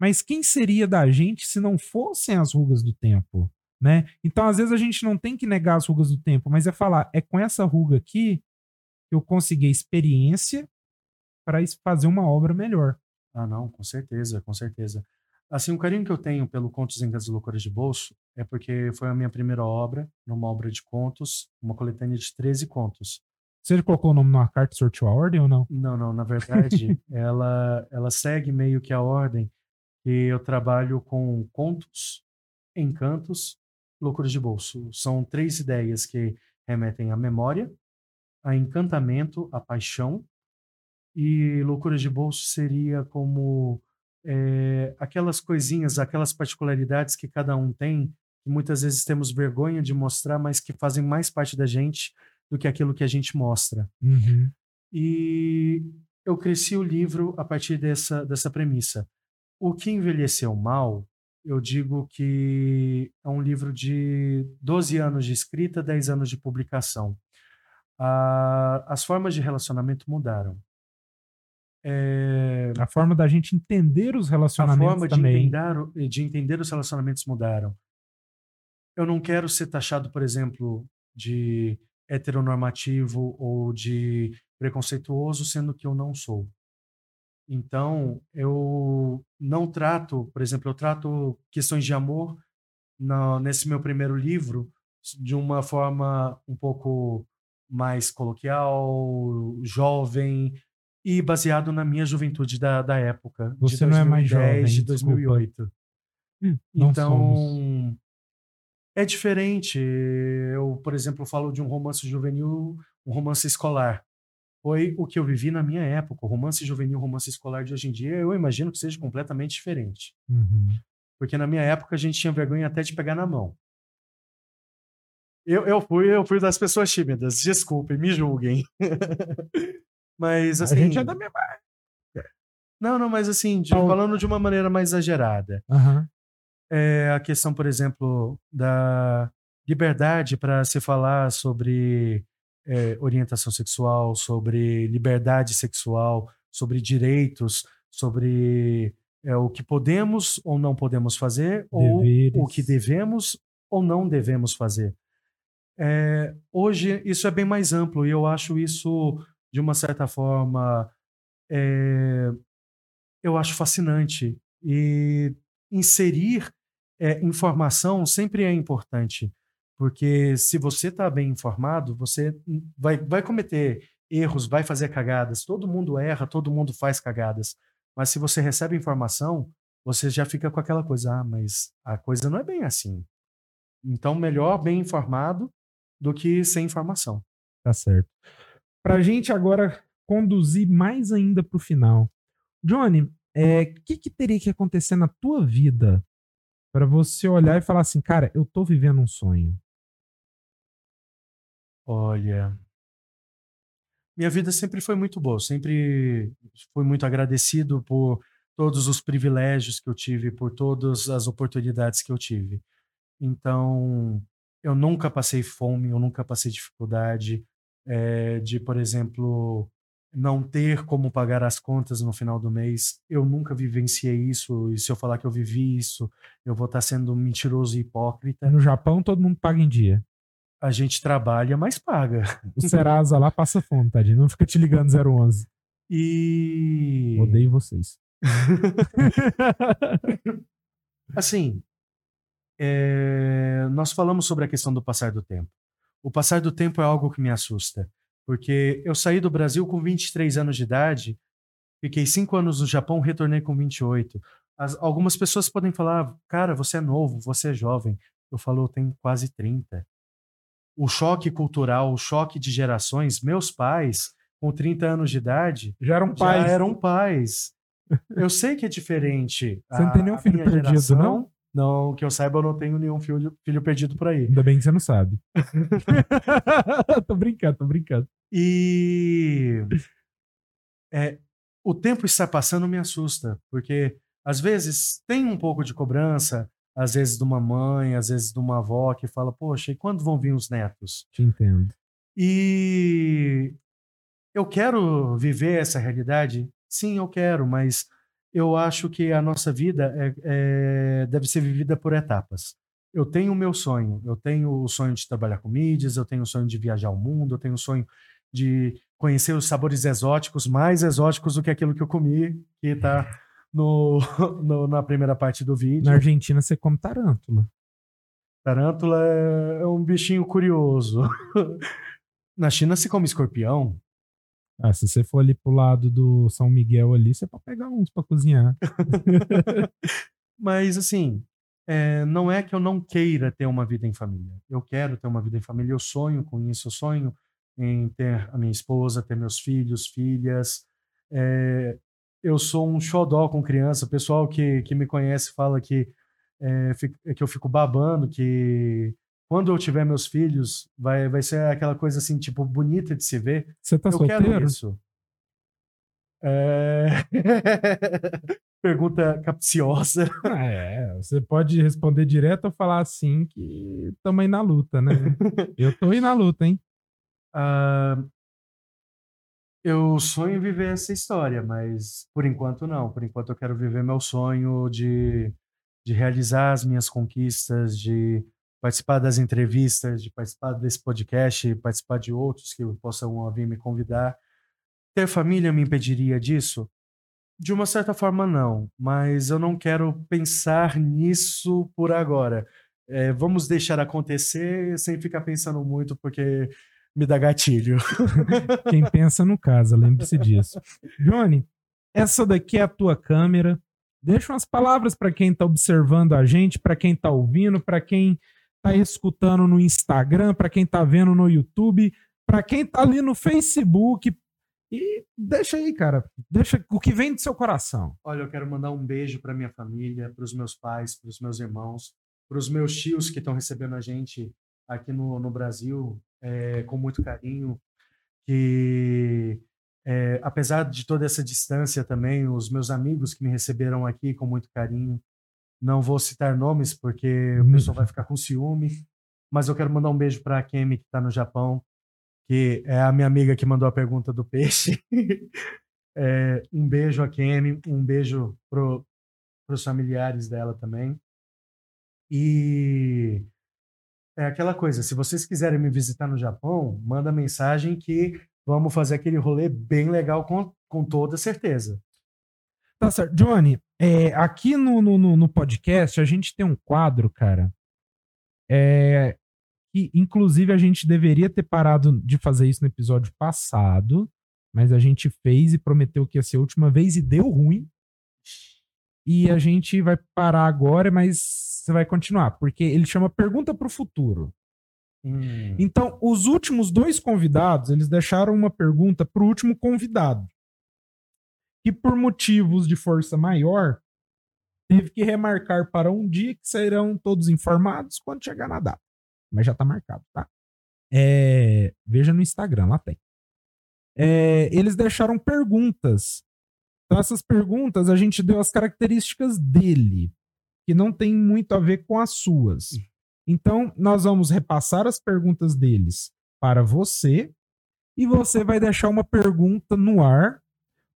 Speaker 1: Mas quem seria da gente se não fossem as rugas do tempo? Né? Então, às vezes, a gente não tem que negar as rugas do tempo, mas é falar, é com essa ruga aqui que eu consegui experiência para fazer uma obra melhor.
Speaker 2: Ah, não, com certeza, com certeza. Assim, o carinho que eu tenho pelo Contos em das Loucuras de Bolso é porque foi a minha primeira obra, numa obra de contos, uma coletânea de 13 contos.
Speaker 1: Você colocou o nome numa carta e sorteou a ordem ou não?
Speaker 2: Não, não. Na verdade, ela, ela segue meio que a ordem que eu trabalho com contos, encantos, loucuras de bolso. São três ideias que remetem à memória, a encantamento, a paixão, e loucuras de bolso seria como é, aquelas coisinhas, aquelas particularidades que cada um tem, muitas vezes temos vergonha de mostrar, mas que fazem mais parte da gente do que aquilo que a gente mostra.
Speaker 1: Uhum.
Speaker 2: E eu cresci o livro a partir dessa, dessa premissa. O que envelheceu mal, eu digo que é um livro de 12 anos de escrita, 10 anos de publicação. Ah, as formas de relacionamento mudaram. É...
Speaker 1: A forma da gente entender os relacionamentos
Speaker 2: A forma
Speaker 1: também.
Speaker 2: De, entender, de entender os relacionamentos mudaram. Eu não quero ser taxado, por exemplo, de heteronormativo ou de preconceituoso, sendo que eu não sou. Então, eu não trato, por exemplo, eu trato questões de amor no, nesse meu primeiro livro de uma forma um pouco mais coloquial, jovem e baseado na minha juventude da, da época.
Speaker 1: Você de 2010, não é mais jovem,
Speaker 2: de 2008. Hum, então. É diferente. Eu, por exemplo, falo de um romance juvenil, um romance escolar foi o que eu vivi na minha época. O romance juvenil, o romance escolar de hoje em dia, eu imagino que seja completamente diferente.
Speaker 1: Uhum.
Speaker 2: Porque na minha época a gente tinha vergonha até de pegar na mão. Eu, eu, fui, eu fui das pessoas tímidas, desculpem, me julguem. mas assim.
Speaker 1: A gente é da mesma.
Speaker 2: Não, não, mas assim, de, falando de uma maneira mais exagerada.
Speaker 1: Uhum.
Speaker 2: É a questão, por exemplo, da liberdade para se falar sobre é, orientação sexual, sobre liberdade sexual, sobre direitos, sobre é, o que podemos ou não podemos fazer, Deveres. ou o que devemos ou não devemos fazer. É, hoje isso é bem mais amplo e eu acho isso, de uma certa forma, é, eu acho fascinante. E inserir é, informação sempre é importante. Porque se você está bem informado, você vai, vai cometer erros, vai fazer cagadas. Todo mundo erra, todo mundo faz cagadas. Mas se você recebe informação, você já fica com aquela coisa, ah, mas a coisa não é bem assim. Então, melhor bem informado do que sem informação.
Speaker 1: Tá certo. Para a gente agora conduzir mais ainda para o final. Johnny, o é, que, que teria que acontecer na tua vida para você olhar e falar assim, cara, eu tô vivendo um sonho?
Speaker 2: Olha, minha vida sempre foi muito boa, sempre fui muito agradecido por todos os privilégios que eu tive, por todas as oportunidades que eu tive. Então, eu nunca passei fome, eu nunca passei dificuldade é, de, por exemplo, não ter como pagar as contas no final do mês. Eu nunca vivenciei isso, e se eu falar que eu vivi isso, eu vou estar sendo mentiroso e hipócrita.
Speaker 1: No Japão, todo mundo paga em dia
Speaker 2: a gente trabalha, mas paga.
Speaker 1: O Serasa lá passa fome, tadinho. Não fica te ligando 011.
Speaker 2: E.
Speaker 1: Odeio vocês.
Speaker 2: assim, é... nós falamos sobre a questão do passar do tempo. O passar do tempo é algo que me assusta. Porque eu saí do Brasil com 23 anos de idade, fiquei 5 anos no Japão, retornei com 28. As, algumas pessoas podem falar, cara, você é novo, você é jovem. Eu falo, eu tenho quase 30 o choque cultural, o choque de gerações. Meus pais, com 30 anos de idade,
Speaker 1: já eram pais.
Speaker 2: Já eram pais. Eu sei que é diferente.
Speaker 1: Você não tem nenhum filho perdido, geração, não?
Speaker 2: Não, que eu saiba, eu não tenho nenhum filho, filho perdido por aí.
Speaker 1: Ainda bem que você não sabe. tô brincando, tô brincando.
Speaker 2: E é, o tempo estar passando me assusta, porque às vezes tem um pouco de cobrança, às vezes de uma mãe, às vezes de uma avó que fala, poxa, e quando vão vir os netos?
Speaker 1: Te entendo.
Speaker 2: E eu quero viver essa realidade? Sim, eu quero, mas eu acho que a nossa vida é, é, deve ser vivida por etapas. Eu tenho o meu sonho, eu tenho o sonho de trabalhar com mídias, eu tenho o sonho de viajar ao mundo, eu tenho o sonho de conhecer os sabores exóticos, mais exóticos do que aquilo que eu comi, que está na primeira parte do vídeo.
Speaker 1: Na Argentina você come tarântula.
Speaker 2: Tarântula é, é um bichinho curioso. na China se come escorpião.
Speaker 1: Ah, se você for ali pro lado do São Miguel ali, você pode pegar uns para cozinhar.
Speaker 2: Mas assim, é, não é que eu não queira ter uma vida em família. Eu quero ter uma vida em família, eu sonho com isso, eu sonho em ter a minha esposa, ter meus filhos, filhas. É, eu sou um xodó com criança. O pessoal que, que me conhece fala que, é, que eu fico babando, que quando eu tiver meus filhos, vai, vai ser aquela coisa assim, tipo, bonita de se ver.
Speaker 1: Você tá
Speaker 2: eu
Speaker 1: solteiro?
Speaker 2: quero isso. É... Pergunta capciosa.
Speaker 1: Ah, é, você pode responder direto ou falar assim que estamos aí na luta, né? eu tô aí na luta, hein?
Speaker 2: Uh, eu sonho em viver essa história, mas por enquanto não. Por enquanto eu quero viver meu sonho de, de realizar as minhas conquistas, de participar das entrevistas, de participar desse podcast, participar de outros que possam vir me convidar. Ter família me impediria disso? De uma certa forma, não. Mas eu não quero pensar nisso por agora. É, vamos deixar acontecer sem ficar pensando muito, porque me dá gatilho.
Speaker 1: Quem pensa no caso, lembre-se disso. Johnny, essa daqui é a tua câmera. Deixa umas palavras para quem está observando a gente, para quem está ouvindo, para quem está escutando no Instagram, para quem está vendo no YouTube, para quem está ali no Facebook, e deixa aí, cara. Deixa o que vem do seu coração.
Speaker 2: Olha, eu quero mandar um beijo para minha família, para os meus pais, para os meus irmãos, para os meus tios que estão recebendo a gente aqui no, no Brasil é, com muito carinho. Que, é, apesar de toda essa distância também, os meus amigos que me receberam aqui com muito carinho. Não vou citar nomes porque o pessoal vai ficar com ciúme, mas eu quero mandar um beijo para a Kemi que está no Japão, que é a minha amiga que mandou a pergunta do peixe. é, um beijo a Kemi, um beijo para os familiares dela também. E é aquela coisa, se vocês quiserem me visitar no Japão, manda mensagem que vamos fazer aquele rolê bem legal com, com toda certeza.
Speaker 1: Tá certo. Johnny, é, aqui no, no, no podcast a gente tem um quadro, cara, é, que inclusive a gente deveria ter parado de fazer isso no episódio passado, mas a gente fez e prometeu que ia ser a última vez e deu ruim. E a gente vai parar agora, mas você vai continuar, porque ele chama Pergunta para o Futuro. Hum. Então, os últimos dois convidados, eles deixaram uma pergunta para o último convidado, que por motivos de força maior, teve que remarcar para um dia que serão todos informados quando chegar na data mas já tá marcado, tá? É, veja no Instagram, lá tem. É, eles deixaram perguntas. Então, essas perguntas a gente deu as características dele, que não tem muito a ver com as suas. Então, nós vamos repassar as perguntas deles para você e você vai deixar uma pergunta no ar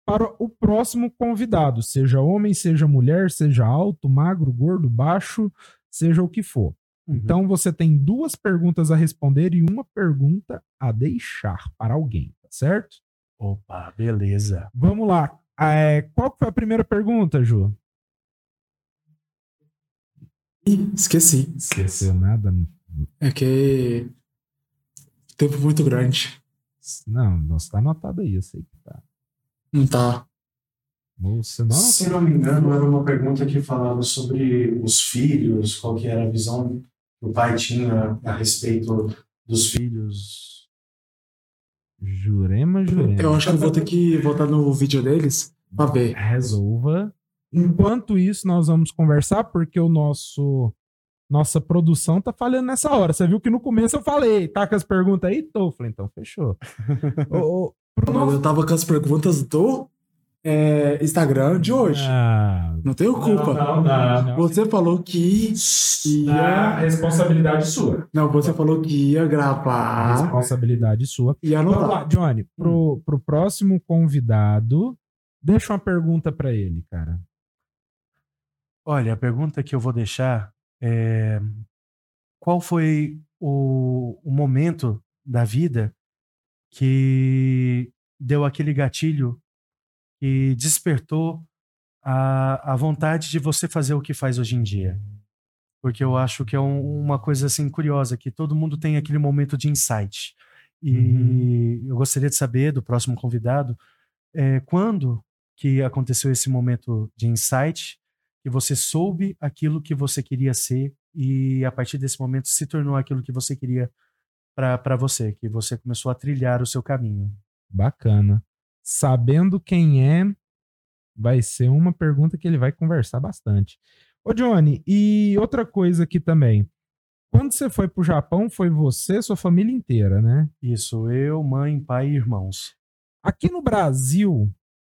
Speaker 1: para o próximo convidado, seja homem, seja mulher, seja alto, magro, gordo, baixo, seja o que for. Uhum. Então você tem duas perguntas a responder e uma pergunta a deixar para alguém, tá certo?
Speaker 2: Opa, beleza.
Speaker 1: Vamos lá. É, qual foi a primeira pergunta, Ju?
Speaker 3: Ih, esqueci.
Speaker 1: Esqueceu nada?
Speaker 3: É que. Tempo muito grande.
Speaker 1: Não, não está anotado aí, eu sei que tá.
Speaker 3: Não tá.
Speaker 2: Moça, não, Se não me engano, era uma pergunta que falava sobre os filhos, qual que era a visão o pai tinha a respeito dos filhos.
Speaker 1: Jurema, Jurema.
Speaker 3: Eu acho que eu vou ter que voltar no vídeo deles pra ver.
Speaker 1: Resolva. Enquanto isso, nós vamos conversar, porque o nosso nossa produção tá falhando nessa hora. Você viu que no começo eu falei, tá com as perguntas aí? Tô. Falei, então fechou.
Speaker 3: o, o, Eu tava com as perguntas do é, Instagram de hoje. Ah, não tenho culpa. Não, não, não, você falou que
Speaker 2: ia. A responsabilidade sua.
Speaker 3: Não, você falou que ia gravar.
Speaker 1: Responsabilidade sua.
Speaker 3: E anotar. Lá,
Speaker 1: Johnny, pro, pro próximo convidado, deixa uma pergunta para ele, cara.
Speaker 2: Olha, a pergunta que eu vou deixar é: qual foi o, o momento da vida que deu aquele gatilho e despertou a, a vontade de você fazer o que faz hoje em dia. Porque eu acho que é um, uma coisa assim curiosa, que todo mundo tem aquele momento de insight. E uhum. eu gostaria de saber do próximo convidado é, quando que aconteceu esse momento de insight, que você soube aquilo que você queria ser e a partir desse momento se tornou aquilo que você queria para você, que você começou a trilhar o seu caminho.
Speaker 1: Bacana sabendo quem é, vai ser uma pergunta que ele vai conversar bastante. Ô, Johnny, e outra coisa aqui também. Quando você foi pro Japão, foi você, sua família inteira, né?
Speaker 2: Isso, eu, mãe, pai e irmãos.
Speaker 1: Aqui no Brasil,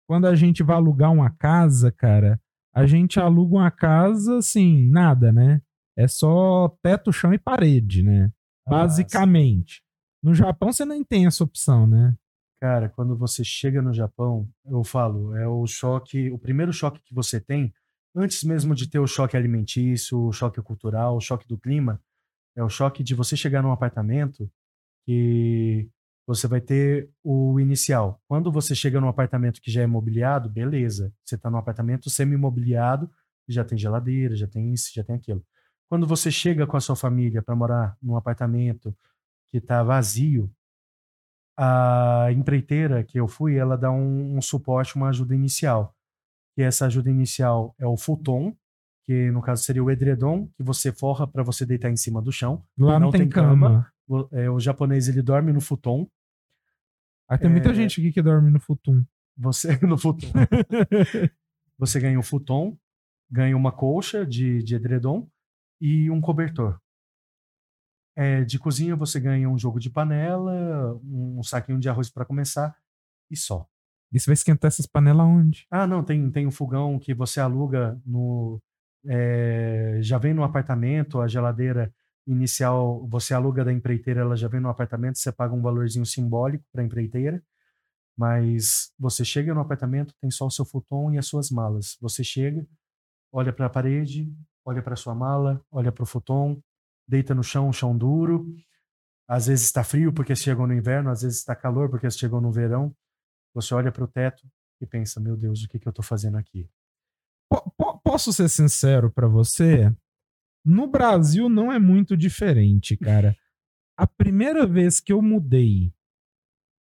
Speaker 1: quando a gente vai alugar uma casa, cara, a gente aluga uma casa assim, nada, né? É só teto, chão e parede, né? Ah, Basicamente. No Japão você nem tem essa opção, né?
Speaker 2: Cara, quando você chega no Japão, eu falo, é o choque, o primeiro choque que você tem, antes mesmo de ter o choque alimentício, o choque cultural, o choque do clima, é o choque de você chegar num apartamento que você vai ter o inicial. Quando você chega num apartamento que já é mobiliado, beleza. Você está num apartamento semi-mobiliado, já tem geladeira, já tem isso, já tem aquilo. Quando você chega com a sua família para morar num apartamento que está vazio, a empreiteira que eu fui, ela dá um, um, suporte, uma ajuda inicial. E essa ajuda inicial é o futon, que no caso seria o edredom, que você forra para você deitar em cima do chão.
Speaker 1: Lá não, não tem, tem cama.
Speaker 2: cama. O, é, o japonês ele dorme no futon.
Speaker 1: Ah, tem é... muita gente aqui que dorme no futon.
Speaker 2: Você no futon. você ganha um futon, ganha uma colcha de, de edredom e um cobertor. É, de cozinha você ganha um jogo de panela, um saquinho de arroz para começar e só.
Speaker 1: E você vai esquentar essas panelas onde?
Speaker 2: Ah, não, tem, tem um fogão que você aluga no. É, já vem no apartamento, a geladeira inicial você aluga da empreiteira, ela já vem no apartamento, você paga um valorzinho simbólico para a empreiteira, mas você chega no apartamento, tem só o seu futon e as suas malas. Você chega, olha para a parede, olha para sua mala, olha para o futon, deita no chão, chão duro. Às vezes está frio porque chegou no inverno, às vezes está calor porque chegou no verão. Você olha para o teto e pensa: meu Deus, o que, que eu estou fazendo aqui?
Speaker 1: Posso ser sincero para você? No Brasil não é muito diferente, cara. A primeira vez que eu mudei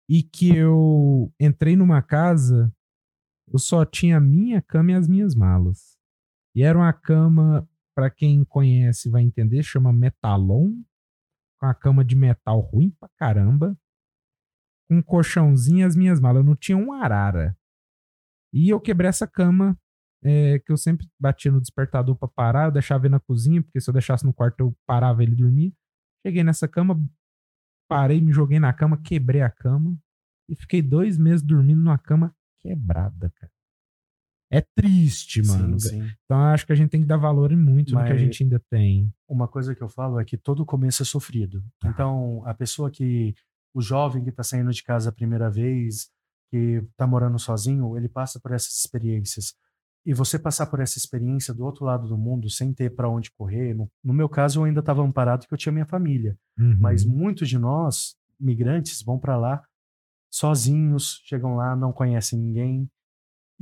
Speaker 1: e que eu entrei numa casa, eu só tinha a minha cama e as minhas malas. E era uma cama, para quem conhece vai entender, chama Metalon, com a cama de metal ruim pra caramba, com um colchãozinho e as minhas malas. Eu não tinha um arara. E eu quebrei essa cama é, que eu sempre batia no despertador para parar, eu deixava ele na cozinha, porque se eu deixasse no quarto eu parava ele dormir. Cheguei nessa cama, parei, me joguei na cama, quebrei a cama e fiquei dois meses dormindo numa cama quebrada, cara. É triste, mano. Sim, sim. Então acho que a gente tem que dar valor em muito Mas no que a gente ainda tem.
Speaker 2: Uma coisa que eu falo é que todo começo é sofrido. Ah. Então, a pessoa que. O jovem que tá saindo de casa a primeira vez, que tá morando sozinho, ele passa por essas experiências e você passar por essa experiência do outro lado do mundo sem ter para onde correr. No, no, meu caso, eu ainda estava amparado porque eu tinha minha família. Uhum. Mas muitos de nós, migrantes, vão para lá sozinhos, chegam lá, não conhecem ninguém.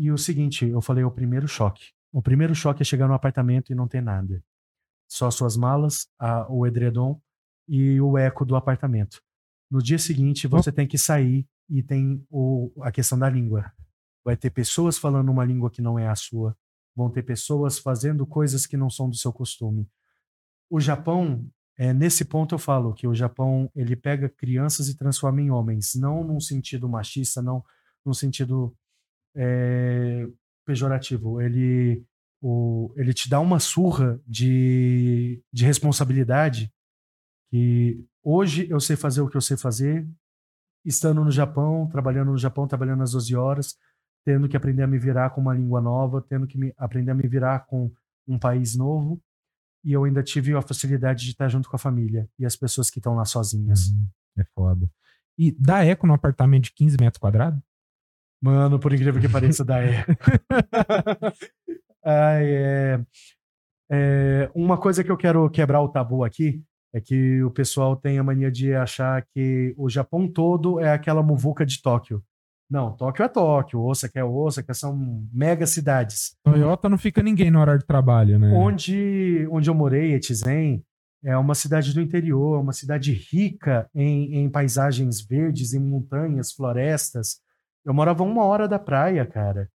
Speaker 2: E o seguinte, eu falei, o primeiro choque. O primeiro choque é chegar no apartamento e não ter nada. Só suas malas, a, o edredom e o eco do apartamento. No dia seguinte, você oh. tem que sair e tem o, a questão da língua vai ter pessoas falando uma língua que não é a sua, vão ter pessoas fazendo coisas que não são do seu costume. O Japão, é, nesse ponto eu falo que o Japão ele pega crianças e transforma em homens, não num sentido machista, não num sentido é, pejorativo. Ele, o, ele te dá uma surra de, de responsabilidade que hoje eu sei fazer o que eu sei fazer, estando no Japão, trabalhando no Japão, trabalhando às 12 horas, tendo que aprender a me virar com uma língua nova, tendo que me, aprender a me virar com um país novo. E eu ainda tive a facilidade de estar junto com a família e as pessoas que estão lá sozinhas. Uhum,
Speaker 1: é foda. E dá eco num apartamento de 15 metros quadrados?
Speaker 2: Mano, por incrível que pareça, dá. Ai, é, é, uma coisa que eu quero quebrar o tabu aqui é que o pessoal tem a mania de achar que o Japão todo é aquela muvuca de Tóquio. Não, Tóquio é Tóquio, Osaka é Osaka, são mega cidades.
Speaker 1: Toyota não fica ninguém na hora de trabalho, né?
Speaker 2: Onde, onde eu morei, Etizen, é uma cidade do interior, uma cidade rica em, em paisagens verdes, em montanhas, florestas. Eu morava uma hora da praia, cara.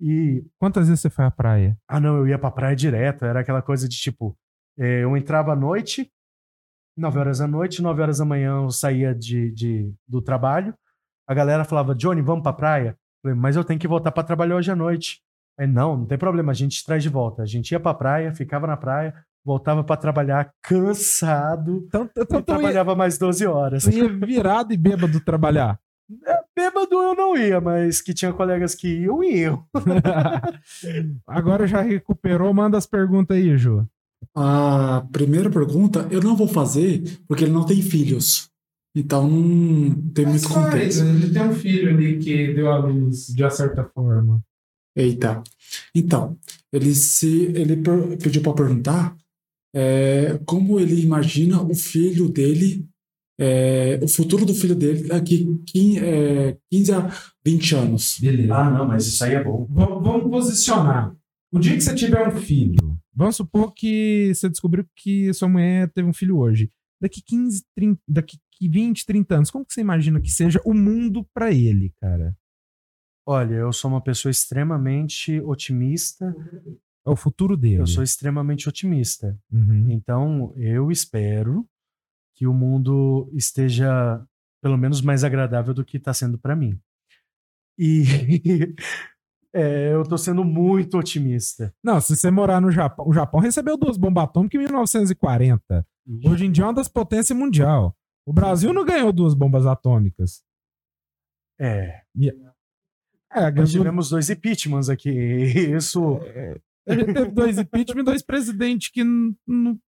Speaker 2: E.
Speaker 1: Quantas vezes você foi à praia?
Speaker 2: Ah, não, eu ia pra praia direto. Era aquela coisa de tipo. É, eu entrava à noite, 9 horas da noite, 9 horas da manhã eu saía de, de, do trabalho a galera falava, Johnny, vamos pra praia? Eu falei, mas eu tenho que voltar para trabalhar hoje à noite. Aí, não, não tem problema, a gente traz de volta. A gente ia pra praia, ficava na praia, voltava para trabalhar cansado então, então, e trabalhava ia, mais 12 horas.
Speaker 1: Ia virado e bêbado trabalhar?
Speaker 2: É, bêbado eu não ia, mas que tinha colegas que iam, iam.
Speaker 1: Agora já recuperou, manda as perguntas aí, Ju.
Speaker 3: A primeira pergunta eu não vou fazer porque ele não tem filhos. Então não tem Mas muito contexto.
Speaker 1: Ele tem um filho ali que deu a luz de uma certa forma.
Speaker 3: Eita. Então, ele se ele pediu para perguntar é, como ele imagina o filho dele é, o futuro do filho dele daqui 15, é, 15 a 20 anos.
Speaker 2: Beleza. Ah, não, mas isso aí é bom.
Speaker 1: Vamos, vamos posicionar. O dia que você tiver um filho, vamos supor que você descobriu que sua mulher teve um filho hoje. Daqui 15, 30, daqui 20, 30 anos, como que você imagina que seja o mundo para ele, cara?
Speaker 2: Olha, eu sou uma pessoa extremamente otimista.
Speaker 1: É o futuro dele.
Speaker 2: Eu sou extremamente otimista.
Speaker 1: Uhum.
Speaker 2: Então, eu espero que o mundo esteja pelo menos mais agradável do que está sendo para mim. E é, eu estou sendo muito otimista.
Speaker 1: Não, se você morar no Japão, o Japão recebeu duas bombas atômicas em 1940. Hoje em dia é uma das potências mundial. O Brasil não ganhou duas bombas atômicas.
Speaker 2: É.
Speaker 1: É,
Speaker 2: Nós tivemos dois impeachments aqui. Isso.
Speaker 1: É, a gente teve dois impeachments e dois presidentes que não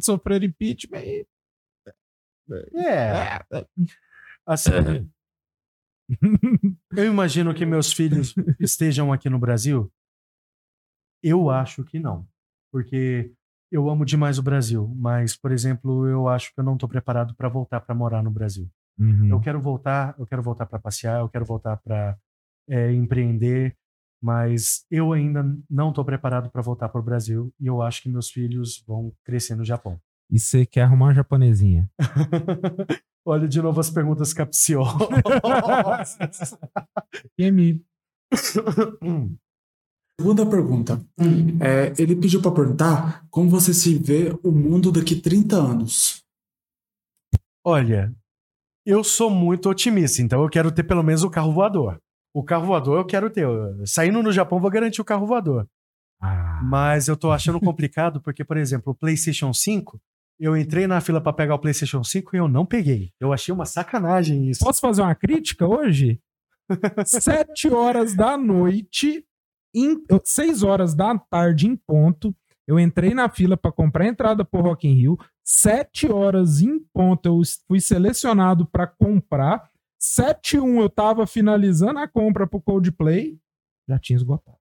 Speaker 1: sofreram impeachment. E...
Speaker 2: É. é. Assim, eu imagino que meus filhos estejam aqui no Brasil. Eu acho que não. Porque eu amo demais o Brasil. Mas, por exemplo, eu acho que eu não estou preparado para voltar para morar no Brasil.
Speaker 1: Uhum.
Speaker 2: Eu quero voltar, eu quero voltar para passear, eu quero voltar para é, empreender, mas eu ainda não estou preparado para voltar para o Brasil e eu acho que meus filhos vão crescer no Japão.
Speaker 1: E você quer arrumar uma japonesinha?
Speaker 2: Olha de novo as perguntas capciosas.
Speaker 1: me...
Speaker 3: Segunda pergunta. É, ele pediu para perguntar como você se vê o mundo daqui 30 anos.
Speaker 2: Olha, eu sou muito otimista, então eu quero ter pelo menos o carro voador. O carro voador eu quero ter. Saindo no Japão, vou garantir o carro voador.
Speaker 1: Ah.
Speaker 2: Mas eu tô achando complicado porque, por exemplo, o PlayStation 5, eu entrei na fila para pegar o PlayStation 5 e eu não peguei. Eu achei uma sacanagem isso.
Speaker 1: Posso fazer uma crítica hoje? Sete horas da noite, em, seis horas da tarde em ponto, eu entrei na fila para comprar a entrada pro Rock in Rio. Sete horas em ponto eu fui selecionado para comprar. 7-1 eu tava finalizando a compra pro Coldplay, já tinha esgotado.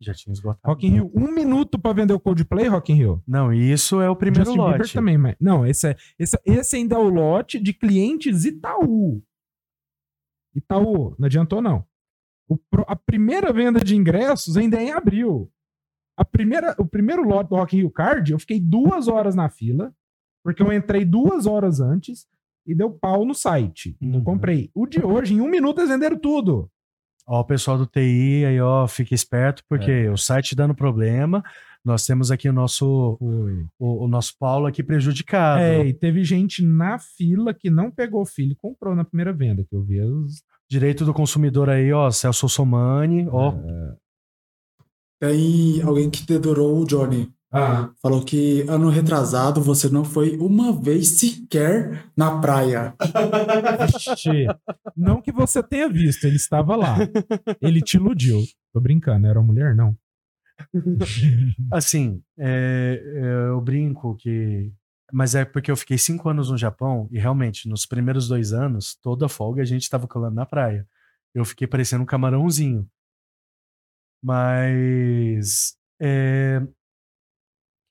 Speaker 2: Já tinha esgotado.
Speaker 1: Rock in Rio, um minuto para vender o Coldplay, Rock in Rio.
Speaker 2: Não, isso é o primeiro Justin lote. Bieber
Speaker 1: também, mas não, esse, é, esse, esse ainda é o lote de clientes Itaú. Itaú, não adiantou não. O, a primeira venda de ingressos ainda é em abril. A primeira, o primeiro lote do Rock in Rio Card, eu fiquei duas horas na fila, porque eu entrei duas horas antes e deu pau no site. Uhum. Não comprei. O de hoje, em um minuto, eles venderam tudo.
Speaker 2: Ó, o pessoal do TI aí, ó, fica esperto, porque é. o site dando problema. Nós temos aqui o nosso, o, o, nosso Paulo aqui prejudicado.
Speaker 1: É, e teve gente na fila que não pegou filho e comprou na primeira venda, que eu vi os...
Speaker 2: Direito do consumidor aí, ó, Celso Somani, ó. É.
Speaker 3: Tem alguém que dedurou o Johnny. Ah. Falou que ano retrasado você não foi uma vez sequer na praia.
Speaker 1: não que você tenha visto, ele estava lá. Ele te iludiu. Tô brincando, era uma mulher, não.
Speaker 2: Assim, é, é, eu brinco que. Mas é porque eu fiquei cinco anos no Japão e realmente, nos primeiros dois anos, toda folga a gente estava colando na praia. Eu fiquei parecendo um camarãozinho. Mas. É,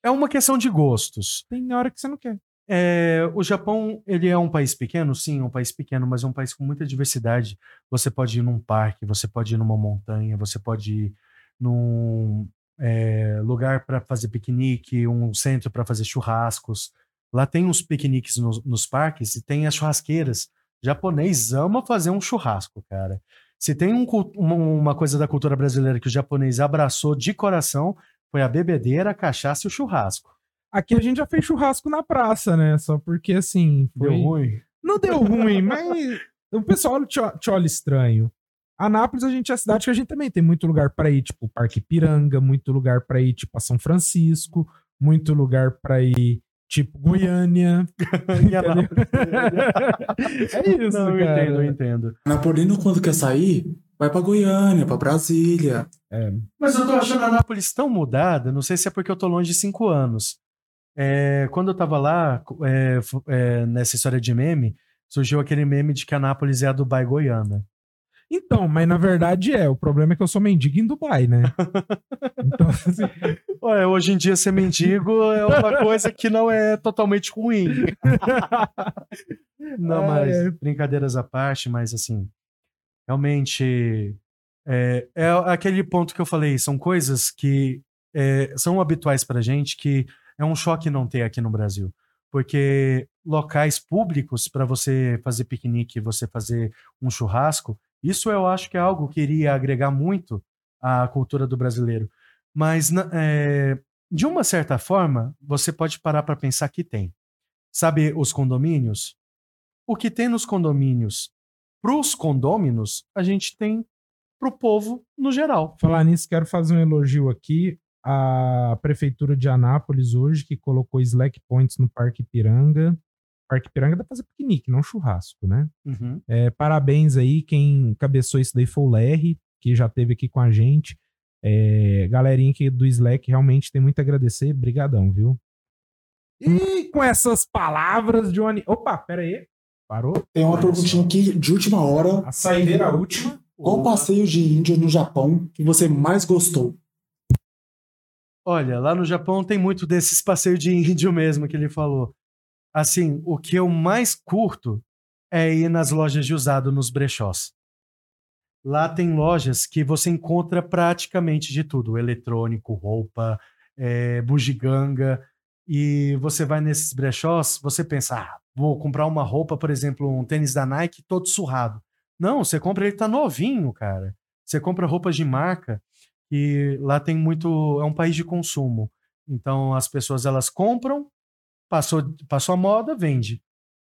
Speaker 2: é uma questão de gostos.
Speaker 1: Tem hora que você não quer.
Speaker 2: É, o Japão, ele é um país pequeno? Sim, é um país pequeno, mas é um país com muita diversidade. Você pode ir num parque, você pode ir numa montanha, você pode ir num é, lugar para fazer piquenique, um centro para fazer churrascos. Lá tem uns piqueniques nos, nos parques e tem as churrasqueiras. O japonês ama fazer um churrasco, cara. Se tem um, uma, uma coisa da cultura brasileira que o japonês abraçou de coração, foi a bebedeira, a cachaça e o churrasco.
Speaker 1: Aqui a gente já fez churrasco na praça, né? Só porque assim.
Speaker 2: Foi... Deu ruim?
Speaker 1: Não deu ruim, mas o pessoal te, te olha estranho. Anápolis, a gente é a cidade que a gente também tem muito lugar para ir, tipo Parque Piranga, muito lugar para ir, tipo a São Francisco, muito lugar para ir, tipo Goiânia. é isso, Não,
Speaker 2: eu entendo, eu entendo.
Speaker 3: Napolino, quando quer sair, Vai para Goiânia, para Brasília.
Speaker 2: É. Mas eu tô achando a Anápolis tão mudada, não sei se é porque eu tô longe de cinco anos. É, quando eu tava lá, é, é, nessa história de meme, surgiu aquele meme de que Anápolis é a Dubai Goiana.
Speaker 1: Então, mas na verdade é. O problema é que eu sou mendigo em Dubai, né?
Speaker 2: Então, assim... Ué, hoje em dia ser mendigo é uma coisa que não é totalmente ruim. Não, mas brincadeiras à parte, mas assim, realmente é, é, aquele ponto que eu falei, são coisas que é, são habituais pra gente que é um choque não ter aqui no Brasil. Porque locais públicos para você fazer piquenique, você fazer um churrasco, isso eu acho que é algo que iria agregar muito à cultura do brasileiro. Mas, é, de uma certa forma, você pode parar para pensar que tem. Sabe os condomínios? O que tem nos condomínios, para os condôminos, a gente tem para o povo no geral.
Speaker 1: Falar nisso, quero fazer um elogio aqui à Prefeitura de Anápolis hoje, que colocou Slack Points no Parque Piranga. Parque Piranga dá pra fazer piquenique, não churrasco, né? Uhum. É, parabéns aí, quem cabeçou isso daí foi o Larry, que já esteve aqui com a gente. É, galerinha aqui do Slack, realmente tem muito a agradecer. Brigadão, viu? E com essas palavras, Johnny... Opa, pera aí. Parou?
Speaker 3: Tem uma perguntinha aqui de última hora.
Speaker 1: A saideira última.
Speaker 3: Qual passeio de índio no Japão que você mais gostou?
Speaker 2: Olha, lá no Japão tem muito desses passeios de índio mesmo que ele falou. Assim, o que eu mais curto é ir nas lojas de usado, nos brechós. Lá tem lojas que você encontra praticamente de tudo: eletrônico, roupa, é, bugiganga. E você vai nesses brechós, você pensa, ah, vou comprar uma roupa, por exemplo, um tênis da Nike todo surrado. Não, você compra ele tá novinho, cara. Você compra roupas de marca e lá tem muito, é um país de consumo. Então as pessoas elas compram, passou, passou a moda, vende.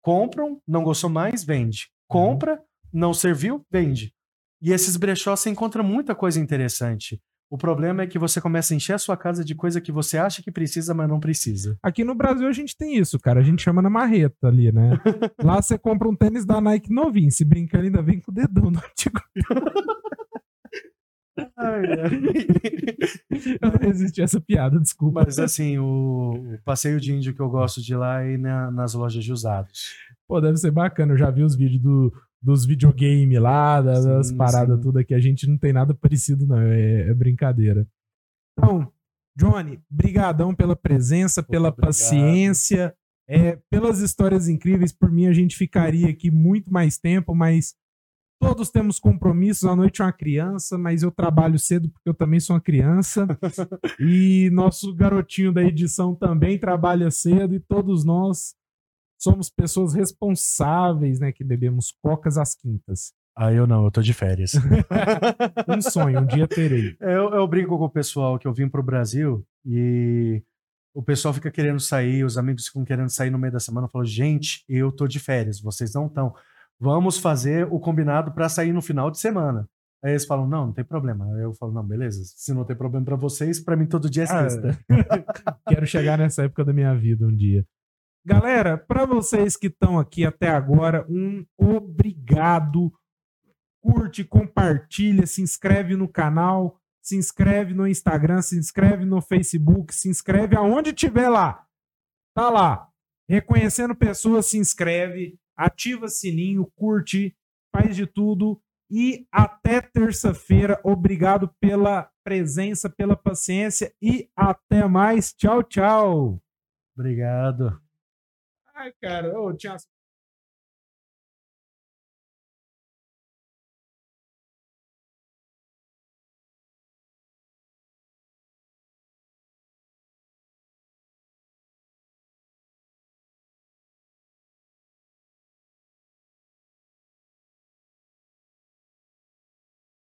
Speaker 2: Compram, não gostou mais, vende. Uhum. Compra, não serviu, vende. E esses brechós você encontra muita coisa interessante. O problema é que você começa a encher a sua casa de coisa que você acha que precisa, mas não precisa.
Speaker 1: Aqui no Brasil a gente tem isso, cara. A gente chama na marreta ali, né? Lá você compra um tênis da Nike novinho. Se brincar, ainda vem com o dedão no antigo. Ai, eu não resisti a essa piada, desculpa.
Speaker 2: Mas assim, o, o, passeio de índio que eu gosto de lá é na, nas lojas de usados.
Speaker 1: Pô, deve ser bacana. Eu já vi os vídeos do, dos videogames lá, das, sim, paradas tudo aqui. A gente não tem nada parecido, não. É, é brincadeira. Então, Johnny, brigadão pela presença, pela obrigado. paciência, é, pelas histórias incríveis. Por mim, a gente ficaria aqui muito mais tempo, mas todos temos compromissos. A noite é uma criança, mas eu trabalho cedo porque eu também sou uma criança. e nosso garotinho da edição também trabalha cedo e todos nós somos pessoas responsáveis, né, que bebemos cocas às quintas.
Speaker 2: Ah, eu não, eu tô de férias.
Speaker 1: um sonho, um dia terei.
Speaker 2: Eu, eu brinco com o pessoal que eu vim pro Brasil e o pessoal fica querendo sair, os amigos ficam querendo sair no meio da semana. Eu falo, gente, eu tô de férias, vocês não estão. Vamos fazer o combinado para sair no final de semana. Aí eles falam, não, não tem problema. Aí eu falo, não, beleza. Se não tem problema para vocês, para mim todo dia é ah, sexta.
Speaker 1: Ah, quero chegar nessa época da minha vida um dia. Galera, para vocês que estão aqui até agora, um obrigado. Curte, compartilha, se inscreve no canal, se inscreve no Instagram, se inscreve no Facebook, se inscreve aonde tiver lá. Tá lá. Reconhecendo pessoas, se inscreve, ativa sininho, curte, faz de tudo. E até terça-feira. Obrigado pela presença, pela paciência e até mais. Tchau, tchau.
Speaker 2: Obrigado.
Speaker 1: Ai, cara, oh, tinha